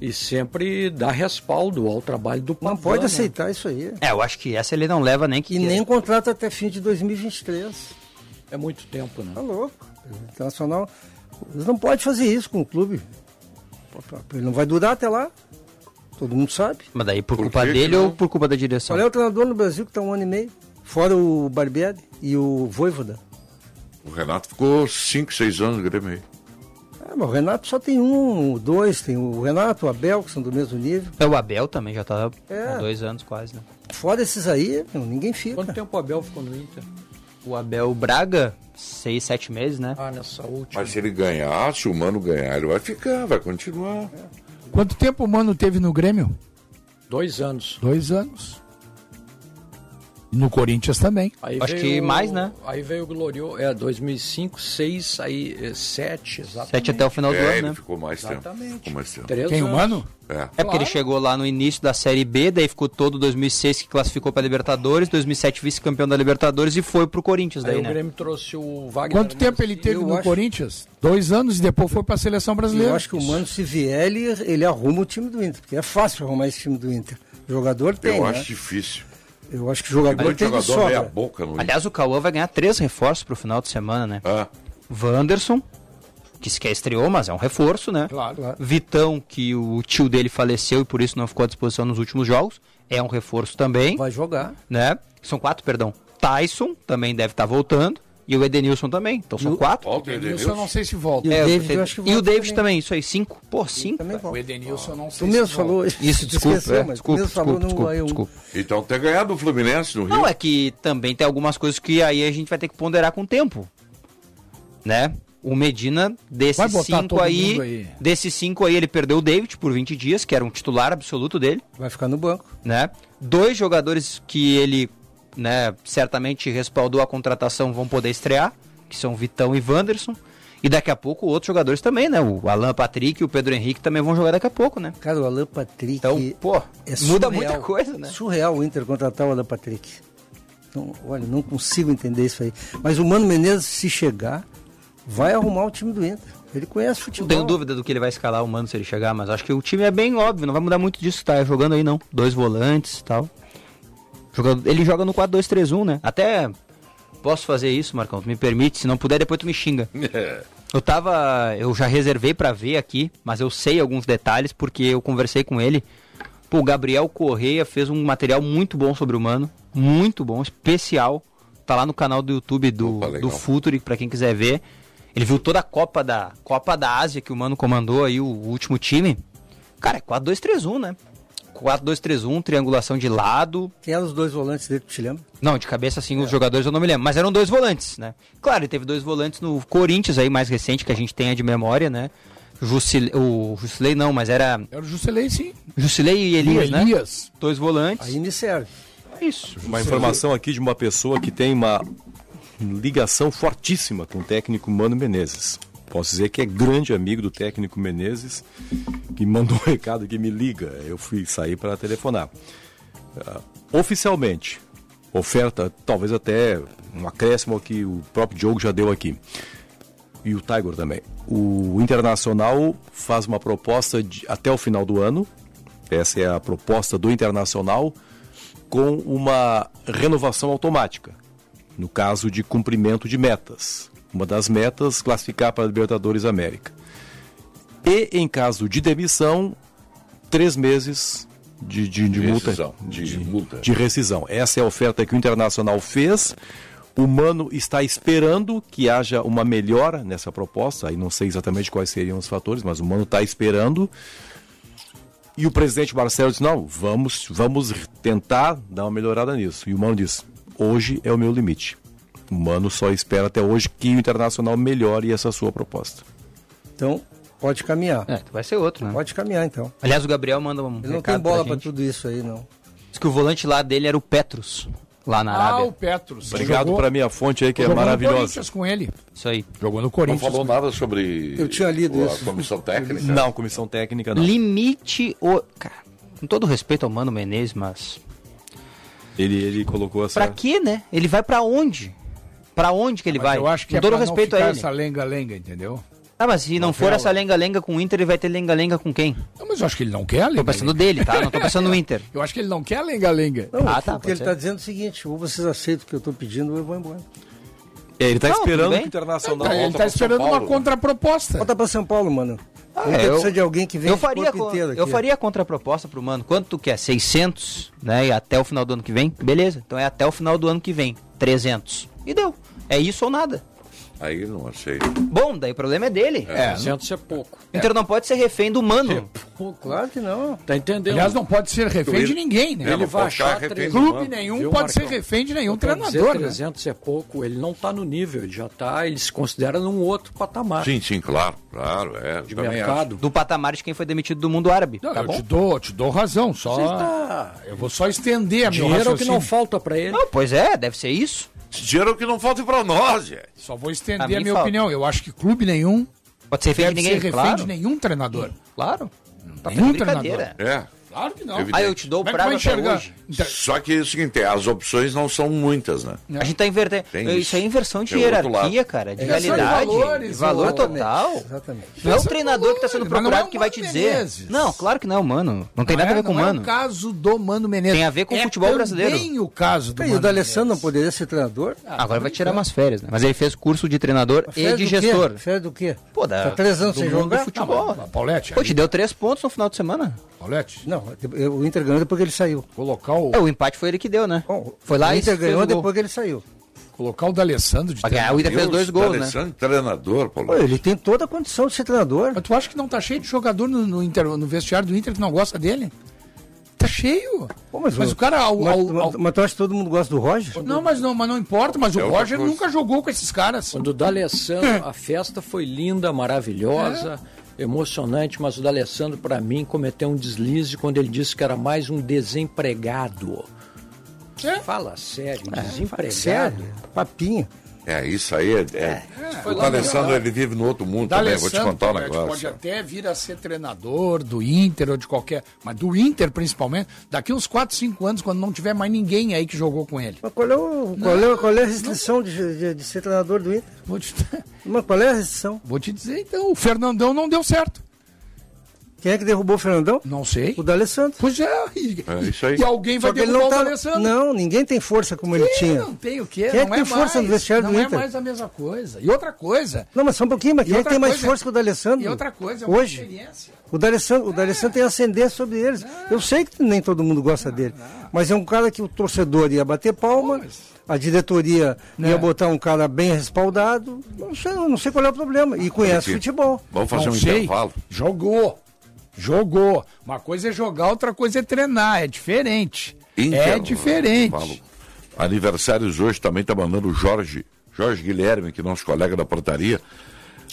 e sempre dá respaldo ao trabalho do
Não
Pavan,
pode
né?
aceitar isso aí.
É, eu acho que essa ele não leva nem que.
E nem contrato até fim de 2023.
É muito tempo, né?
Tá louco. O Internacional. Eles não podem fazer isso com o clube. Ele não vai durar até lá. Todo mundo sabe.
Mas daí por,
Por
culpa
que que
dele
não?
ou por culpa da direção?
Qual é o treinador no Brasil que está um ano e meio? Fora o Barbieri e o Voivoda.
O Renato ficou 5, 6 anos no Grêmio aí.
Ah, mas o Renato só tem um, dois. Tem o Renato, o Abel, que são do mesmo nível.
É, o Abel também já tá
É.
há dois anos quase, né?
Fora esses aí, ninguém fica.
Quanto tempo o Abel ficou no Inter?
O Abel Braga, seis, sete meses, né?
Ah, nessa última.
Mas se ele ganhar, se o Mano ganhar, ele vai ficar, vai continuar.
Quanto tempo o Mano teve no Grêmio?
Dois anos.
Dois anos. No Corinthians também.
Aí
Acho
veio
que
o-
mais, né?
Aí veio o Glorioso, é, 2005, 6, aí é, 7, exatamente.
Sete até o final do
É,
ano,
ele
né?
ficou mais tempo.
Exatamente.
Ficou mais tempo.
Três
Quem, o
anos.
Mano?
É.
É porque ele chegou lá no início da Série B, daí ficou todo 2006 que classificou para Libertadores, 2007 vice-campeão da Libertadores e foi pro Corinthians
Aí
daí,
o
né?
Grêmio trouxe o Wagner.
Quanto tempo ele teve no
acho-
Corinthians? Dois anos e depois foi pra seleção brasileira.
Eu acho que o Mano, se vier, ele, ele arruma o time do Inter. Porque é fácil arrumar esse time do Inter. O jogador tem,
Eu
né?
acho difícil.
Eu acho que o jogador
Muito
tem de
jogador meia
sobra.
boca no
Aliás, o Cauã vai ganhar três reforços pro final de semana, né?
Ah,
Wanderson, que sequer estreou, mas é um reforço, né?
Claro, claro.
Vitão, que o tio dele faleceu e por isso não ficou à disposição nos últimos jogos, é um reforço também,
Vai jogar.
né? São quatro, perdão. Tyson também deve estar voltando e o Edenilson também. Então são quatro.
volta o
Edenilson eu não sei se volta.
E o David,
você-
eu acho que
e o David
também.
também, isso aí, cinco. Pô, cinco.
Também
O. Edenilson eu não sei
Tu
se volta.
falou
Isso, desculpa,
esqueceu,
é, desculpa,
mesmo falou
desculpa,
no
desculpa,
A1.
desculpa.
Então ter ganhado o Fluminense no Rio.
Não, é que também tem algumas coisas que aí a gente vai ter que ponderar com o tempo. Né? O Medina, desses cinco aí,
aí.
desses cinco aí, ele perdeu o David por 20 dias, que era um titular absoluto dele,
Vai ficar no banco.
né? Dois jogadores que ele, né, certamente respaldou a contratação vão poder estrear, que são Vitão e Wanderson. E daqui a pouco outros jogadores também, né? O Alan Patrick e o Pedro Henrique também vão jogar daqui a pouco, né?
Cara, o Alan Patrick.
Então, pô,
é
muda
surreal.
muita coisa, né?
Surreal o Inter contratar o Alan Patrick. Então, olha, não consigo entender isso aí. Mas o Mano Menezes, se chegar, vai arrumar o time do Inter. Ele conhece
Não
futebol.
tenho dúvida do que ele vai escalar o Mano se ele chegar, mas acho que o time é bem óbvio, não vai mudar muito disso que tá jogando aí não. Dois volantes e tal. Ele joga no 4-2-3-1, né? Até posso fazer isso, Marcão, me permite, se não puder depois tu me xinga. Eu tava, eu já reservei pra ver aqui, mas eu sei alguns detalhes porque eu conversei com ele. Pô, o Gabriel Correia fez um material muito bom sobre o Mano, muito bom, especial. Tá lá no canal do YouTube do,
Opa,
do Futuri, pra quem quiser ver. Ele viu toda a Copa da Copa da Ásia que o Mano comandou aí, o, o último time. Cara, é 4-2-3-1, né? 4-2-3-1, triangulação de lado.
Quem eram os dois volantes dele, tu te lembra?
Não, de cabeça assim, os jogadores eu não me lembro. Mas eram dois volantes, né? Claro, ele teve dois volantes no Corinthians aí, mais recente, que a gente tenha de memória, né? Jusil, o Jusilei não, mas era.
Era o Jusilei, sim.
Jusilei e Elias,
O Elias.
né? Dois volantes.
Aí me serve.
Isso.
Uma informação aqui de uma pessoa que tem uma ligação fortíssima com o técnico Mano Menezes. Posso dizer que é grande amigo do técnico Menezes, que mandou um recado que me liga. Eu fui sair para telefonar. Ah, oficialmente, oferta, talvez até um acréscimo que o próprio Diogo já deu aqui. E o Tiger também. O Internacional faz uma proposta de, até o final do ano. Essa é a proposta do Internacional com uma renovação automática, no caso de cumprimento de metas. Uma das metas, classificar para a Libertadores América. E, em caso de demissão, três meses de, de, de multa,
rescisão, de multa.
de rescisão. Essa é a oferta que o Internacional fez. O Mano está esperando que haja uma melhora nessa proposta. Aí não sei exatamente quais seriam os fatores, mas o Mano está esperando. E o presidente Marcelo disse: não, vamos, vamos tentar dar uma melhorada nisso. E o Mano disse: hoje é o meu limite. O Mano só espera até hoje que o Internacional melhore essa sua proposta.
Então, pode caminhar.
É, vai ser outro, né?
Pode caminhar, então.
Aliás, o Gabriel manda um
Ele não tem bola
pra
para tudo isso aí, não.
Diz que o volante lá dele era o Petrus, lá na
Ah,
Arábia.
o Petros.
Obrigado
Jogou-
para minha fonte aí, que é
jogou no
maravilhosa.
Corinthians com ele.
Isso aí.
Jogou no
Não
Corinthians.
falou nada sobre
Eu tinha lido
a
isso.
comissão técnica?
Não, comissão técnica não.
Limite o. Cara, com todo respeito ao Mano Menezes, mas.
Ele, ele colocou essa.
Pra quê, né? Ele vai pra onde? Pra onde que ele
Mas
vai?
eu acho que
com
é
todo
pra não
respeito a
ficar
ele.
essa lenga-lenga, entendeu?
Ah, mas se não for
Novela.
essa lenga-lenga com o Inter, ele vai ter lenga-lenga com quem?
Não, mas eu acho que ele não quer a lenga-lenga.
Tô pensando dele, tá? Não tô pensando no Inter.
Eu acho que ele não quer a lenga-lenga.
Não,
Ah,
o
tá,
que ele está
ser.
dizendo é o seguinte: ou vocês aceitam o que eu estou pedindo, ou eu vou embora.
É, ele está
Não,
esperando que o Internacional.
Ele tá
pra
esperando
São
uma
Paulo, né?
contraproposta.
Volta para São Paulo, mano.
Ah,
Não
é, eu-
precisa de alguém que venha
Eu faria,
corpo
co-
inteiro aqui.
eu faria a contraproposta pro Mano. Quanto tu quer? 600, né? E até o final do ano que vem? Beleza. Então é até o final do ano que vem. 300. E deu. É isso ou nada.
Aí não achei.
Bom, daí o problema é dele.
É,
300 é pouco.
O Inter não pode ser refém do Mano.
Claro que não.
Tá entendendo?
Aliás, não pode ser refém de ninguém, né?
É,
Ele
não
vai achar
refém do
Clube nenhum
Viu,
pode ser
Marcão?
refém de nenhum
dizer
treinador, né?
300 é pouco, ele não está no nível, ele já está, ele se considera num outro patamar
Sim, sim, claro, claro, é.
de
também
mercado.
Do patamar de quem foi demitido do mundo árabe.
Não,
tá
eu
bom?
te dou, eu te dou razão, só
Você está-
eu vou só estender a meu
Dinheiro é o que não falta para ele.
Não, pois é, deve ser isso.
Acho. Dinheiro que não falta pra nós, gente.
Só vou
A
estender
mim
a, minha
falta.
opinião. Eu acho que clube nenhum
Pode ser refém de ninguém,
ser refém
claro.
de nenhum treinador.
Claro. Tá
Nenhum treinador.
É.
Claro que não.
Evidente.
Ah, eu te dou o
é que
prazo
enxergar?
hoje.
Então,
Só que é o seguinte, as opções não são muitas, né?
A gente tá invertendo. Isso.
isso.
é inversão de
Tem
hierarquia, cara. De
É
realidade.
valores,
valor
exatamente,
total.
Exatamente.
Não é o treinador que tá sendo
valores, não
procurado
é
que vai te
Mano
dizer.
Menezes.
Não, claro que não, mano. Não tem nada a ver com o
não
mano.
É o caso do Mano Menezes.
Tem a ver com o
é
futebol brasileiro.
Tem o caso do
E
Mano
o D'Alessandro não
Menezes.
poderia ser treinador?
Agora vai tirar umas férias, né? Mas ele fez curso de treinador e de gestor.
Férias do quê?
Pô, dá.
Tá três anos sem jogar?
futebol.
Não, Paulette,
Pô, te deu três pontos no final de semana.
Paulette,
Não, o Inter ganhou depois que ele saiu.
colocar o,
É, o empate foi ele que deu, né?
Bom,
Foi lá
o
e
Inter
fez
ganhou
gol.
depois que ele saiu.
colocar o D'Alessandro de
Pra ganhar, o Inter fez dois gols, né?
D'Alessandro, treinador, Paulo.
Pô, ele tem toda a condição de ser treinador.
Mas tu acha que não tá cheio de jogador no, no, Inter- no vestiário do Inter que não gosta dele? Tá cheio.
Pô,
mas, o cara. Ao,
mas,
ao-
mas-
ao-
mas tu acha que todo mundo gosta do Roger?
Não, mas não, mas não importa, mas
É
o Roger nunca jogou com esses caras.
Quando o D'Alessandro, a festa foi linda, maravilhosa, emocionante, mas o D'Alessandro, para mim, cometeu um deslize quando ele disse que era mais um desempregado. Fala sério, desempregado.
Sério, papinho.
É, isso aí é. é-
foi
o
lá
D'Alessandro,
no-
ele vive no outro mundo também, vou te
D'Alessandro,
contar um negócio.
Pode até vir a ser treinador do Inter ou de qualquer. Mas do Inter, principalmente, daqui uns 4, 5 anos, quando não tiver mais ninguém aí que jogou com ele.
Mas qual é, o, qual é, qual é a restrição de, de- de ser treinador do Inter?
Vou te,
Mas qual é a restrição?
vou te dizer, então, o Fernandão não deu certo.
Quem é que derrubou o Fernandão?
Não sei.
O D'Alessandro.
Pois é. E,
É isso aí.
e alguém vai derrubar
não
o
tá...
D'Alessandro.
Não, ninguém tem força como ele tinha.
Não tem o quê?
Quem é
não
que tem força
mais,
no vestiário
não
do
é
Inter?
mais a mesma coisa. E outra coisa.
Não, mas só um pouquinho, mas quem é que tem mais
coisa-
força que o D'Alessandro?
E outra coisa, é uma
Hoje.
experiência.
O D'Alessandro, o D'Alessandro tem ascendência sobre eles. Eu sei que nem todo mundo gosta dele. Mas é um cara que o torcedor ia bater palma, a diretoria
Né?
ia botar um cara bem respaldado. Não sei, não sei qual é o problema. E conhece
Aqui.
futebol.
Vamos fazer
Não
um
sei.
intervalo.
Jogou. Jogou. Uma coisa é jogar, outra coisa é treinar. É diferente. É
Intervalo.
diferente.
Falo. Aniversários hoje também tá mandando o Jorge, Jorge Guilherme, que é nosso colega da portaria.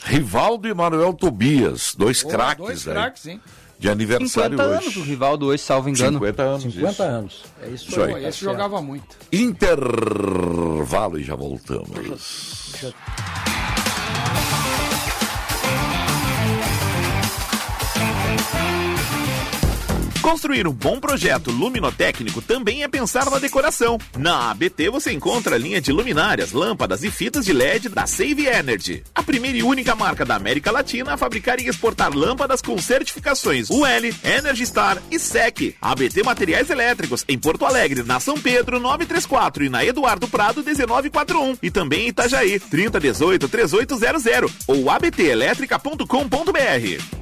Rivaldo e Manuel Tobias, dois
Boa,
craques
dois
aí.
craques, hein?
De aniversário
50
hoje.
anos o Rivaldo hoje, salvo engano.
50 anos.
50
isso.
anos. É isso,
Isso aí.
Pô, esse jogava muito.
Intervalo e já voltamos.
Construir um bom projeto luminotécnico também é pensar na decoração. Na ABT você encontra a linha de luminárias, lâmpadas e fitas de LED da Save Energy. A primeira e única marca da América Latina a fabricar e exportar lâmpadas com certificações UL, Energy Star e SEC. ABT Materiais Elétricos em Porto Alegre, na São Pedro 934 e na Eduardo Prado 1941 e também em Itajaí 3018 3800 ou abtelétrica.com.br.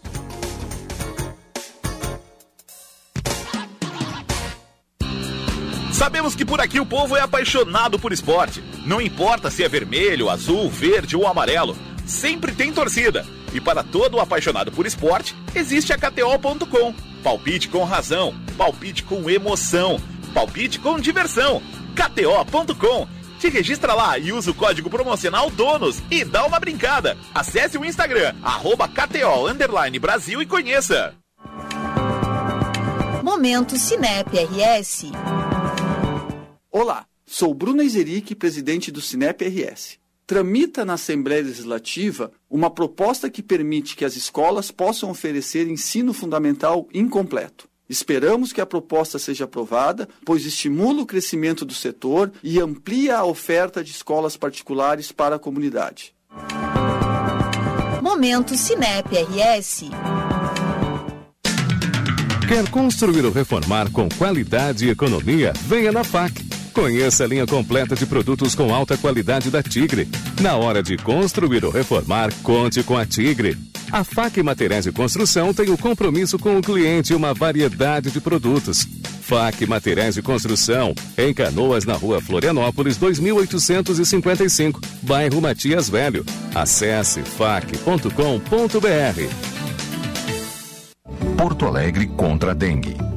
Sabemos que por aqui o povo é apaixonado por esporte. Não importa se é vermelho, azul, verde ou amarelo, sempre tem torcida. E para todo apaixonado por esporte, existe a KTO.com. Palpite com razão, palpite com emoção, palpite com diversão. KTO.com. Te registra lá e usa o código promocional DONOS e dá uma brincada. Acesse o Instagram, arroba KTO Brasil e conheça.
Momento Cinep RS.
Olá, sou Bruno Izeric, presidente do Cinep RS. Tramita na Assembleia Legislativa uma proposta que permite que as escolas possam oferecer ensino fundamental incompleto. Esperamos que a proposta seja aprovada, pois estimula o crescimento do setor e amplia a oferta de escolas particulares para a comunidade.
Momento Cinep RS.
Quer construir ou reformar com qualidade e economia? Venha na FAC. Conheça a linha completa de produtos com alta qualidade da Tigre. Na hora de construir ou reformar, conte com a Tigre. A FAC Materiais de Construção tem o compromisso com o cliente e uma variedade de produtos. FAC Materiais de Construção, em Canoas, na rua Florianópolis, 2855, bairro Matias Velho. Acesse fac.com.br.
Porto Alegre contra a dengue.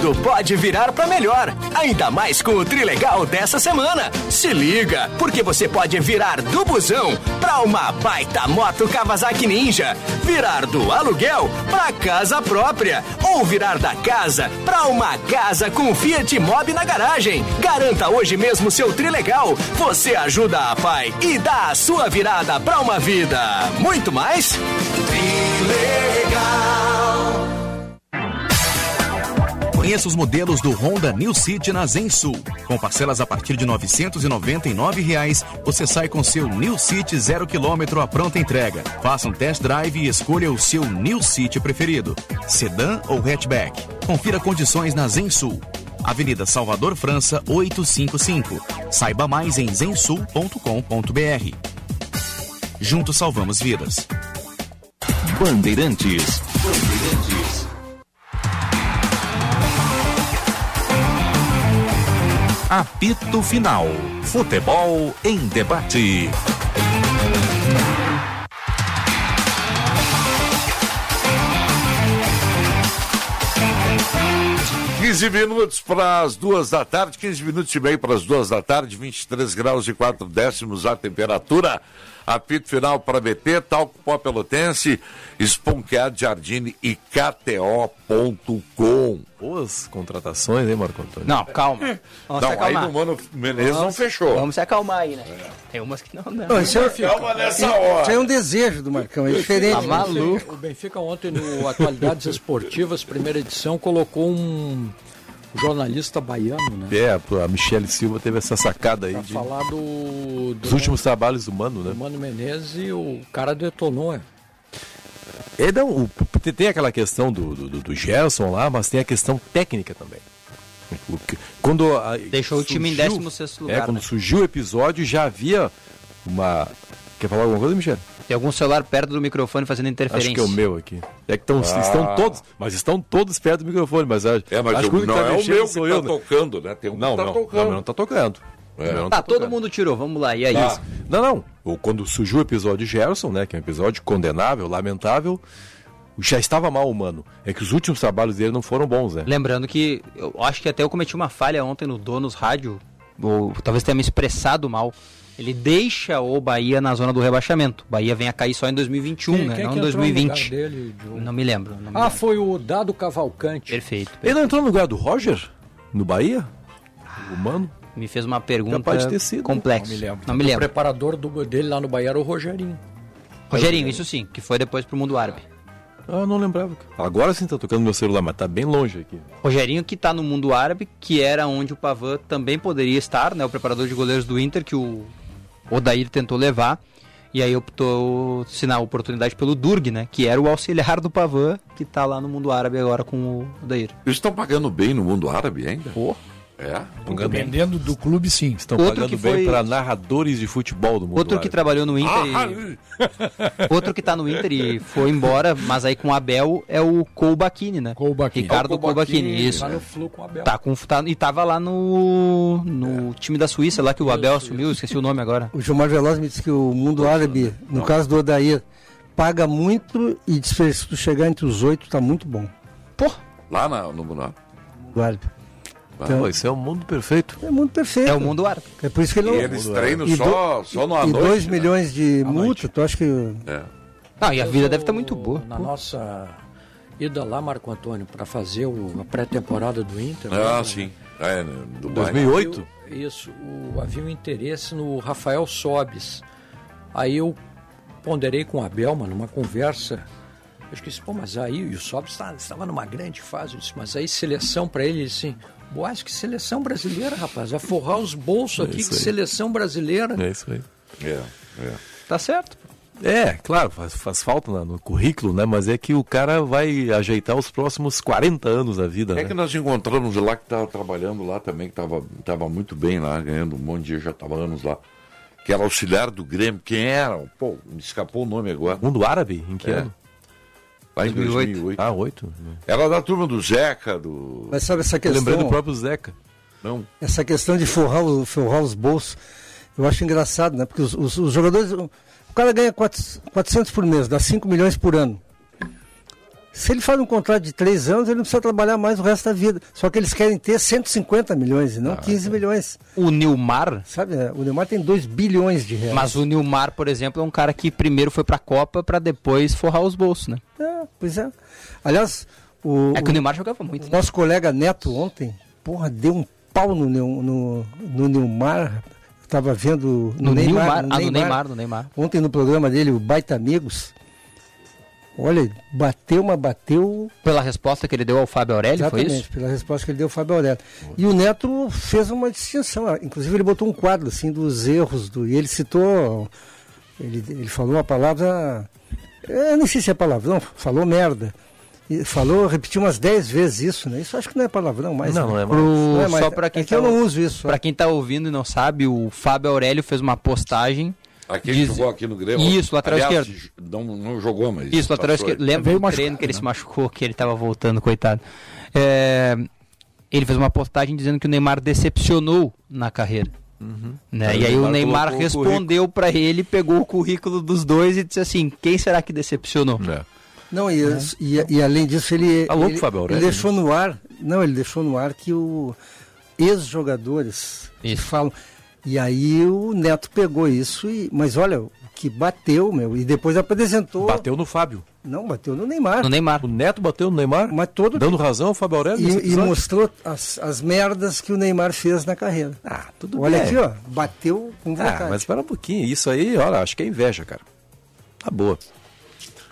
Tudo pode virar para melhor, ainda mais com o Trilegal dessa semana. Se liga, porque você pode virar do busão para uma baita moto Kawasaki Ninja, virar do aluguel para casa própria ou virar da casa para uma casa com Fiat Mobi na garagem. Garanta hoje mesmo seu Trilegal. Você ajuda a pai e dá a sua virada para uma vida muito mais. Trilegal.
Conheça os modelos do Honda New City na Zensul. Com parcelas a partir de 999 reais, você sai com seu New City 0 km à pronta entrega. Faça um test drive e escolha o seu New City preferido. Sedã ou hatchback. Confira condições na Zensul. Avenida Salvador França 855. Saiba mais em zensul.com.br. Juntos salvamos vidas.
Bandeirantes. Bandeirantes. Apito Final. Futebol em debate.
Quinze minutos para as duas da tarde, 15 minutos e meio para as duas da tarde, 23 graus e 4 décimos a temperatura. Apito final para BT, Talco Pó Pelotense, Esponqueado Jardine e KTO.com.
Boas contratações, hein, Marco Antônio?
Não, calma. Vamos
não,
se acalmar.
aí no Mano Menezes não fechou.
Vamos se acalmar aí, né? Tem umas que não, não.
Não, isso é,
Calma nessa
isso-
hora.
Isso é um desejo do Marcão, é diferente.
Tá maluco.
O Benfica ontem no Atualidades Esportivas, primeira edição, colocou um jornalista baiano, né?
É, a Michele Silva teve essa sacada aí
Pra
de,
falar do, do
dos últimos trabalhos do Mano,
do
né?
Mano Menezes e o cara detonou. é.
É, não, o- tem- aquela questão do, do, do Gerson lá, mas tem a questão técnica também. Quando a-
Deixou o time em 16º lugar,
É, quando
né?
surgiu o episódio já havia uma... Quer falar alguma coisa, Michele?
Tem algum celular perto do microfone fazendo interferência.
Acho que é o meu aqui. É que tão,
Ah.
estão todos, mas estão todos perto do microfone, mas acho,
É, mas
acho
o-
que único
não
que tá
é o meu que
sou
tá
eu, né?
tocando, né? Tem um que
não,
tá
não,
tocando.
Não, não tá tocando.
É.
Não
Tá, todo
tocando.
mundo tirou, vamos lá, e aí?
Tá. Não, não. O- Quando surgiu o episódio Gerson, né, que é um episódio condenável, lamentável, já estava mal humano. É que os últimos trabalhos dele não foram bons, né?
Lembrando que eu acho que até eu cometi uma falha ontem no Donos Rádio, ou talvez tenha me expressado mal. Ele deixa o Bahia na zona do rebaixamento. O Bahia vem a cair só em 2021,
Quem-
né? não em
entrou no
2020.
lugar dele?
Não me lembro. não me
Ah, foi o Dado Cavalcante.
Perfeito.
Ele não entrou no lugar do Roger? No Bahia? O Mano?
Me fez uma pergunta
Capaz de ter sido.
complexa.
Não me lembro.
Não me
O
lembro.
preparador do, dele lá no Bahia era o Rogerinho.
Rogerinho, isso sim, que foi depois pro mundo árabe.
Ah, não lembrava. Agora sim tá tocando meu celular, mas tá bem longe aqui.
Rogerinho que tá no mundo árabe, que era onde o Pavan também poderia estar, né? O preparador de goleiros do Inter, que o Odair tentou levar. E aí optou assinar a oportunidade pelo Durg, né? Que era o auxiliar do Pavan, que tá lá no mundo árabe agora com o Odair.
Eles estão pagando bem no mundo árabe ainda?
Pô.
É?
Dependendo do clube, sim.
Estão
Outro
pagando
que
bem
foi-
para narradores de futebol do mundo.
Outro que trabalhou no Inter
Ah,
e... Outro que tá no Inter e foi embora, mas aí com o Abel é o Colbachini, né?
Colbachini.
Ricardo
É Colbachini,
Colbachini, isso.
Tá no flu com o Abel.
Tá com, tá, e tava lá no, no time da Suíça, lá que o Abel assumiu, esqueci o nome agora.
O Gilmar Veloz me disse que o mundo árabe, no caso do Odair, paga muito e diz que se tu chegar entre os oito tá muito bom.
Lá na- no mundo árabe.
O árabe.
Ah, pô, isso é o mundo perfeito.
É muito perfeito.
É o mundo árabe.
É por isso que ele
E
não.
eles treinam
E
só,
do-
só no à
E
noite.
2
né?
milhões de multa, tu acha que.
É.
Não, e a vida deve estar muito boa.
Na nossa ida lá, Marco Antônio, para fazer o- a pré-temporada do Inter.
Ah,
né?
sim. É, né, Dubai.
2008?
Havia- Isso, o- havia um interesse no Rafael Sobes. Aí eu ponderei com o Abel, mano, numa conversa. Eu disse, pô, mas aí e o Sobes tá- estava numa grande fase. Eu disse, mas aí seleção para ele, ele disse assim, Boas, que seleção brasileira, rapaz. Vai forrar os bolsos
É
aqui, que
aí.
seleção brasileira.
É isso aí.
É, é.
Tá certo.
É, claro, faz, faz falta na- no currículo, né? Mas é que o cara vai ajeitar os próximos 40 anos da vida,
É
né?
que nós encontramos lá que estava trabalhando lá também, que estava tava muito bem lá, ganhando um monte de dinheiro, já estava anos lá. Que era auxiliar do Grêmio. Quem era? Pô, me escapou o nome agora.
Mundo árabe? Em que
É.
ano?
Lá em
2008.
2008.
Ah, oito.
Era da turma do Zeca, do.
Mas sabe essa questão?
lembrei do próprio Zeca.
Não.
Essa questão de forrar, o- forrar os bolsos, eu acho engraçado, né? Porque os, os- os jogadores. O cara ganha 400 400 por mês, dá 5 milhões por ano. Se ele faz um contrato de 3 anos, ele não precisa trabalhar mais o resto da vida. Só que eles querem ter 150 milhões e não 15 milhões.
O Nilmar,
Sabe, né? o Neymar tem 2 bilhões de reais.
mas o Nilmar, por exemplo, é um cara que primeiro foi pra Copa pra depois forrar os bolsos, né?
É, pois é. Aliás, o,
É que o Neymar jogava muito.
o nosso colega Neto ontem, porra, deu um pau no, no, no Neymar. Estava vendo
No Neymar, ah, no Neymar, no Neymar.
Ontem no programa dele, o Baita Amigos. Olha, bateu, mas bateu.
Pela resposta que ele deu ao Fábio Aurélio, foi
Exatamente,
isso?
pela resposta que ele deu ao Fábio Aurélio. E o Neto fez uma distinção. ah, Inclusive, ele botou um quadro assim dos erros do. E ele citou. Ele, ele falou uma palavra. Eu nem sei se é palavrão, falou merda. E falou, repetiu umas 10 vezes isso, né? Isso acho que não é palavrão mais.
Não,
né?
não é
Pro-
Não é mais.
só pra quem
é que eu
tá-
não uso isso.
Pra quem tá ouvindo e não sabe, o Fábio Aurélio fez uma postagem.
Aquele
Diz-
que jogou aqui no Grêmio.
Isso, lateral
Aliás,
esquerdo.
Não, não jogou, mas.
Isso, lateral esquerdo. Lembra
Veio
do treino que ele
né?
se machucou, que ele tava voltando, coitado. É, ele fez uma postagem dizendo que o Neymar decepcionou na carreira. Né?
Aí
E aí
o
o
Neymar o
respondeu pra ele, pegou o currículo dos dois e disse assim: quem será que decepcionou?
É.
Não, e, e, e além disso, ele,
Tá louco,
ele,
Aurélio,
ele deixou no ar, não, ele deixou no ar que o ex-jogadores falam. E aí o Neto pegou isso, e, mas olha, o que bateu, meu, e depois apresentou.
Bateu no Fábio.
Não, bateu no Neymar.
No Neymar.
O Neto bateu no Neymar.
Mas todo
Dando razão ao Fábio Aurélio.
E, e mostrou as, as merdas que o Neymar fez na carreira.
Ah, tudo
Olha
bem.
aqui, ó. Bateu com vontade.
Ah, mas espera um pouquinho. Isso aí, olha, acho que é inveja, cara. Tá boa.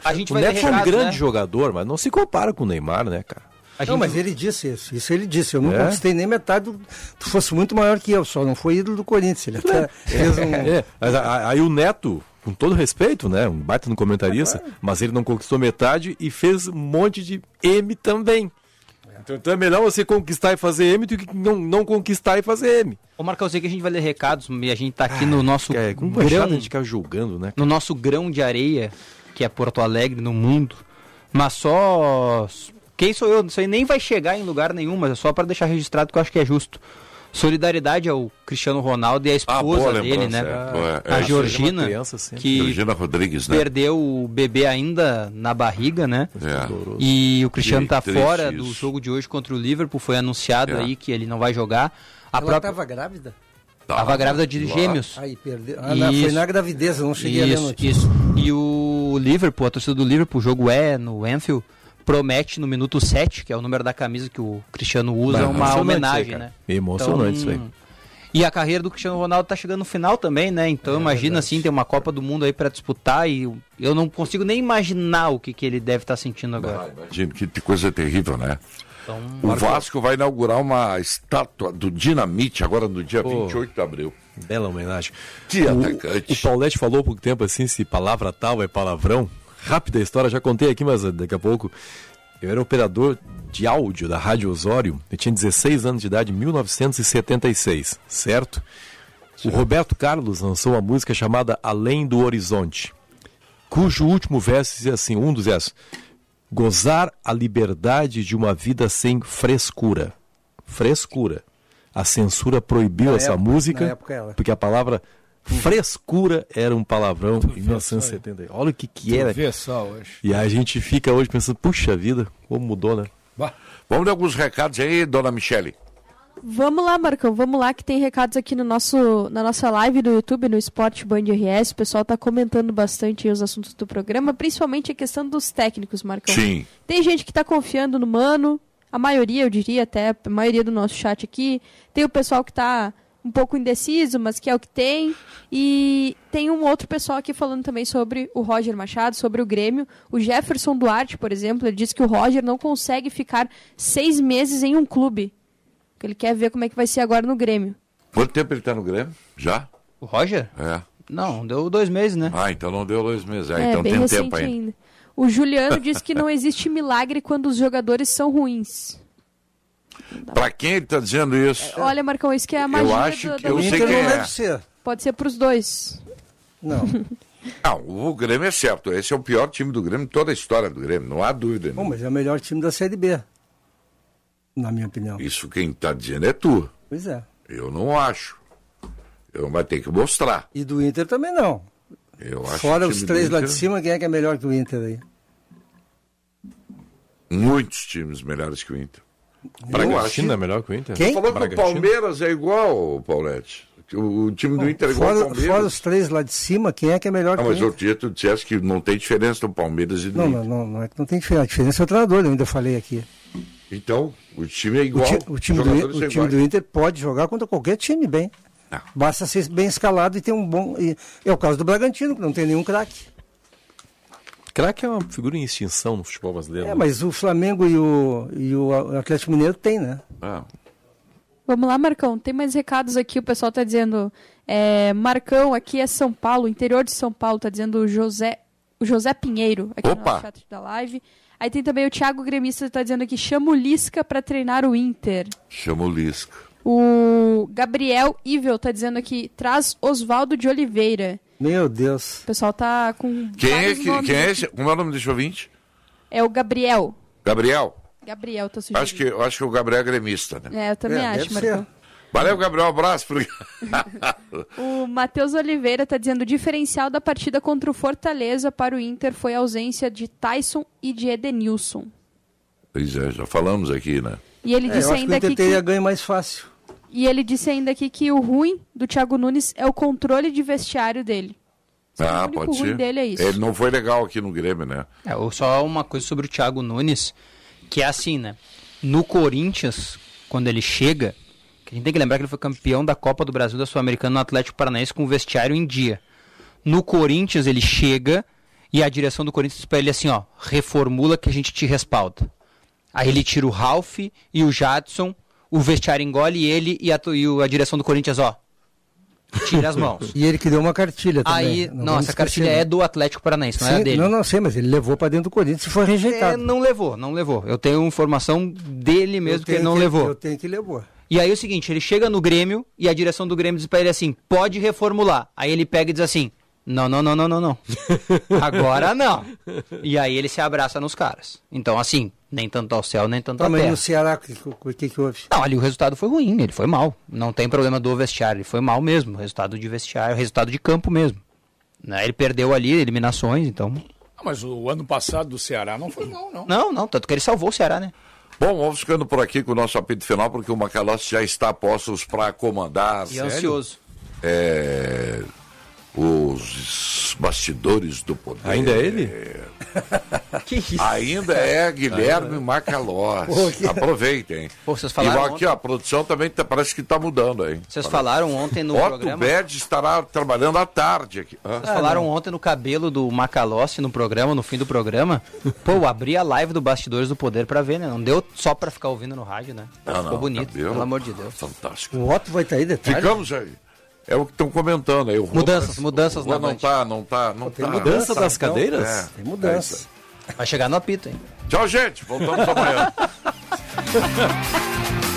A gente
o Neto é um grande
né?
jogador, mas não se compara com o Neymar, né, cara?
Não, mas ele disse isso. Isso ele disse. Eu não
É?
conquistei nem metade do. Tu fosse muito maior que eu, só não foi ídolo do Corinthians. Ele até fez um.
É, mas aí o Neto, com todo respeito, né? Um baita no comentarista, mas ele não conquistou metade e fez um monte de M também. Então, então é melhor você conquistar e fazer M do que não, não conquistar e fazer M.
Ô Marcão, eu sei que a gente vai ler recados e a gente tá aqui no nosso
É, com
grão,
baixada a gente ficar julgando, né?
no nosso grão de areia, que é Porto Alegre, no mundo. Mas só. Quem sou eu? Isso aí nem vai chegar em lugar nenhum, mas é só para deixar registrado que eu acho que é justo. Solidariedade ao Cristiano Ronaldo e à esposa
Ah,
dele, né?
é, boa, é
a
isso.
Georgina,
criança
que
Georgina Rodrigues, né?
perdeu o bebê ainda na barriga, né?
É.
E o Cristiano tá
triste
fora
isso.
do jogo de hoje contra o Liverpool, foi anunciado
É.
aí que ele não vai jogar. A
Ela
própria
estava grávida?
Tava grávida de
Lá.
gêmeos.
Aí perdeu. Ah, não, foi
Isso.
na gravidez, eu não cheguei a ler a
Isso,
notícia.
isso. E o Liverpool, a torcida do Liverpool, o jogo é no Anfield, promete no minuto 7, que é o número da camisa que o Cristiano usa,
Bah,
uma homenagem,
aí,
né?
Emocionante isso aí.
E a carreira do Cristiano Ronaldo tá chegando no final também, né? Então
É
imagina assim, tem uma Copa do Mundo aí pra disputar e eu- não consigo nem imaginar o que, que ele deve estar sentindo agora.
Imagina, que coisa terrível, né?
Então,
O Vasco vai inaugurar uma estátua do Dinamite agora no dia 28 de abril.
Bela homenagem.
Que
o,
atacante.
O Paulette falou há pouco tempo assim, se palavra tal é palavrão. Rápida história, já contei aqui, mas daqui a pouco. Eu era operador de áudio da Rádio Osório. Eu tinha 16 anos de idade, em 1976, certo? O Roberto Carlos lançou uma música chamada Além do Horizonte, cujo último verso dizia assim, um dos versos, gozar a liberdade de uma vida sem frescura. Frescura. A censura proibiu
Na
essa
época-
música porque a palavra frescura era um palavrão em 1970. Olha o que que era.
vê só hoje.
E a gente fica hoje pensando, puxa vida, como mudou, né?
Vamos ler alguns recados aí, dona Michele.
Vamos lá, Marcão, vamos lá que tem recados aqui no nosso, na nossa live do YouTube, no Esporte Band RS. O pessoal tá comentando bastante aí os assuntos do programa, principalmente a questão dos técnicos, Marcão.
Sim.
Tem gente que tá confiando no Mano, a maioria, eu diria até, a maioria do nosso chat aqui. Tem o pessoal que tá um pouco indeciso, mas que é o que tem. E tem um outro pessoal aqui falando também sobre o Roger Machado, sobre o Grêmio. O Jefferson Duarte, por exemplo, ele disse que o Roger não consegue ficar seis meses em um clube. Porque ele quer ver como é que vai ser agora no Grêmio.
Quanto tempo ele tá no Grêmio? Já?
O Roger?
É.
Não, deu dois meses, né?
Ah, então não deu dois meses. É,
É,
então
bem
tem tempo ainda.
ainda. O Juliano disse que não existe milagre quando os jogadores são ruins.
Pra quem ele tá dizendo isso?
Olha, Marcão, isso que é a magia
acho
do,
que eu sei quem
não
é.
deve ser. Pode ser pros dois.
Não.
Não, o Grêmio é certo. Esse é o pior time do Grêmio, toda a história do Grêmio, não há dúvida.
Bom, mas é o melhor time da Série B. Na minha opinião.
Isso quem tá dizendo é tu.
Pois é.
Eu não acho. Eu vai ter que mostrar.
E do Inter também não.
Eu acho
Fora os três lá de cima, quem é que é melhor que o Inter aí?
Muitos times melhores que o Inter.
Bragantino é melhor que o Inter?
Quem? Falou que o? Palmeiras é igual, Paulette. O, o time do Inter é igual ao
Fora,
Palmeiras.
fora os três lá de cima, quem é que é melhor
Ah,
que o
mas
Inter?
outro dia tu disseste que não tem diferença do Palmeiras e do
Não,
Inter.
não, não, não é que não tem diferença. A diferença é o treinador, eu ainda falei aqui.
Então, o time é
O,
igual.
ti- o time, do, o time do Inter pode jogar contra qualquer time bem. Basta ser bem escalado e ter um bom. e- é o caso do Bragantino, que não tem nenhum craque.
Craque é uma figura em extinção no futebol brasileiro.
É,
né?
mas o Flamengo e o, e o Atlético Mineiro tem, né?
Ah,
Vamos lá, Marcão. Tem mais recados aqui. O pessoal tá dizendo. é, Marcão, aqui é São Paulo, interior de São Paulo, tá dizendo o José, o José Pinheiro, aqui
Opa!
no chat da live. Aí tem também o Thiago Gremista, que tá dizendo aqui, chama o Lisca pra treinar o Inter.
chama o Lisca.
O Gabriel Ivel tá dizendo aqui, traz Oswaldo de Oliveira.
Meu Deus.
O pessoal tá com.
Quem é, que, quem é esse? Como é o nome desse ouvinte?
É o Gabriel.
Gabriel.
Gabriel, tá sugerindo.
Acho que, eu acho que o Gabriel é gremista, né?
É, eu também
É,
acho, Marcão.
Valeu, Gabriel. Um abraço. Pro...
O Matheus Oliveira está dizendo: o diferencial da partida contra o Fortaleza para o Inter foi a ausência de Tyson e de Edenilson.
pois é, já falamos aqui, né?
E ele
É,
disse
eu acho que o
ainda
Inter
aqui
teria
que,
ganho mais fácil.
E ele disse ainda aqui que o ruim do Thiago Nunes é o controle de vestiário dele.
Ah,
o único
pode
ruim
ser.
dele é isso.
Ele não foi legal aqui no Grêmio, né?
É, ou só uma coisa sobre o Thiago Nunes, que é assim, né? No Corinthians, quando ele chega, a gente tem que lembrar que ele foi campeão da Copa do Brasil da Sul-Americana no Atlético Paranaense com o vestiário em dia. No Corinthians, ele chega e a direção do Corinthians diz pra ele assim, ó, reformula que a gente te respalda. Aí ele tira o Ralph e o Jadson, o vestiário engole ele e a, e a direção do Corinthians, ó, tira as mãos.
E ele que deu uma cartilha também.
Aí,
não
não, essa cartilha é
né?
do Atlético Paranaense, não é a
Sim,
dele.
Não, não sei, mas ele levou pra dentro do Corinthians e foi rejeitado.
É, não levou, não levou. Eu tenho informação dele mesmo que ele não
que-
levou.
Eu tenho que levou.
E aí é o seguinte, ele chega no Grêmio e a direção do Grêmio diz pra ele assim, pode reformular. Aí ele pega e diz assim, não, não, não, não, não, não. Agora não. E aí ele se abraça nos caras. Então assim, nem tanto ao céu, nem tanto
Tá,
à
mas
terra.
no Ceará, o que, que, que, que houve?
Não, ali o resultado foi ruim, ele foi mal. Não tem problema do vestiário, ele foi mal mesmo. Resultado de vestiário, resultado de campo mesmo. Né, Ele perdeu ali eliminações, então...
Ah, mas o ano passado do Ceará não foi mal, não.
Não, não, tanto que ele salvou o Ceará, né?
Bom, vamos ficando por aqui com o nosso apito final, porque o Macalossi já está a postos para comandar.
E ansioso.
É, os bastidores do poder.
Ainda é ele?
que isso?
Ainda é Guilherme Macalossi.
Pô, que-
Aproveitem.
Pô, vocês falaram
e aqui, ó, a produção também tá- parece que está mudando aí.
Vocês falaram ontem no
Otto
programa...
Bed estará trabalhando à tarde aqui. Hã?
Vocês falaram ontem no cabelo do Macalossi no programa, no fim do programa. Pô, eu abri a live do Bastidores do Poder pra ver, né? Não deu só pra ficar ouvindo no rádio, né?
Não,
Ficou
não,
bonito,
cabelo.
pelo amor de Deus.
Fantástico.
O Otto vai estar aí, detalhe.
Ficamos aí. É o que estão comentando aí. o
Mudanças, mudanças
o
na
Não
Band.
tá, não tá, não
Tem
tá.
mudança
Tá,
das
então,
cadeiras?
é,
Tem mudança.
é
Vai chegar no apito, hein?
Tchau, gente. Voltamos amanhã.